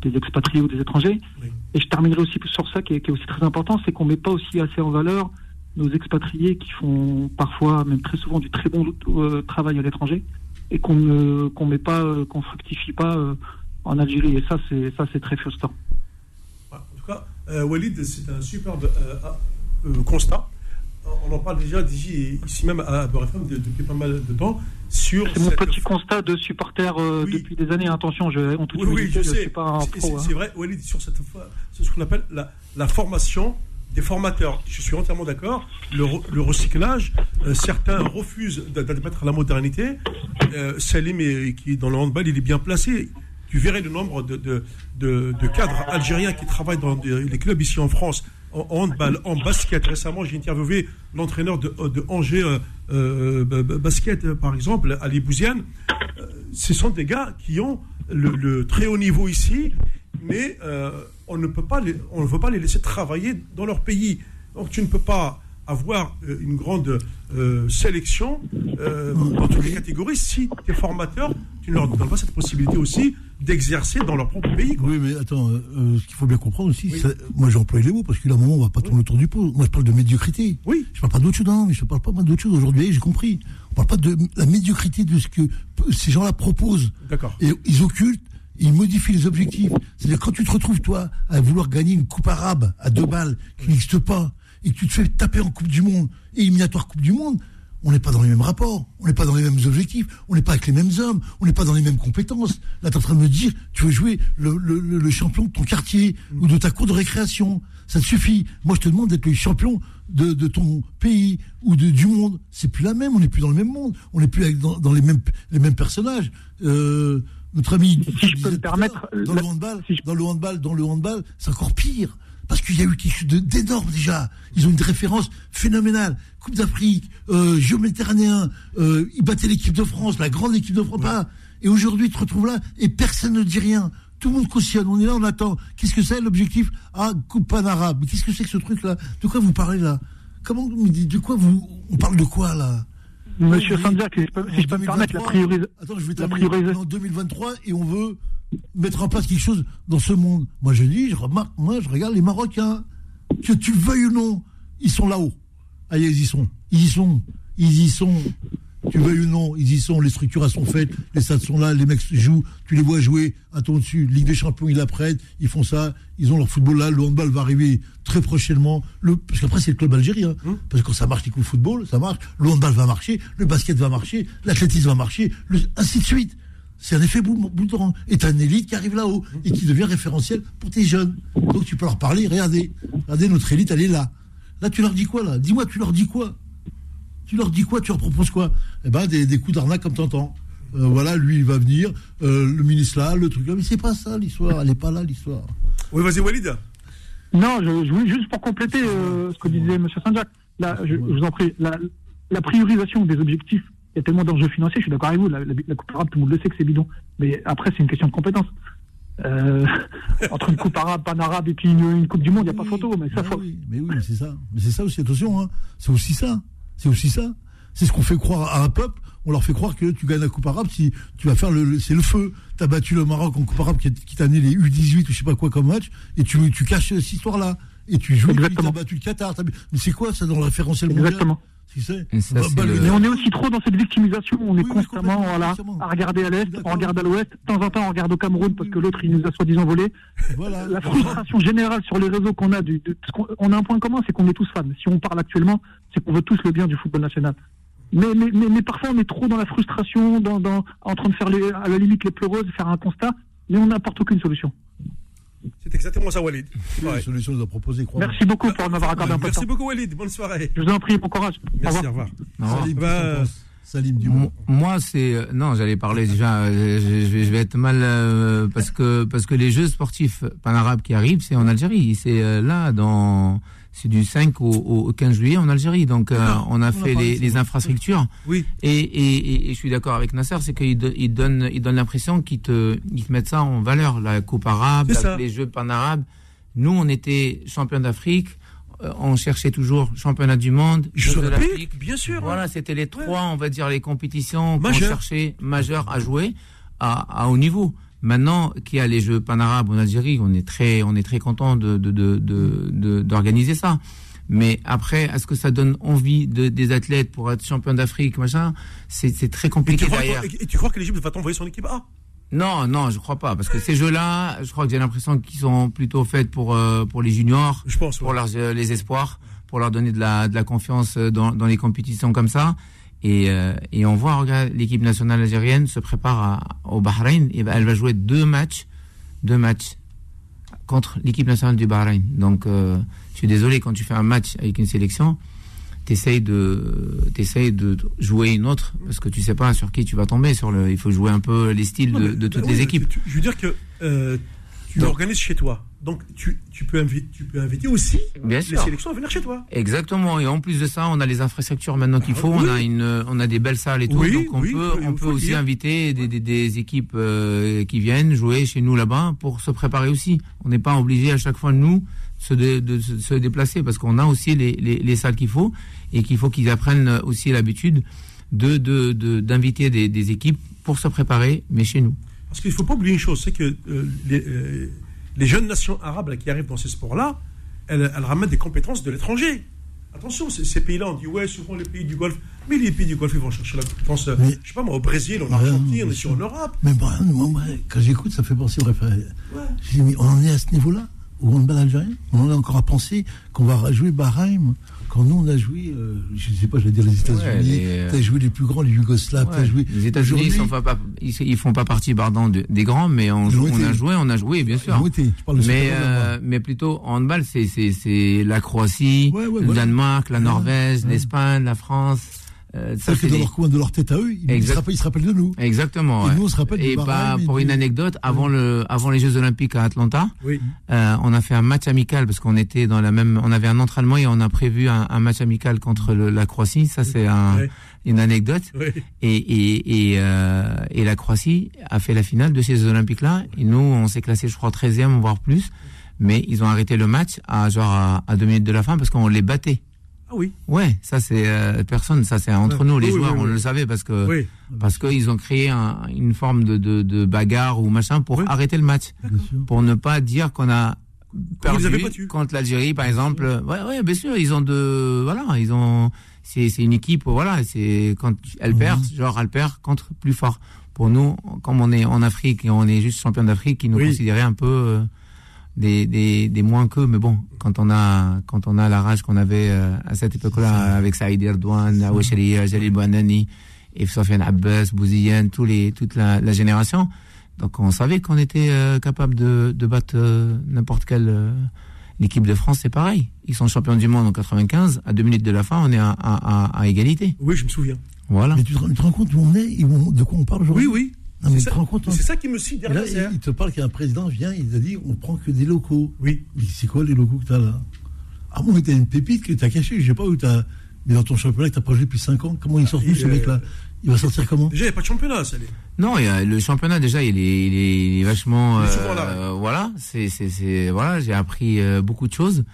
des expatriés ou des étrangers. Oui. Et je terminerai aussi sur ça qui est, qui est aussi très important, c'est qu'on met pas aussi assez en valeur nos expatriés qui font parfois, même très souvent, du très bon euh, travail à l'étranger et qu'on ne qu'on met pas, qu'on fructifie pas euh, en Algérie. Et ça, c'est ça, c'est très frustrant. En tout cas, Walid, c'est un superbe constat. On en parle déjà d'ici, ici même à de- depuis pas mal de temps sur C'est mon petit constat de supporter euh, Oui. depuis des années. Attention, je, en toute Oui, je sais. pas un C'est- pro. C'est hein. c'est vrai, Walid, sur cette fois, c'est ce qu'on appelle la, la formation des formateurs. Je suis entièrement d'accord. Le, re- le recyclage, euh, certains refusent d'a- d'admettre la modernité. Euh, Salim, est- qui dans le handball, il est bien placé. Tu verrais le nombre de, de, de- cadres algériens qui travaillent dans les clubs ici en France, en, handball, en basket. Récemment, j'ai interviewé l'entraîneur de, Angers euh, euh, ba- ba- basket, euh, par exemple, Ali Bouziane ce sont des gars qui ont le, très haut niveau ici, mais euh, on ne peut pas, les- on ne veut pas les laisser travailler dans leur pays. Donc tu ne peux pas avoir euh, une grande euh, sélection euh, dans toutes les catégories si tes formateurs, tu ne leur donnes pas cette possibilité aussi d'exercer dans leur propre pays. quoi. Oui, mais attends, euh, ce qu'il faut bien comprendre aussi, Oui. ça- moi j'ai employé les mots parce qu'il y a un moment on va pas tourner autour du pot. Moi je parle de médiocrité. Oui. Je parle pas d'autre chose, non, mais je parle pas d'autre chose aujourd'hui, j'ai compris. On parle pas de la médiocrité de ce que ces gens-là proposent. D'accord. Et ils occultent, ils modifient les objectifs. C'est-à-dire quand tu te retrouves toi à vouloir gagner une coupe arabe à deux balles qui n'existe pas et que tu te fais taper en Coupe du Monde éliminatoire Coupe du Monde, on n'est pas dans les mêmes rapports, on n'est pas dans les mêmes objectifs, on n'est pas avec les mêmes hommes, on n'est pas dans les mêmes compétences. Là, tu es en train de me dire, tu veux jouer le, le- le- le champion de ton quartier ou de ta cour de récréation. Ça te suffit. Moi, je te demande d'être le champion de, de ton pays ou de, du monde. C'est plus la même, on n'est plus dans le même monde, on n'est plus avec, dans, dans les, mêmes, les mêmes personnages. Euh, notre ami Si je peux me permettre, dans la- le handball, si je- dans le handball, dans le handball, c'est encore pire. Parce qu'il y a eu quelque chose d'énorme déjà. Ils ont une référence phénoménale. Coupe d'Afrique, euh, Jeux méditerranéens, euh, ils battaient l'équipe de France, la grande équipe de France. Et aujourd'hui, ils te retrouvent là et personne ne dit rien. Tout le monde cautionne. On est là, on attend. Qu'est-ce que c'est l'objectif? Ah, Coupe pan-arabe. Qu'est-ce que c'est que ce truc-là? De quoi vous parlez là? Comment De quoi vous On parle de quoi là? Monsieur Sanjak, si je peux, me permettre, la priorisation. Attends, je vais la priorisation- En 2023, et on veut mettre en place quelque chose dans ce monde. Moi, je dis, je remarque, moi, je regarde les Marocains. Que tu le veuilles ou non, ils sont là-haut. Allez, ils y sont. Ils y sont. Ils y sont. Tu le veuilles ou non, ils y sont. Les structurations sont faites. Les stades sont là. Les mecs jouent. Tu les vois jouer. Un ton dessus. Ligue des Champions, ils la prennent. Ils font ça. Ils ont leur football là. Le handball va arriver très prochainement. Le, parce qu'après, c'est le club algérien. Parce que quand ça marche, les coups de football, ça marche. Le handball va marcher. Le basket va marcher. L'athlétisme va marcher. Le, ainsi de suite. C'est un effet boule, boule de rang. Et t'as une élite qui arrive là-haut et qui devient référentiel pour tes jeunes. Donc tu peux leur parler, regardez, regardez, notre élite, elle est là. Là, tu leur dis quoi, là? Dis-moi, tu leur dis quoi? Tu leur dis quoi? Tu leur proposes quoi? Eh ben, des, des coups d'arnaque comme t'entends. Euh, voilà, lui, il va venir, euh, le ministre là, le truc là. Mais c'est pas ça, l'histoire. Elle est pas là, l'histoire. Oui, vas-y, Walid. Non, je, je voulais juste pour compléter euh, ce que disait M. Là, je, je vous en prie, la, la priorisation des objectifs, il y a tellement d'enjeux financiers, je suis d'accord avec vous, la, la, la Coupe arabe, tout le monde le sait que c'est bidon. Mais après, c'est une question de compétence. Euh, entre une Coupe arabe, pan-arabe et puis une, une Coupe du Monde, il n'y a pas photo. Mais ça, faut... oui, mais oui, mais c'est ça. Mais c'est ça aussi, attention, hein. C'est aussi ça. C'est aussi ça. C'est ce qu'on fait croire à un peuple. On leur fait croire que tu gagnes la Coupe arabe si tu vas faire le, le- c'est le feu. T'as battu le Maroc en Coupe arabe qui, qui t'a amené les U18 ou je sais pas quoi comme match et tu, tu caches cette histoire-là. Et tu joues, Exactement. t'as battu le Qatar. Mais c'est quoi ça dans le référentiel mondial Exactement. Ça, Bah, bah, le- Mais on est aussi trop dans cette victimisation, on est Oui, oui, constamment voilà, à regarder à l'Est, on regarde à l'Ouest, de temps en temps on regarde au Cameroun parce que l'autre il nous a soi-disant volé. Voilà. La frustration générale sur les réseaux qu'on a, du, de, on a un point commun, c'est qu'on est tous fans. Si on parle actuellement, c'est qu'on veut tous le bien du football national. Mais, mais, mais, mais parfois on est trop dans la frustration, dans, dans, en train de faire les, à la limite les pleureuses, faire un constat, mais on n'apporte aucune solution. C'est exactement ça, Walid. Ouais. solution nous a proposé, crois Merci beaucoup pour m'avoir accordé un peu de temps. Merci beaucoup, Walid. Bonne soirée. Je vous en prie, bon courage. Au Merci, revoir. au revoir. Salim, Bah, Salim, Moi, c'est euh, non, j'allais parler déjà. euh, Je, je vais- je vais être mal euh, parce que parce que les Jeux sportifs pan-arabes qui arrivent, c'est en Algérie. C'est euh, là dans c'est du 5 au, au 15 juillet en Algérie. Donc euh, on a On fait les, de infrastructures. Oui. Et, et, et, et je suis d'accord avec Nasser, c'est qu'ils do- ils donnent ils donnent l'impression qu'ils te ils te mettent ça en valeur. La Coupe arabe, la- les Jeux pan-arabes. Nous, on était champions d'Afrique. euh, On cherchait toujours championnat du monde, Jeux olympiques, olympiques. bien sûr. Voilà, c'était les trois, on va dire, les compétitions qu'on cherchait majeures à jouer à, à haut niveau. Maintenant qu'il y a les Jeux pan-arabes en Algérie, on est très, on est très content de, de, de, de- de- d'organiser ça. Mais après, est-ce que ça donne envie de, des athlètes pour être champion d'Afrique, machin? C'est, très Et tu, compliqué crois, derrière. et tu crois que l'Égypte va t'envoyer son équipe A? Non, non, je crois pas, parce que ces jeux-là, je crois que j'ai l'impression qu'ils sont plutôt faits pour euh, pour les juniors, Je pense. pour ouais. leurs euh, les espoirs, pour leur donner de la de la confiance euh, dans dans les compétitions comme ça. Et euh, et on voit, regarde, l'équipe nationale algérienne se prépare à- au Bahreïn. Et ben, elle va jouer deux matchs, deux matchs contre l'équipe nationale du Bahreïn. Donc, euh, je suis désolé quand tu fais un match avec une sélection. T'essayes de, t'essayes de jouer une autre parce que tu sais pas sur qui tu vas tomber. Sur le, il faut jouer un peu les styles Non, de, toutes bah les oui, équipes. tu- je veux dire que euh, tu Donc- organises chez toi. Donc tu, tu, peux inviter, tu peux inviter aussi Bien les sûr. sélections à venir chez toi. Exactement. Et en plus de ça, on a les infrastructures maintenant qu'il Ah, faut. oui. On a une, on a des belles salles et tout. Oui, donc on oui, peut, on aussi dire. inviter des, des, des équipes euh, qui viennent jouer chez nous là-bas pour se préparer aussi. On n'est pas obligé à chaque fois nous se dé- de, se, se déplacer parce qu'on a aussi les, les, les salles qu'il faut et qu'il faut qu'ils apprennent aussi l'habitude de de- de- d'inviter des, des équipes pour se préparer, mais chez nous. Parce qu'il ne faut pas oublier une chose, c'est que euh, les, euh, les jeunes nations arabes là, qui arrivent dans ces sports-là, elles, elles ramènent des compétences de l'étranger. Attention, ces, ces pays-là, on dit ouais, souvent les pays du Golfe, mais les pays du Golfe, ils vont chercher la compétence, euh, je sais pas moi, au Brésil, en Ouais, Argentine, on sûr. sur l'Europe. Mais moi, moi, moi, quand j'écoute, ça fait penser dis, mais on en est à ce niveau-là, au handball algérien? On en est encore à penser qu'on va jouer Bahreïn, quand nous on a joué, euh, je ne sais pas, je vais dire les États-Unis, Ouais, les- tu as joué les plus grands, les Yougoslaves, tu as Ouais. joué. Les États-Unis, ils sont pas, ils, ils font pas partie, pardon, de- des grands, mais on, joue- a joué, on a joué, bien sûr. ils ont été, je parle de Mais, euh, mais plutôt en handball, c'est, la Croatie, Ouais, le. Danemark, la Norvège, l'Espagne, la France. Euh, ça, C'est dans des- leur coin, de leur tête à eux, ils, Exact. se rappellent, ils se rappellent de nous. Exactement. Et ouais. nous, on se rappelle Et bah, pour une anecdote, avant le, avant les Jeux Olympiques à Atlanta, Oui. euh, on a fait un match amical parce qu'on était dans la même, on avait un entraînement et on a prévu un, un match amical contre le- la Croatie. Ça, c'est un, Ouais. une anecdote. Oui. Et, et, et, euh, et la Croatie a fait la finale de ces Jeux Olympiques-là. Et nous, on s'est classé, je crois, 13e, voire plus. Mais ils ont arrêté le match à genre à, à deux minutes de la fin parce qu'on les battait. Ah oui. Ouais, ça c'est euh, personne, ça c'est entre Ouais. nous les Oui, joueurs, oui, on le savait parce que parce qu'ils ont créé un- une forme de, de, de bagarre ou machin pour arrêter le match, pour ne pas dire qu'on a perdu contre l'Algérie par exemple. Ouais, ouais, bien sûr, ils ont de voilà, ils ont c'est c'est une équipe voilà, c'est quand elle perd, genre elle perd contre plus fort. Pour nous, comme on est en Afrique et on est juste champion d'Afrique, ils nous considéraient un peu euh, des, des, des moins qu'eux, mais bon, quand on a quand on a la rage qu'on avait euh, à cette époque-là avec Saïd Erdogan, Aouche Ali, Jalil Bouanani, et Sofiane Abbas, Bouziane, tous les toute la, la génération. Donc on savait qu'on était euh, capable de, de battre euh, n'importe quelle euh, l'équipe de France, c'est pareil. Ils sont champions du monde en 95. À deux minutes de la fin, on est à, à, à, à égalité. Oui, je me souviens. Voilà. Mais tu te, tu te rends compte où on est et où on- de quoi on parle aujourd'hui? Oui, oui. Non, mais C'est tu te ça, rends compte hein c'est ça qui me suit là, derrière. c'est- il, il te parle qu'un président vient, il a dit on prend que des locaux. Oui. Mais c'est quoi les locaux que t'as là? Ah bon, mais t'as une pépite que t'as cachée, je sais pas où t'as. Mais dans ton championnat que t'as pas joué depuis 5 ans, comment il sort Il, tout ce euh, mec-là? Il va sortir comment? Déjà, il n'y a pas de championnat, ça. Non, il y a, le championnat déjà, il est, il est, il est vachement. Il est souvent là, euh, voilà, c'est, c'est, c'est, voilà, j'ai appris euh, beaucoup de choses,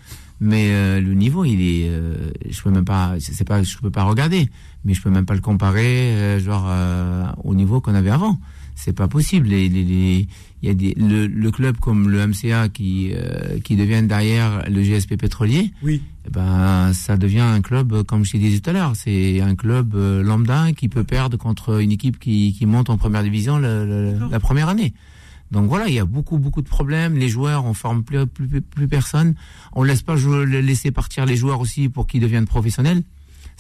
mais euh, le niveau, il est, euh, je peux même pas, c'est c'est pas, je peux pas regarder, mais je peux même pas le comparer, euh, genre euh, au niveau qu'on avait avant. C'est pas possible. Les, les, les- il y a des, le, le club comme le MCA qui, euh, qui deviennent derrière le GSP pétrolier. Oui. Eh ben, ça devient un club, euh, comme je t'ai dit tout à l'heure, c'est un club euh, lambda qui peut perdre contre une équipe qui, qui monte en première division la première année. Donc voilà, il y a beaucoup beaucoup de problèmes. Les joueurs, on forme plus plus, plus personne. On laisse pas jouer, laisser partir les joueurs aussi pour qu'ils deviennent professionnels.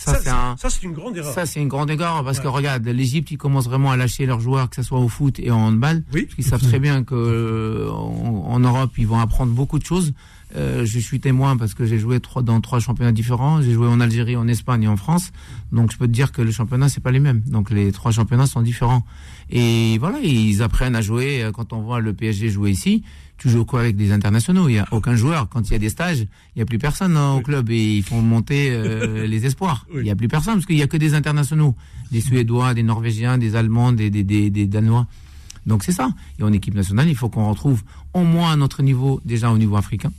Ça, c'est un, ça, c'est une grande erreur. ça c'est une grande égard parce que regarde, l'Égypte ils commencent vraiment à lâcher leurs joueurs, que ce soit au foot et en handball. Oui. Parce qu'ils savent très bien que euh, en, en Europe ils vont apprendre beaucoup de choses. Euh, je suis témoin parce que j'ai joué trois, dans trois championnats différents. J'ai joué en Algérie, en Espagne et en France. Donc je peux te dire que le championnat c'est pas les mêmes. Donc les trois championnats sont différents. Et voilà, ils apprennent à jouer. Euh, Quand on voit le PSG jouer ici, tu joues quoi avec des internationaux? Il y a aucun joueur. Quand il y a des stages, il y a plus personne hein, au Oui. club et ils font monter euh, les espoirs. Oui. Il y a plus personne parce qu'il y a que des internationaux, des Suédois, des Norvégiens, des Allemands, des, des, des, des Danois. Donc c'est ça. Et en équipe nationale, il faut qu'on retrouve au moins à notre niveau, déjà au niveau africain,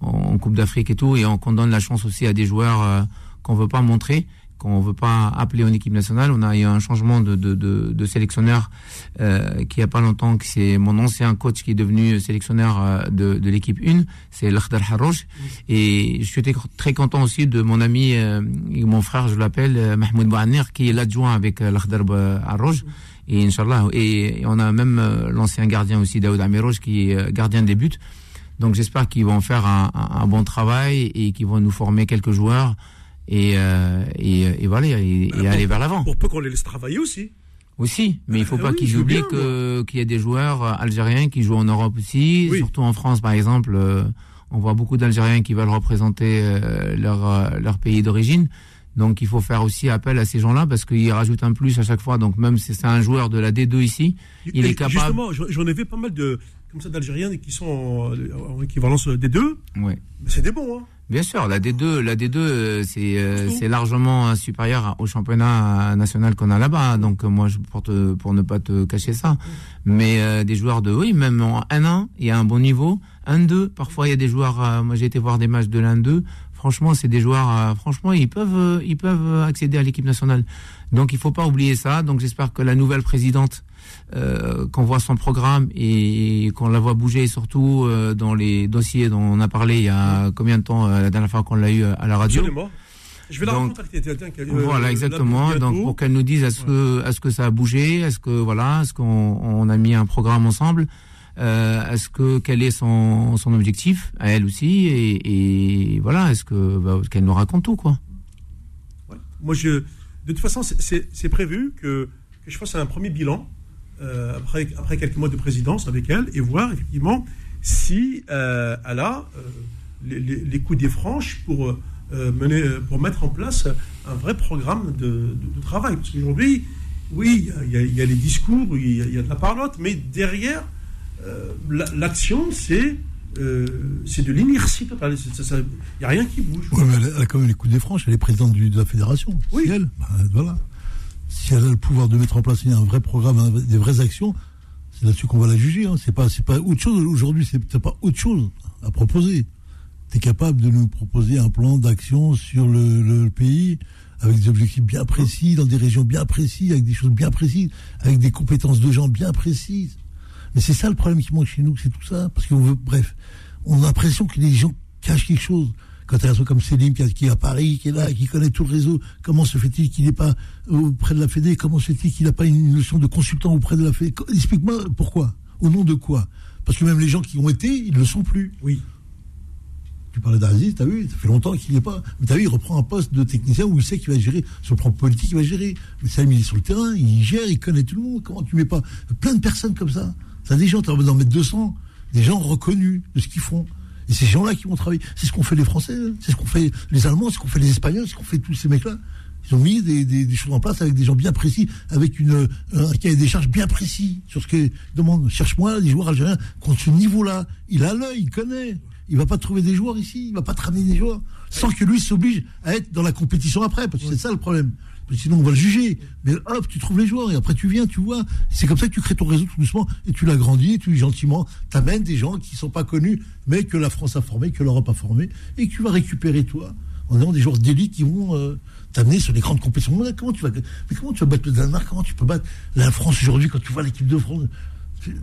en, Coupe d'Afrique et tout, et on- qu'on donne la chance aussi à des joueurs euh, qu'on veut pas montrer, qu'on veut pas appeler en équipe nationale. On a eu un changement de, de, de, de sélectionneur euh, qui a pas longtemps, que c'est mon ancien coach qui est devenu sélectionneur euh, de, de l'équipe 1, c'est Lakhdar Harouch. Et je suis très- content aussi de mon ami, euh, mon frère, je l'appelle, euh, Mahmoud Bouhanir, qui est l'adjoint avec euh, Lakhdar Harouch. Et Inch'Allah, et, on a même l'ancien gardien aussi, Daoud Amirouche, qui est gardien des buts. Donc j'espère qu'ils vont faire un- un bon travail et qu'ils vont nous former quelques joueurs et, euh, et, et voilà, et, et aller vers l'avant Pour peu qu'on les laisse travailler aussi. aussi. Mais il faut Euh, pas oui, qu'ils oublient qu'il y a des joueurs euh, algériens qui jouent en Europe aussi, Oui. surtout en France par exemple. euh, on voit beaucoup d'Algériens qui veulent représenter euh, leur euh, leur pays d'origine. Donc il faut faire aussi appel à ces gens-là parce qu'ils rajoutent un plus à chaque fois. Donc même si c'est un joueur de la D2 ici, il Et est capable. Justement, j'en ai vu pas mal de comme ça d'Algériens qui sont en, en équivalence des deux. Ouais. Mais c'est des bons, hein. Bien sûr, la D2, la D2, euh, c'est euh, c'est largement supérieur au championnat national qu'on a là-bas. Donc euh, moi, je pour te, pour ne pas te cacher ça, mais euh, des joueurs de oui, même en 1-1, il y a un bon niveau. 1-2, parfois il y a des joueurs. euh, moi, j'ai été voir des matchs de l'Inde 2 Franchement, c'est des joueurs. euh, franchement, ils peuvent, ils peuvent accéder à l'équipe nationale. Donc, il faut pas oublier ça. Donc, j'espère que la nouvelle présidente euh, qu'on voit son programme et qu'on la voit bouger surtout euh, dans les dossiers dont on a parlé il y a combien de temps euh, la dernière fois qu'on l'a eu à la radio. Absolument. Je vais la Donc, euh, voilà, là, exactement. Donc, pour qu'elle nous dise est-ce que, est-ce que ça a bougé, est-ce que voilà, est-ce qu'on on a mis un programme ensemble, euh, est-ce que quel est son, son objectif à elle aussi, et, et voilà, est-ce que bah, qu'elle nous raconte tout quoi. Ouais. Moi, je, de toute façon, c'est prévu que, que je fasse un premier bilan euh, après, après quelques mois de présidence avec elle et voir effectivement si euh, elle a euh, les, les, les coups des franches pour, mener, pour mettre en place un vrai programme de, de- de travail. Parce qu'aujourd'hui, oui, il y, a- il y a les discours, il y, a- il y a de la parlotte, mais derrière, la- l'action, c'est euh, c'est de l'inertie totale. Il n'y a rien qui bouge. Ouais, mais elle, a, quand même les coups des franches, elle est présidente du- de la fédération. Oui. Elle. Bah, voilà. Si elle a le pouvoir de mettre en place un vrai programme, des vraies actions, c'est là-dessus qu'on va la juger. Hein. C'est pas, autre chose aujourd'hui. C'est c'est pas autre chose à proposer. tu es capable de nous proposer un plan d'action sur le, le pays avec des objectifs bien précis, dans des régions bien précises, avec des choses bien précises, avec des compétences de gens bien précises. Mais c'est ça le problème qui manque chez nous, c'est tout ça. Parce qu'on veut, bref, on a l'impression que les gens cachent quelque chose. Quand tu as un truc comme Céline qui est à Paris, qui est là, qui connaît tout le réseau, comment se fait-il qu'il n'est pas auprès de la Fédé? Comment se fait-il qu'il n'a pas une notion de consultant auprès de la Fédé? Explique-moi pourquoi. Au nom de quoi? Parce que même les gens qui ont été, ils ne le sont plus. Oui. Tu parlais d'Aziz, t'as vu, ça fait longtemps qu'il n'y est pas. Mais t'as vu, il reprend un poste de technicien où il sait qu'il va gérer, sur le plan politique, il va gérer. Mais ça, il est sur le terrain, il gère, il connaît tout le monde. Comment tu mets pas plein de personnes comme ça? T'as des gens, tu as d'en mettre 200, des gens reconnus de ce qu'ils font. Et ces gens-là qui vont travailler, c'est ce qu'ont fait les Français, hein. c'est ce qu'ont fait les Allemands, c'est ce qu'ont fait les Espagnols, c'est ce qu'ont fait tous ces mecs-là. Ils ont mis des, des, choses en place avec des gens bien précis, avec une, un cahier des charges bien précis sur ce qu'ils demandent. Cherche-moi des joueurs algériens contre ce niveau-là. Il a l'œil, il connaît. Il va pas trouver des joueurs ici, il va pas te ramener des joueurs sans que lui s'oblige à être dans la compétition après, parce que c'est ça le problème. Sinon on va le juger. Mais hop, tu trouves les joueurs et après tu viens, tu vois. C'est comme ça que tu crées ton réseau tout doucement et tu l'agrandis et tu gentiment t'amènes des gens qui sont pas connus, mais que la France a formé, que l'Europe a formé et que tu vas récupérer toi en ayant des joueurs d'élite qui vont euh, t'amener sur les grandes compétitions. Comment tu vas, mais comment tu vas battre le Danemark? Comment tu peux battre la France aujourd'hui quand tu vois l'équipe de France?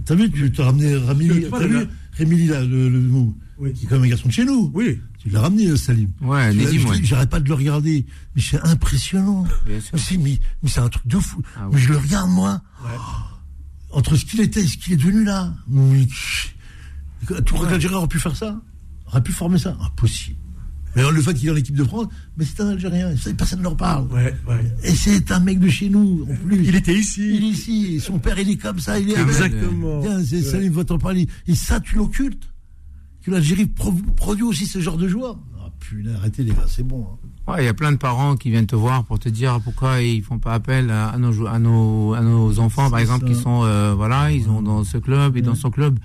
T'as vu, tu t'as ramené vu Rémi là, le, le, oui. qui est quand même un garçon de chez nous. Oui. Tu l'as ramené, euh, Salim. Ouais, dis-moi. J'arrête pas de le regarder. Mais c'est impressionnant. Mais c'est, mais, c'est un truc de fou. Ah mais je le regarde, moi. Ouais. entre ce qu'il était et ce qu'il est devenu là. Mais, tout le ouais. aurait pu faire ça Aurait pu former ça Impossible. Mais alors, le fait qu'il est dans l'équipe de France, mais c'est un Algérien, personne ne leur parle. Ouais, ouais. Et c'est un mec de chez nous, en plus. Il était ici. Il est ici. Son père, il est comme ça. Il est Exactement. Bien, c'est Salim va t'en parler. Et ça, tu l'occultes que l'Algérie produit aussi ce genre de joueurs. Ah, putain, arrêtez les gars, c'est bon. Hein. il y a plein de parents qui viennent te voir pour te dire pourquoi ils font pas appel à, nos, à, nos, à nos enfants, par exemple, qui sont, euh, voilà, ils sont dans ce club et dans son club.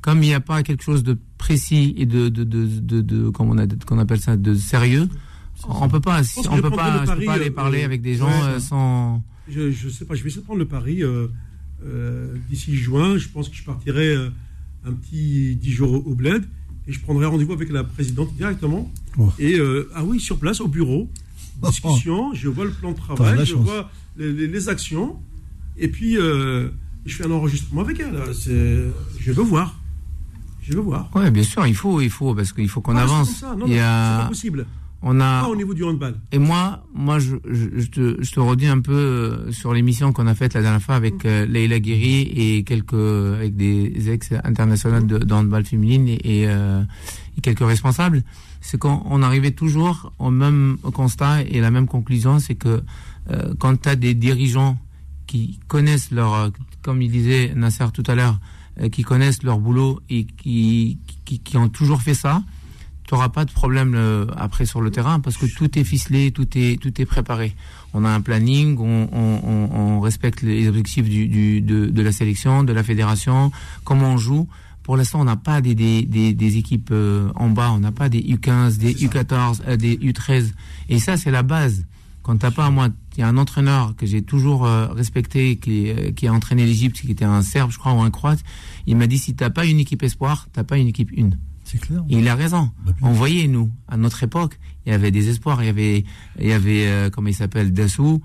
Comme il n'y a pas quelque chose de précis et de, de, de, de, de comme on, a, qu'on appelle ça, de sérieux, on peut pas, on peut pas, je peux pas aller parler euh, avec des gens euh, sans. Je, je sais pas, je vais essayer de prendre le pari d'ici juin. Je pense que je partirai un petit 10 jours au bled et je prendrai rendez-vous avec la présidente directement. Oh. Et euh, ah oui, sur place, au bureau, discussion, je vois le plan de travail, je vois les, actions, et puis euh, je fais un enregistrement avec elle. Je veux voir. Je veux voir. Oui, bien sûr, il faut, il faut, parce qu'il faut qu'on ah, avance. Ça. Non, il pas possible. On a. Pas au niveau du handball. Et moi, moi, je, je, te, je te redis un peu euh, sur l'émission qu'on a faite la dernière fois avec mm. Leila Guiri et quelques avec des ex internationaux de, de, handball féminine et, euh, et quelques responsables. C'est qu'on arrivait toujours au même constat et la même conclusion, c'est que euh, quand tu as des dirigeants qui connaissent leur, comme il disait Nasser tout à l'heure, qui connaissent leur boulot et qui, qui, qui ont toujours fait ça, tu n'auras pas de problème euh, après sur le terrain parce que tout est ficelé, tout est tout est préparé. On a un planning, on, on, on respecte les objectifs du, du, de, de, la sélection, de la fédération, comment on joue. Pour l'instant, on n'a pas des, des, des, des, équipes euh, en bas, on n'a pas des U15, des U14, euh, des U13. Et ça, c'est la base. Quand t'as pas, moi, il y a un entraîneur que j'ai toujours respecté, qui, qui a entraîné l'Égypte, qui était un Serbe, je crois, ou un Croate. Il m'a dit si t'as pas une équipe espoir, t'as pas une équipe une. Il a raison. Bah, on voyait, nous, à notre époque, il y avait des espoirs. Il y avait, il y avait euh, comment il s'appelle, Dassou,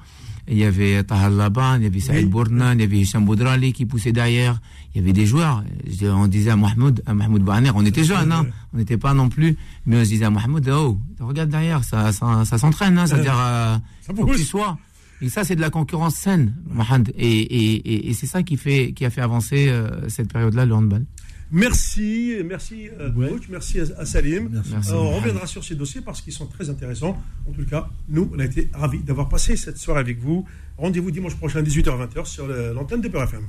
il y avait Tahal Laban, il y avait Saïd Bournan, il y avait Hicham Boudrali qui poussait derrière. Il y avait des joueurs. On disait à Mahmoud, à Mahmoud Bouhaner, on était jeunes, hein. on n'était pas non plus, mais on se disait à Mahmoud, oh, regarde derrière, ça, ça, ça s'entraîne, hein, c'est-à-dire, euh, faut que tu sois. Et ça, c'est de la concurrence saine. Et, et, et, et c'est ça qui fait, qui a fait avancer euh, cette période-là, le handball. Merci, merci euh, coach, merci à, Salim. Merci. on reviendra sur ces dossiers parce qu'ils sont très intéressants. En tout cas, nous, on a été ravis d'avoir passé cette soirée avec vous. Rendez-vous dimanche prochain, 18h-20h, sur l'antenne de Peur FM.